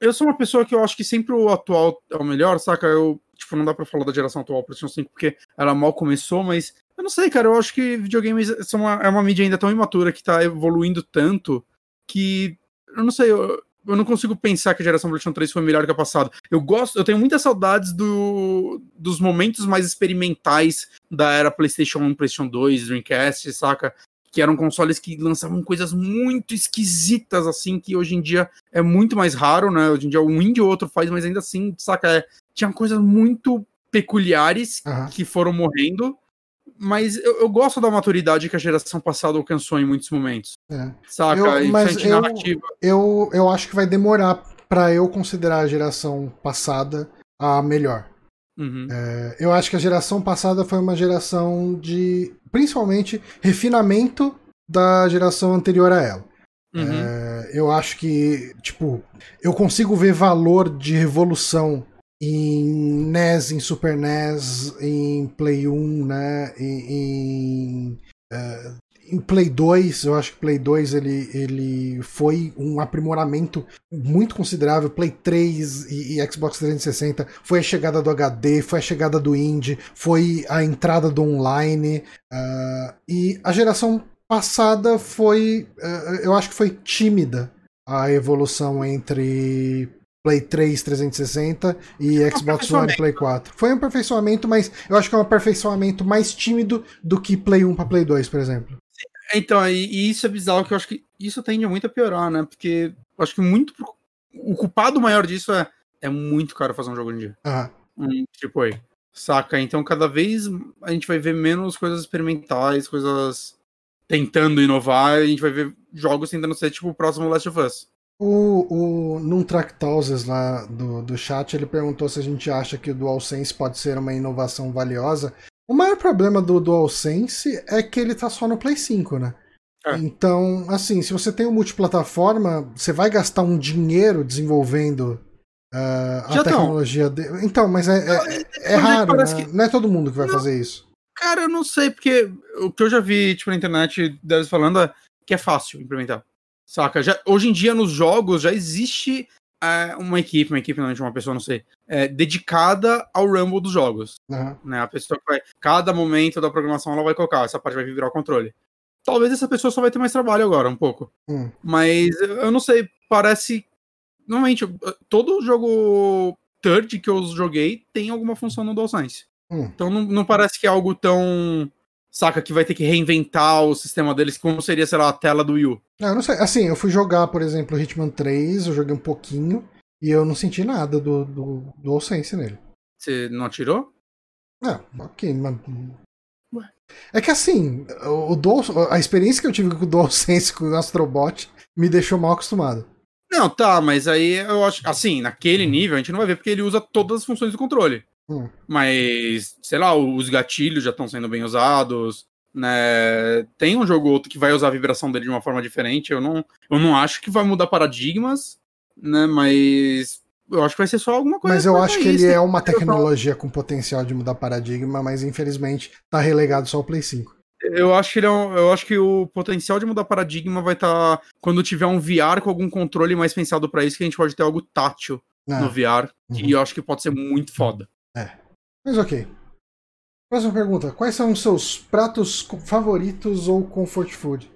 Eu sou uma pessoa que eu acho que sempre o atual é o melhor, saca? Eu, tipo, não dá pra falar da geração atual PlayStation 5 porque ela mal começou, mas eu não sei, cara. Eu acho que videogames são uma, é uma mídia ainda tão imatura que tá evoluindo tanto que. Eu não sei, eu, eu não consigo pensar que a geração PlayStation 3 foi melhor que a passada. Eu gosto, eu tenho muitas saudades do, dos momentos mais experimentais da era PlayStation 1, PlayStation 2, Dreamcast, saca? Que eram consoles que lançavam coisas muito esquisitas, assim, que hoje em dia é muito mais raro, né? Hoje em dia um indie ou outro faz, mas ainda assim, saca? É, tinha coisas muito peculiares uhum. que foram morrendo mas eu, eu, gosto da maturidade que a geração passada alcançou em muitos momentos. É. Saca? Eu, mas eu, narrativa. Eu, eu acho que vai demorar para eu considerar a geração passada a melhor. Uhum. É, eu acho que a geração passada foi uma geração de, principalmente, refinamento da geração anterior a ela. Uhum. É, eu acho que, tipo, eu consigo ver valor de revolução em NES, em Super NES, em Play 1, né? Em, em, uh, em, Play 2, eu acho que Play 2 ele, ele foi um aprimoramento muito considerável. Play 3 e, e Xbox 360 foi a chegada do HD, foi a chegada do Indie, foi a entrada do online. Uh, e a geração passada foi, uh, eu acho que foi tímida a evolução entre Play 3 360 e Xbox One Play 4. Foi um aperfeiçoamento, mas eu acho que é um aperfeiçoamento mais tímido do que Play 1 para Play 2, por exemplo. Então, e, e, isso é bizarro, que eu acho que isso tende muito a piorar, né? Porque eu acho que muito. O culpado maior disso é. É muito caro fazer um jogo em dia. Ah. Um, tipo aí. Saca? Então, cada vez a gente vai ver menos coisas experimentais, coisas tentando inovar, a gente vai ver jogos tentando ser tipo o próximo Last of Us. O, o, num Tractoses lá do, do chat, ele perguntou se a gente acha que o DualSense pode ser uma inovação valiosa. O maior problema do DualSense é que ele tá só no Play 5, né? É. Então, assim, se você tem um multiplataforma, você vai gastar um dinheiro desenvolvendo uh, a tecnologia dele. Então, mas é, é, é, é raro, né? Que... Não é todo mundo que vai não, fazer isso. Cara, eu não sei, porque o que eu já vi, tipo, na internet, deles falando é que é fácil implementar. Saca? Já, hoje em dia, nos jogos, já existe é, uma equipe, uma equipe não, uma pessoa, não sei, é, dedicada ao Rumble dos jogos. Uhum. Né? A pessoa que vai. Cada momento da programação ela vai colocar, essa parte vai virar o controle. Talvez essa pessoa só vai ter mais trabalho agora, um pouco. Uhum. Mas eu não sei, parece. Normalmente, todo jogo third que eu joguei tem alguma função no DualSense. Uhum. Então não, não parece que é algo tão saca, que vai ter que reinventar o sistema deles, como seria, sei lá, a tela do Wii U. eu não sei. Assim, eu fui jogar, por exemplo, Hitman 3, eu joguei um pouquinho, e eu não senti nada do, do, do DualSense nele. Você não atirou? É, ok, mas... Ué. É que assim, o Dual, a experiência que eu tive com o DualSense com o Astrobot me deixou mal acostumado. Não, tá, mas aí eu acho. Assim, naquele nível a gente não vai ver porque ele usa todas as funções do controle. Hum. Mas, sei lá, os gatilhos já estão sendo bem usados. Né? Tem um jogo ou outro que vai usar a vibração dele de uma forma diferente. Eu não, eu não acho que vai mudar paradigmas, né? Mas eu acho que vai ser só alguma coisa. Mas eu acho que ele é uma tecnologia com potencial de mudar paradigma, mas infelizmente tá relegado só ao Play 5. Eu acho que ele é um, eu acho que o potencial de mudar paradigma vai estar tá quando tiver um VR com algum controle mais pensado para isso, que a gente pode ter algo tátil ah. no VR, uhum. que eu acho que pode ser muito foda. Mas ok. Próxima pergunta. Quais são os seus pratos favoritos ou comfort food?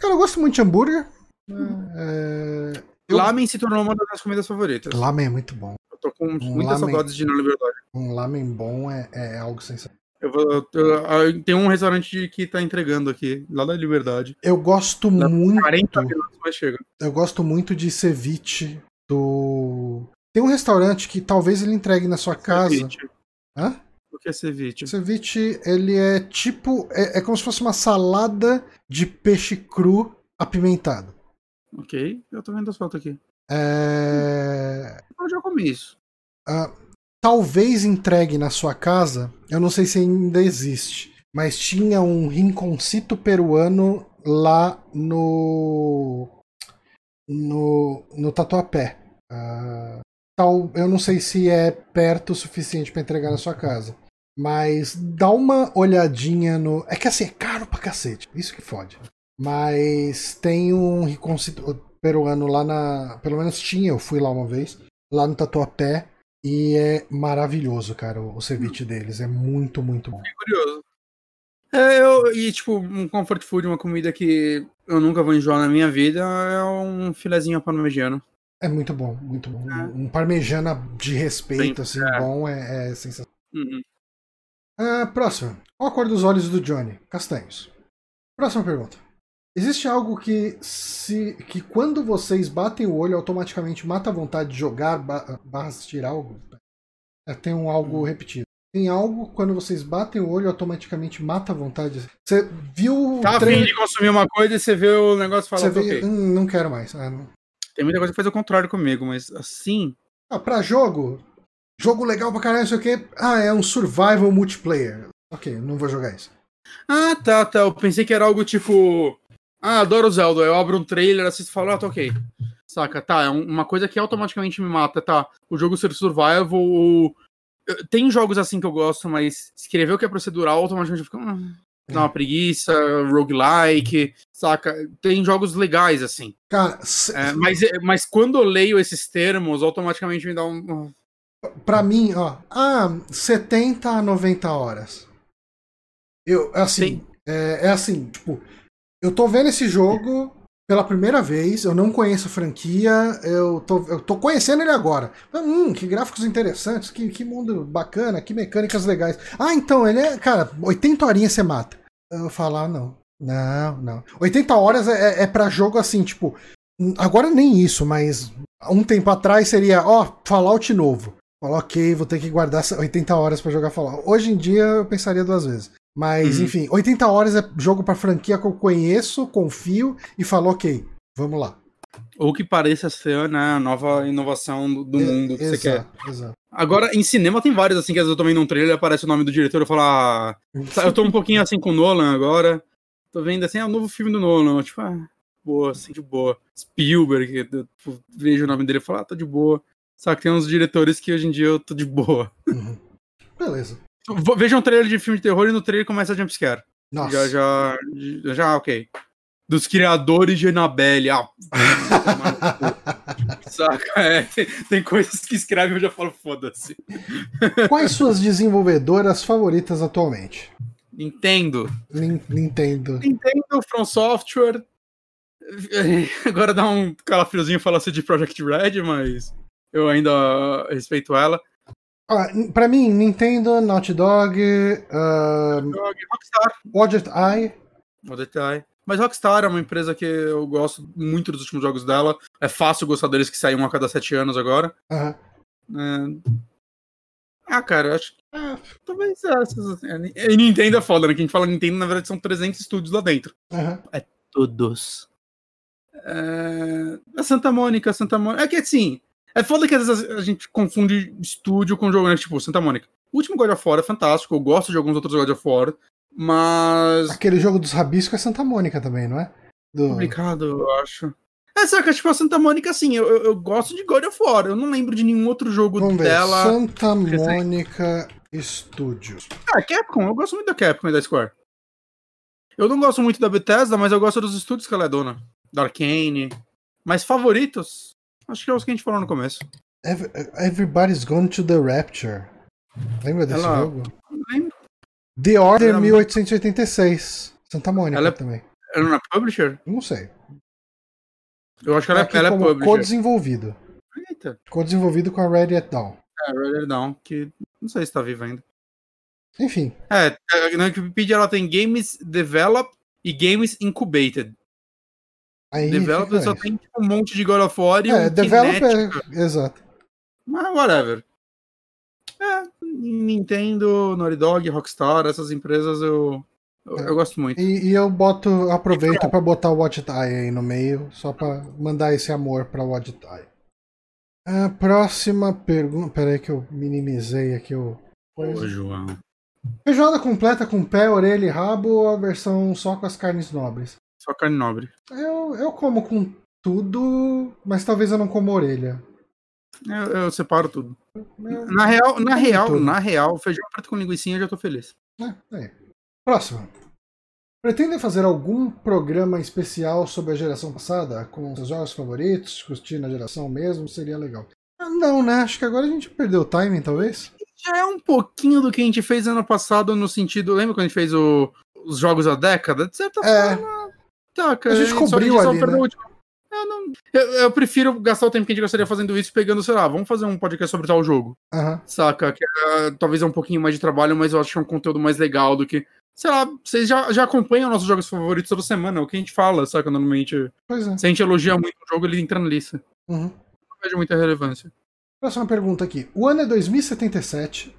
Cara, eu gosto muito de hambúrguer. Né? É... Eu... Lamen se tornou uma das minhas comidas favoritas. Lamen é muito bom. Eu tô com um muitas lamen... saudades de Na Liberdade. Um lamen bom é, é algo sensacional. Eu, vou, eu, eu, tem um restaurante que tá entregando aqui, lá da Liberdade. Eu gosto muito. 40 minutos, mas chega. Eu gosto muito de ceviche do tem um restaurante que talvez ele entregue na sua casa. Ceviche. Hã? O que é ceviche? Ceviche, ele é tipo. É, é como se fosse uma salada de peixe cru apimentado. Ok, eu tô vendo as fotos aqui. É. Eu já comi isso. Uh, talvez entregue na sua casa. Eu não sei se ainda existe. mas tinha um rinconcito peruano lá no. no, no Tatuapé. Uh, tal, eu não sei se é perto o suficiente para entregar na sua casa. Mas dá uma olhadinha no. É que assim, é caro pra cacete. Isso que fode. Mas tem um rinconcito peruano lá na. Pelo menos tinha, eu fui lá uma vez. Lá no Tatuapé. E é maravilhoso, cara, o ceviche deles. É muito, muito bom. Fiquei curioso. É, eu, e tipo, um comfort food, uma comida que eu nunca vou enjoar na minha vida, é um filezinho parmegiano. É muito bom, muito bom. É. Um parmegiana de respeito, Sim, assim, é. bom, é, é sensacional. Uhum. Uh, próximo. Qual a cor dos olhos do Johnny? Castanhos. Próxima pergunta. Existe algo que se que quando vocês batem o olho automaticamente mata a vontade de jogar barra assistir algo? É, tem um algo hum. repetido. Tem algo quando vocês batem o olho automaticamente mata a vontade. Você viu. Tá treino... afim de consumir uma coisa e você vê o negócio falando. Você vê, okay. hum, não quero mais. Ah, não. Tem muita coisa que faz o contrário comigo, mas assim. Ah, pra jogo. Jogo legal pra caralho, não sei o quê. Ah, é um survival multiplayer. Ok, não vou jogar isso. Ah, tá, tá. Eu pensei que era algo tipo. Ah, adoro Zelda. Eu abro um trailer, assisto e falo, ah, tá ok. Saca? Tá, é uma coisa que automaticamente me mata, tá? O jogo ser survival, ou... Tem jogos assim que eu gosto, mas escrever o que é procedural, automaticamente fica. Hum, dá uma preguiça, roguelike, saca? Tem jogos legais assim. Cara, se... é, mas, mas quando eu leio esses termos, automaticamente me dá um. Pra mim, ó, ah, 70 a 90 horas. Eu, assim, é, é, assim, tipo, eu tô vendo esse jogo pela primeira vez, eu não conheço a franquia, eu tô, eu tô conhecendo ele agora. Hum, que gráficos interessantes, que, que mundo bacana, que mecânicas legais. Ah, então, ele é, cara, 80 horinhas você mata. Eu falo, ah, não. Não, não. 80 horas é, é, pra jogo assim, tipo. Agora nem isso, mas um tempo atrás seria, ó, Fallout novo. Fala, ok, vou ter que guardar 80 horas para jogar Fallout. Hoje em dia eu pensaria duas vezes. Mas, uhum. enfim, 80 horas é jogo pra franquia que eu conheço, confio e falo, ok, vamos lá. Ou que pareça ser né, a nova inovação do, é, mundo que exato, você quer. Exato. Agora, em cinema tem vários, assim, que às vezes eu tô vendo um trailer aparece o nome do diretor e eu falo, ah, eu tô um pouquinho assim com o Nolan agora. Tô vendo assim, é o novo filme do Nolan. Tipo, ah, boa, assim, de boa. Spielberg, eu vejo o nome dele e falo, ah, tô de boa. Só que tem uns diretores que hoje em dia eu tô de boa. Uhum. Beleza. Veja um trailer de filme de terror e no trailer começa a jumpscare. Nossa. Já, já, já, ok. Dos criadores de Annabelle. Ah, saca? É, tem, coisas que escrevem e eu já falo, foda-se. Quais suas desenvolvedoras favoritas atualmente? Nintendo. Nintendo. Nintendo, From Software. Agora dá um calafriozinho falar assim de Project Red, mas eu ainda respeito ela. Ah, pra mim, Nintendo, Naughty Dog, uh, Dog Rockstar. Eye. Wadget Eye. Mas Rockstar é uma empresa que eu gosto muito dos últimos jogos dela. É fácil gostar deles que saem um a cada sete anos agora. Uhum. É... Ah, cara, acho que. É, talvez essas. Assim. É, e Nintendo é foda, né? Que a gente fala Nintendo, na verdade, são 300 estúdios lá dentro. Uhum. É todos. É... A Santa Mônica, Santa Mônica. É que assim, é foda que às vezes a gente confunde estúdio com jogo, né? Tipo, Santa Mônica. O último God of War é fantástico, eu gosto de alguns outros God of War, mas. Aquele jogo dos rabiscos é Santa Mônica também, não é? Do... Complicado, eu acho. É, saca, tipo, a Santa Mônica, assim, eu, eu, eu, gosto de God of War, eu não lembro de nenhum outro jogo Vamos dela. Ver. Santa Mônica Studios. Ah, Capcom, eu gosto muito da Capcom e da Square. Eu não gosto muito da Bethesda, mas eu gosto dos estúdios que ela é dona. Da Arkane. Mas favoritos? Acho que é os que a gente falou no começo. Everybody's Gone to the Rapture. Lembra desse ela... jogo? Lembro. The Order ela... 1886. Santa Mônica ela é... também. Ela não é publisher? Não sei. Eu acho que ela, é, ela é publisher. Co-desenvolvido. Eita. Co-desenvolvido com a Ready at Dawn. É, Ready at Dawn, que não sei se tá viva ainda. Enfim. É, na Wikipedia ela tem Games Developed e Games Incubated. Aí developer só tem tipo, um monte de God of War e é, um developer, exato. Mas whatever. É, Nintendo, Naughty Dog, Rockstar, essas empresas eu, eu, é. eu gosto muito. E, e, eu boto, aproveito para botar o Watch aí no meio, só para mandar esse amor para Watch Tie. A próxima pergunta. Peraí que eu minimizei aqui o. Ô, João. Feijoada completa com pé, orelha e rabo ou a versão só com as carnes nobres? Só carne nobre. Eu, eu como com tudo, mas talvez eu não como orelha. Eu, eu separo tudo. Eu- Na real, na real, tudo. na real, feijão preto com linguiça eu já tô feliz. É, aí. Próximo. Pretendem fazer algum programa especial sobre a geração passada? Com seus jogos favoritos? Discutir na geração mesmo? Seria legal. Ah, Não, né? Acho que agora a gente perdeu o timing, talvez. Já é um pouquinho do que a gente fez ano passado no sentido. Lembra quando a gente fez o- os jogos da década? De certa É. forma. Tá, cara. A gente só- cobriu ali, né? Eu, não- eu- eu prefiro gastar o tempo que a gente gostaria fazendo isso pegando, sei lá, vamos fazer um podcast sobre tal jogo. Aham. Saca? Que é, talvez é um pouquinho mais de trabalho, mas eu acho que é um conteúdo mais legal do que. Sei lá, vocês já, já acompanham nossos jogos favoritos toda semana, o que a gente fala, saca? Normalmente. Pois é. Se a gente elogia muito o jogo, ele entra na lista. Uhum. Não vejo muita relevância. Próxima pergunta aqui. O ano é 2077.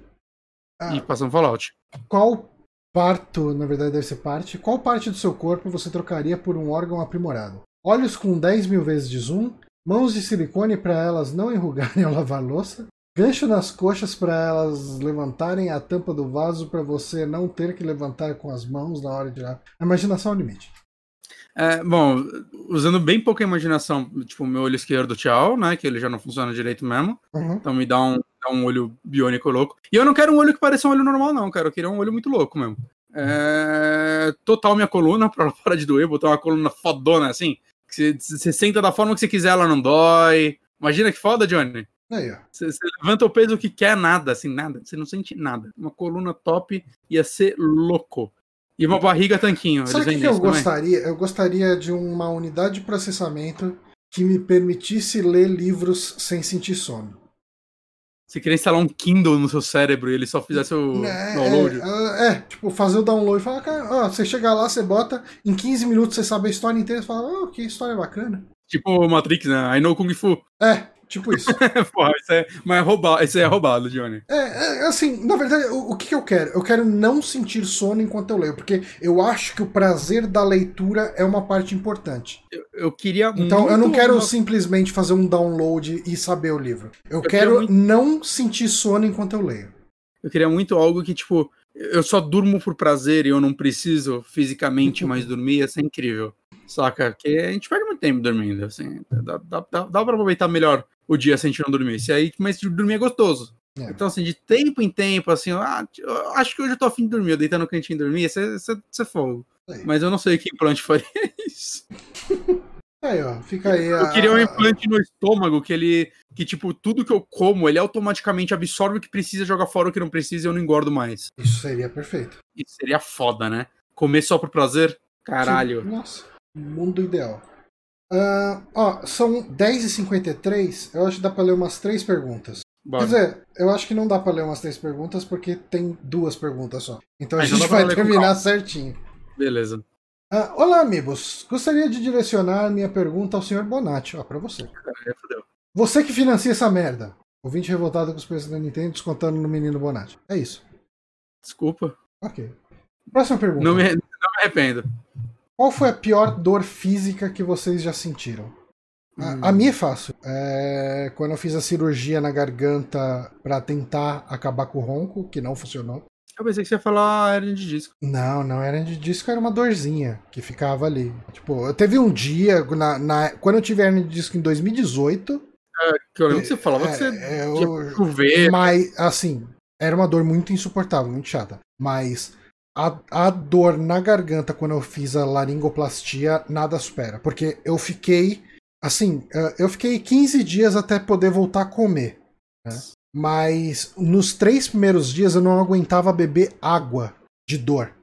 Ah. E passando Fallout. Qual parto, na verdade deve ser parte, qual parte do seu corpo você trocaria por um órgão aprimorado? Olhos com 10 mil vezes de zoom, mãos de silicone para elas não enrugarem ao lavar louça, gancho nas coxas para elas levantarem a tampa do vaso para você não ter que levantar com as mãos na hora de tirar. A imaginação é o limite. É, bom, usando bem pouca imaginação, tipo, meu olho esquerdo, tchau, né? Que ele já não funciona direito mesmo. Uhum. Então me dá um, dá um olho biônico louco. E eu não quero um olho que pareça um olho normal, não, cara. Eu queria um olho muito louco mesmo. É, total minha coluna, pra ela parar de doer, botar uma coluna fodona assim. Que você, senta da forma que você quiser, ela não dói. Imagina que foda, Johnny. Você, levanta o peso que quer, nada, assim, nada. Você não sente nada. Uma coluna top ia ser louco. E uma barriga tanquinho. Sabe o que, eu também. gostaria? Eu gostaria de uma unidade de processamento que me permitisse ler livros sem sentir sono. Você queria instalar um Kindle no seu cérebro e ele só fizesse o É, download. É, é, tipo, fazer o download e falar, cara, ó, você chega lá, você bota, em 15 minutos você sabe a história inteira e fala, oh, que história bacana. Tipo o Matrix, né? I know Kung Fu. É, tipo isso. Porra, isso é, mas é roubado, isso é roubado, Johnny. é, é, assim, na verdade, o, o que, eu quero? Eu quero não sentir sono enquanto eu leio, porque eu acho que o prazer da leitura é uma parte importante. Eu, eu queria Então, eu não quero uma- simplesmente fazer um download e saber o livro. Eu, queria quero muito- não sentir sono enquanto eu leio. Eu queria muito algo que, tipo, eu só durmo por prazer e eu não preciso fisicamente mais dormir, ia ser incrível. Saca? Que a gente perde muito tempo dormindo, assim. Dá, dá, dá, dá pra aproveitar melhor o dia sem a gente não dormir. Se aí, mas dormir é gostoso. É. Então, assim, de tempo em tempo, assim, ah, eu acho que hoje eu tô afim de dormir, eu deitar no cantinho e dormir, isso é, é- é fogo. Aí. Mas eu não sei que implante faria isso. Aí, ó, fica aí a... Eu queria um implante no estômago que ele. Que, tipo, tudo que eu como, ele automaticamente absorve o que precisa, joga fora o que não precisa e eu não engordo mais. Isso seria perfeito. Isso seria foda, né? Comer só por prazer? Caralho. Sim. Nossa, mundo ideal. Ah, ó, são 10h53. Eu acho que dá pra ler umas três perguntas. Bora. Quer dizer, eu acho que não dá pra ler umas três perguntas porque tem duas perguntas só. Então a então gente vai terminar certinho. Beleza. Ah, olá, amigos. Gostaria de direcionar minha pergunta ao Sr. Bonatti. Ó, pra você. Você que financia essa merda. Ouvinte revoltado com os preços da Nintendo descontando no menino Bonatti. É isso. Desculpa. Ok. Próxima pergunta. Não me, não me arrependo. Qual foi a pior dor física que vocês já sentiram? A, Hum. a minha é fácil. É quando eu fiz a cirurgia na garganta pra tentar acabar com o ronco, que não funcionou. Eu pensei que você ia falar hernia de disco. Não, não era de disco, era uma dorzinha que ficava ali. Tipo, eu teve um dia, na, na- quando eu tive hernia de disco em 2018, Que eu lembro que você falava é, que você é, eu, chover. Mas, assim, era uma dor muito insuportável, muito chata. Mas a, dor na garganta quando eu fiz a laringoplastia, nada supera. Porque eu fiquei, assim, eh, eu fiquei 15 dias até poder voltar a comer. né? Mas nos três primeiros dias eu não aguentava beber água de dor.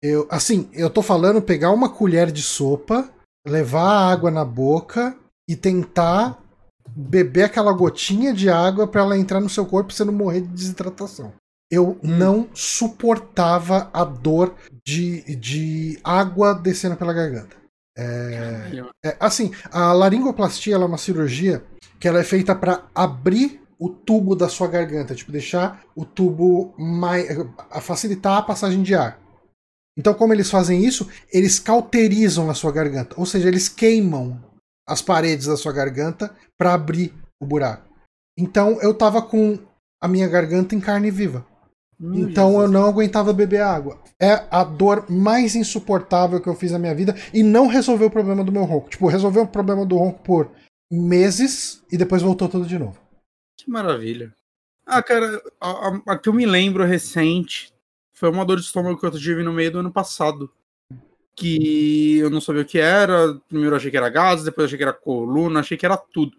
Eu, assim, eu tô falando pegar uma colher de sopa, levar a água na boca e tentar beber aquela gotinha de água para ela entrar no seu corpo e você não morrer de desidratação. Eu não suportava a dor de, de água descendo pela garganta. É, é, assim, a laringoplastia é uma cirurgia que ela é feita para abrir o tubo da sua garganta, tipo deixar o tubo mais a facilitar a passagem de ar. Então, como eles fazem isso, eles cauterizam a sua garganta, ou seja, eles queimam as paredes da sua garganta para abrir o buraco. Então, eu tava com a minha garganta em carne viva. Então Jesus. eu não aguentava beber água. É a dor mais insuportável que eu fiz na minha vida e não resolveu o problema do meu ronco. Tipo, resolveu o problema do ronco por meses e depois voltou tudo de novo. Que maravilha. Ah, cara, a, a, a que eu me lembro recente foi uma dor de estômago que eu tive no meio do ano passado. Que eu não sabia o que era. Primeiro achei que era gases, depois achei que era coluna, achei que era tudo.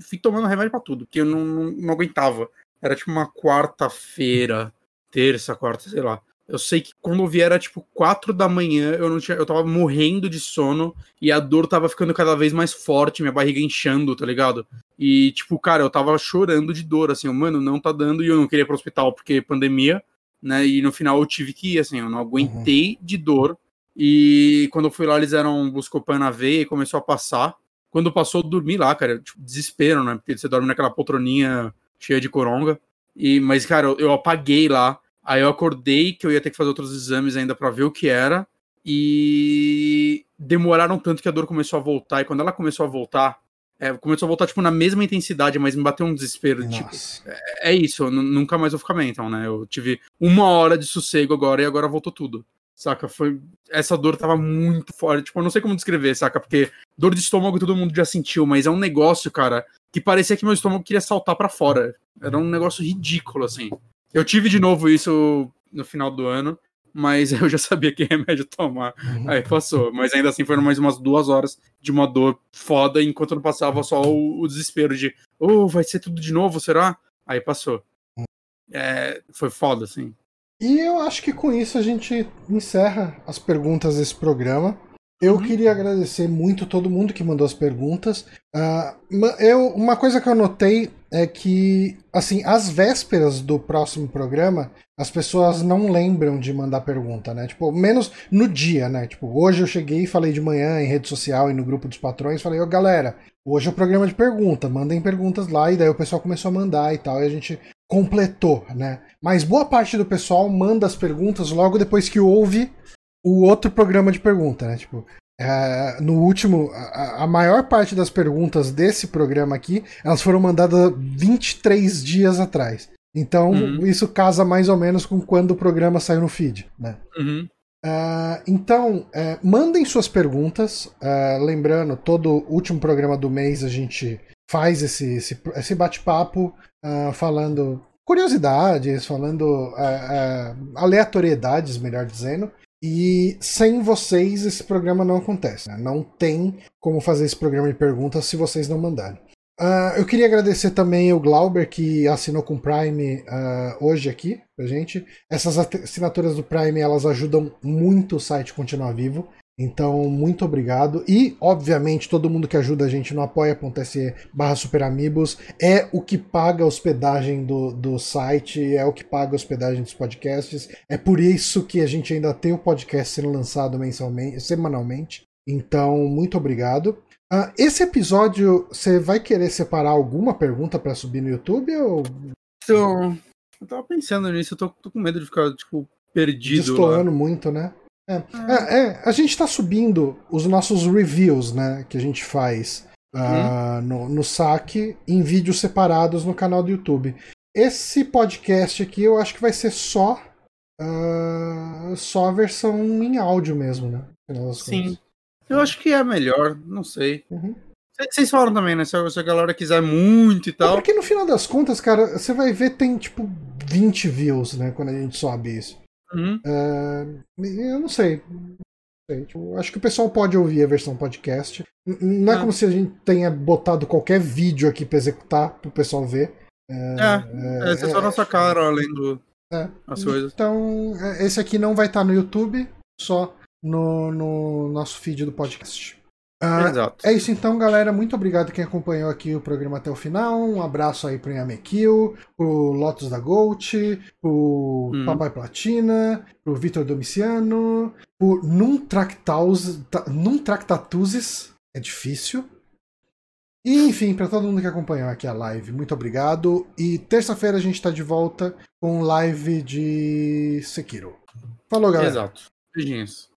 Fiquei tomando remédio pra tudo, porque eu não, não, não aguentava. Era tipo uma quarta-feira, terça, quarta, sei lá. Eu sei que quando eu vi era tipo quatro da manhã, eu não tinha, eu tava morrendo de sono e a dor tava ficando cada vez mais forte, minha barriga inchando, tá ligado? E tipo, cara, eu tava chorando de dor, assim, mano, não tá dando e eu não queria ir pro hospital porque pandemia, né? E no final eu tive que ir, assim, eu não aguentei uhum. de dor. E quando eu fui lá, eles eram Buscopan na veia e começou a passar. Quando passou, eu dormi lá, cara, tipo, desespero, né? Porque você dorme naquela poltroninha cheia de coronga. E, mas, cara, eu, eu apaguei lá Aí eu acordei que eu ia ter que fazer outros exames ainda para ver o que era. E demoraram tanto que a dor começou a voltar. E quando ela começou a voltar, é, começou a voltar, tipo, na mesma intensidade, mas me bateu um desespero. Tipo, é, é, isso, nunca mais vou ficar bem, então, né? Eu tive uma hora de sossego agora e agora voltou tudo. Saca? Foi. Essa dor tava muito forte. Tipo, eu não sei como descrever, saca? Porque dor de estômago todo mundo já sentiu, mas é um negócio, cara, que parecia que meu estômago queria saltar para fora. Era um negócio ridículo, assim. Eu tive de novo isso no final do ano, mas eu já sabia que remédio tomar. Uhum. Aí passou. Mas ainda assim foram mais umas duas horas de uma dor foda, enquanto não passava só o, o desespero de, oh, vai ser tudo de novo, será? Aí passou. Uhum. É, foi foda, assim. E eu acho que com isso a gente encerra as perguntas desse programa. Eu uhum. queria agradecer muito todo mundo que mandou as perguntas. Uh, eu, uma coisa que eu notei é que, assim, às vésperas do próximo programa, as pessoas não lembram de mandar pergunta, né? Tipo, menos no dia, né? Tipo, hoje eu cheguei e falei de manhã em rede social e no grupo dos patrões, falei, ô galera, hoje é o programa de pergunta, mandem perguntas lá, e daí o pessoal começou a mandar e tal, e a gente completou, né? Mas boa parte do pessoal manda as perguntas logo depois que ouve o outro programa de pergunta, né? Tipo, é, no último, a, a, maior parte das perguntas desse programa aqui, elas foram mandadas 23 dias atrás. Então, uhum. isso casa mais ou menos com quando o programa saiu no feed, né? Uhum. Uh, então, uh, mandem suas perguntas. Uh, lembrando, todo último programa do mês a gente faz esse, esse, esse bate-papo falando curiosidades, falando aleatoriedades, melhor dizendo. E sem vocês esse programa não acontece. Né? Não tem como fazer esse programa de perguntas se vocês não mandarem. Uh, eu queria agradecer também o Glauber que assinou com o Prime uh, hoje aqui pra gente. Essas assinaturas do Prime elas ajudam muito o site continuar vivo. Então, muito obrigado. E, obviamente, todo mundo que ajuda a gente no apoia.se barra superamigos é o que paga a hospedagem do, do site, é o que paga a hospedagem dos podcasts. É por isso que a gente ainda tem o podcast sendo lançado mensalmente, semanalmente. Então, muito obrigado. Uh, esse episódio, você vai querer separar alguma pergunta para subir no YouTube? Ou... Então, eu tava pensando nisso, eu tô, tô com medo de ficar, tipo, perdido. Destoando muito, né? É, é, é, a gente está subindo os nossos reviews, né? Que a gente faz uh, no, no saque em vídeos separados no canal do YouTube. Esse podcast aqui eu acho que vai ser só uh, só a versão em áudio mesmo, né? Sim. Eu acho que é melhor, não sei. Uhum. Vocês falam também, né? Se a, galera quiser muito e tal. É porque no final das contas, cara, você vai ver tem tipo 20 views, né? Quando a gente sobe isso. Uhum. Uh, eu não sei. Tipo, acho que o pessoal pode ouvir a versão podcast. Não é ah. como se a gente tenha botado qualquer vídeo aqui para executar para o pessoal ver. É, é, é, é só nossa cara além do. É. As coisas. Então, é, esse aqui não vai estar no YouTube, só no, no nosso feed do podcast. Uh, Exato. É isso então, galera. Muito obrigado quem acompanhou aqui o programa até o final. Um abraço aí pro Yamekil, pro Lotus da Gold, pro hum. Papai Platina, pro Vitor Domiciano, pro Num Tractatuzes. É difícil. E, enfim, para todo mundo que acompanhou aqui a live, muito obrigado. E terça-feira a gente tá de volta com live de Sekiro. Falou, galera. Exato. Beijinhos.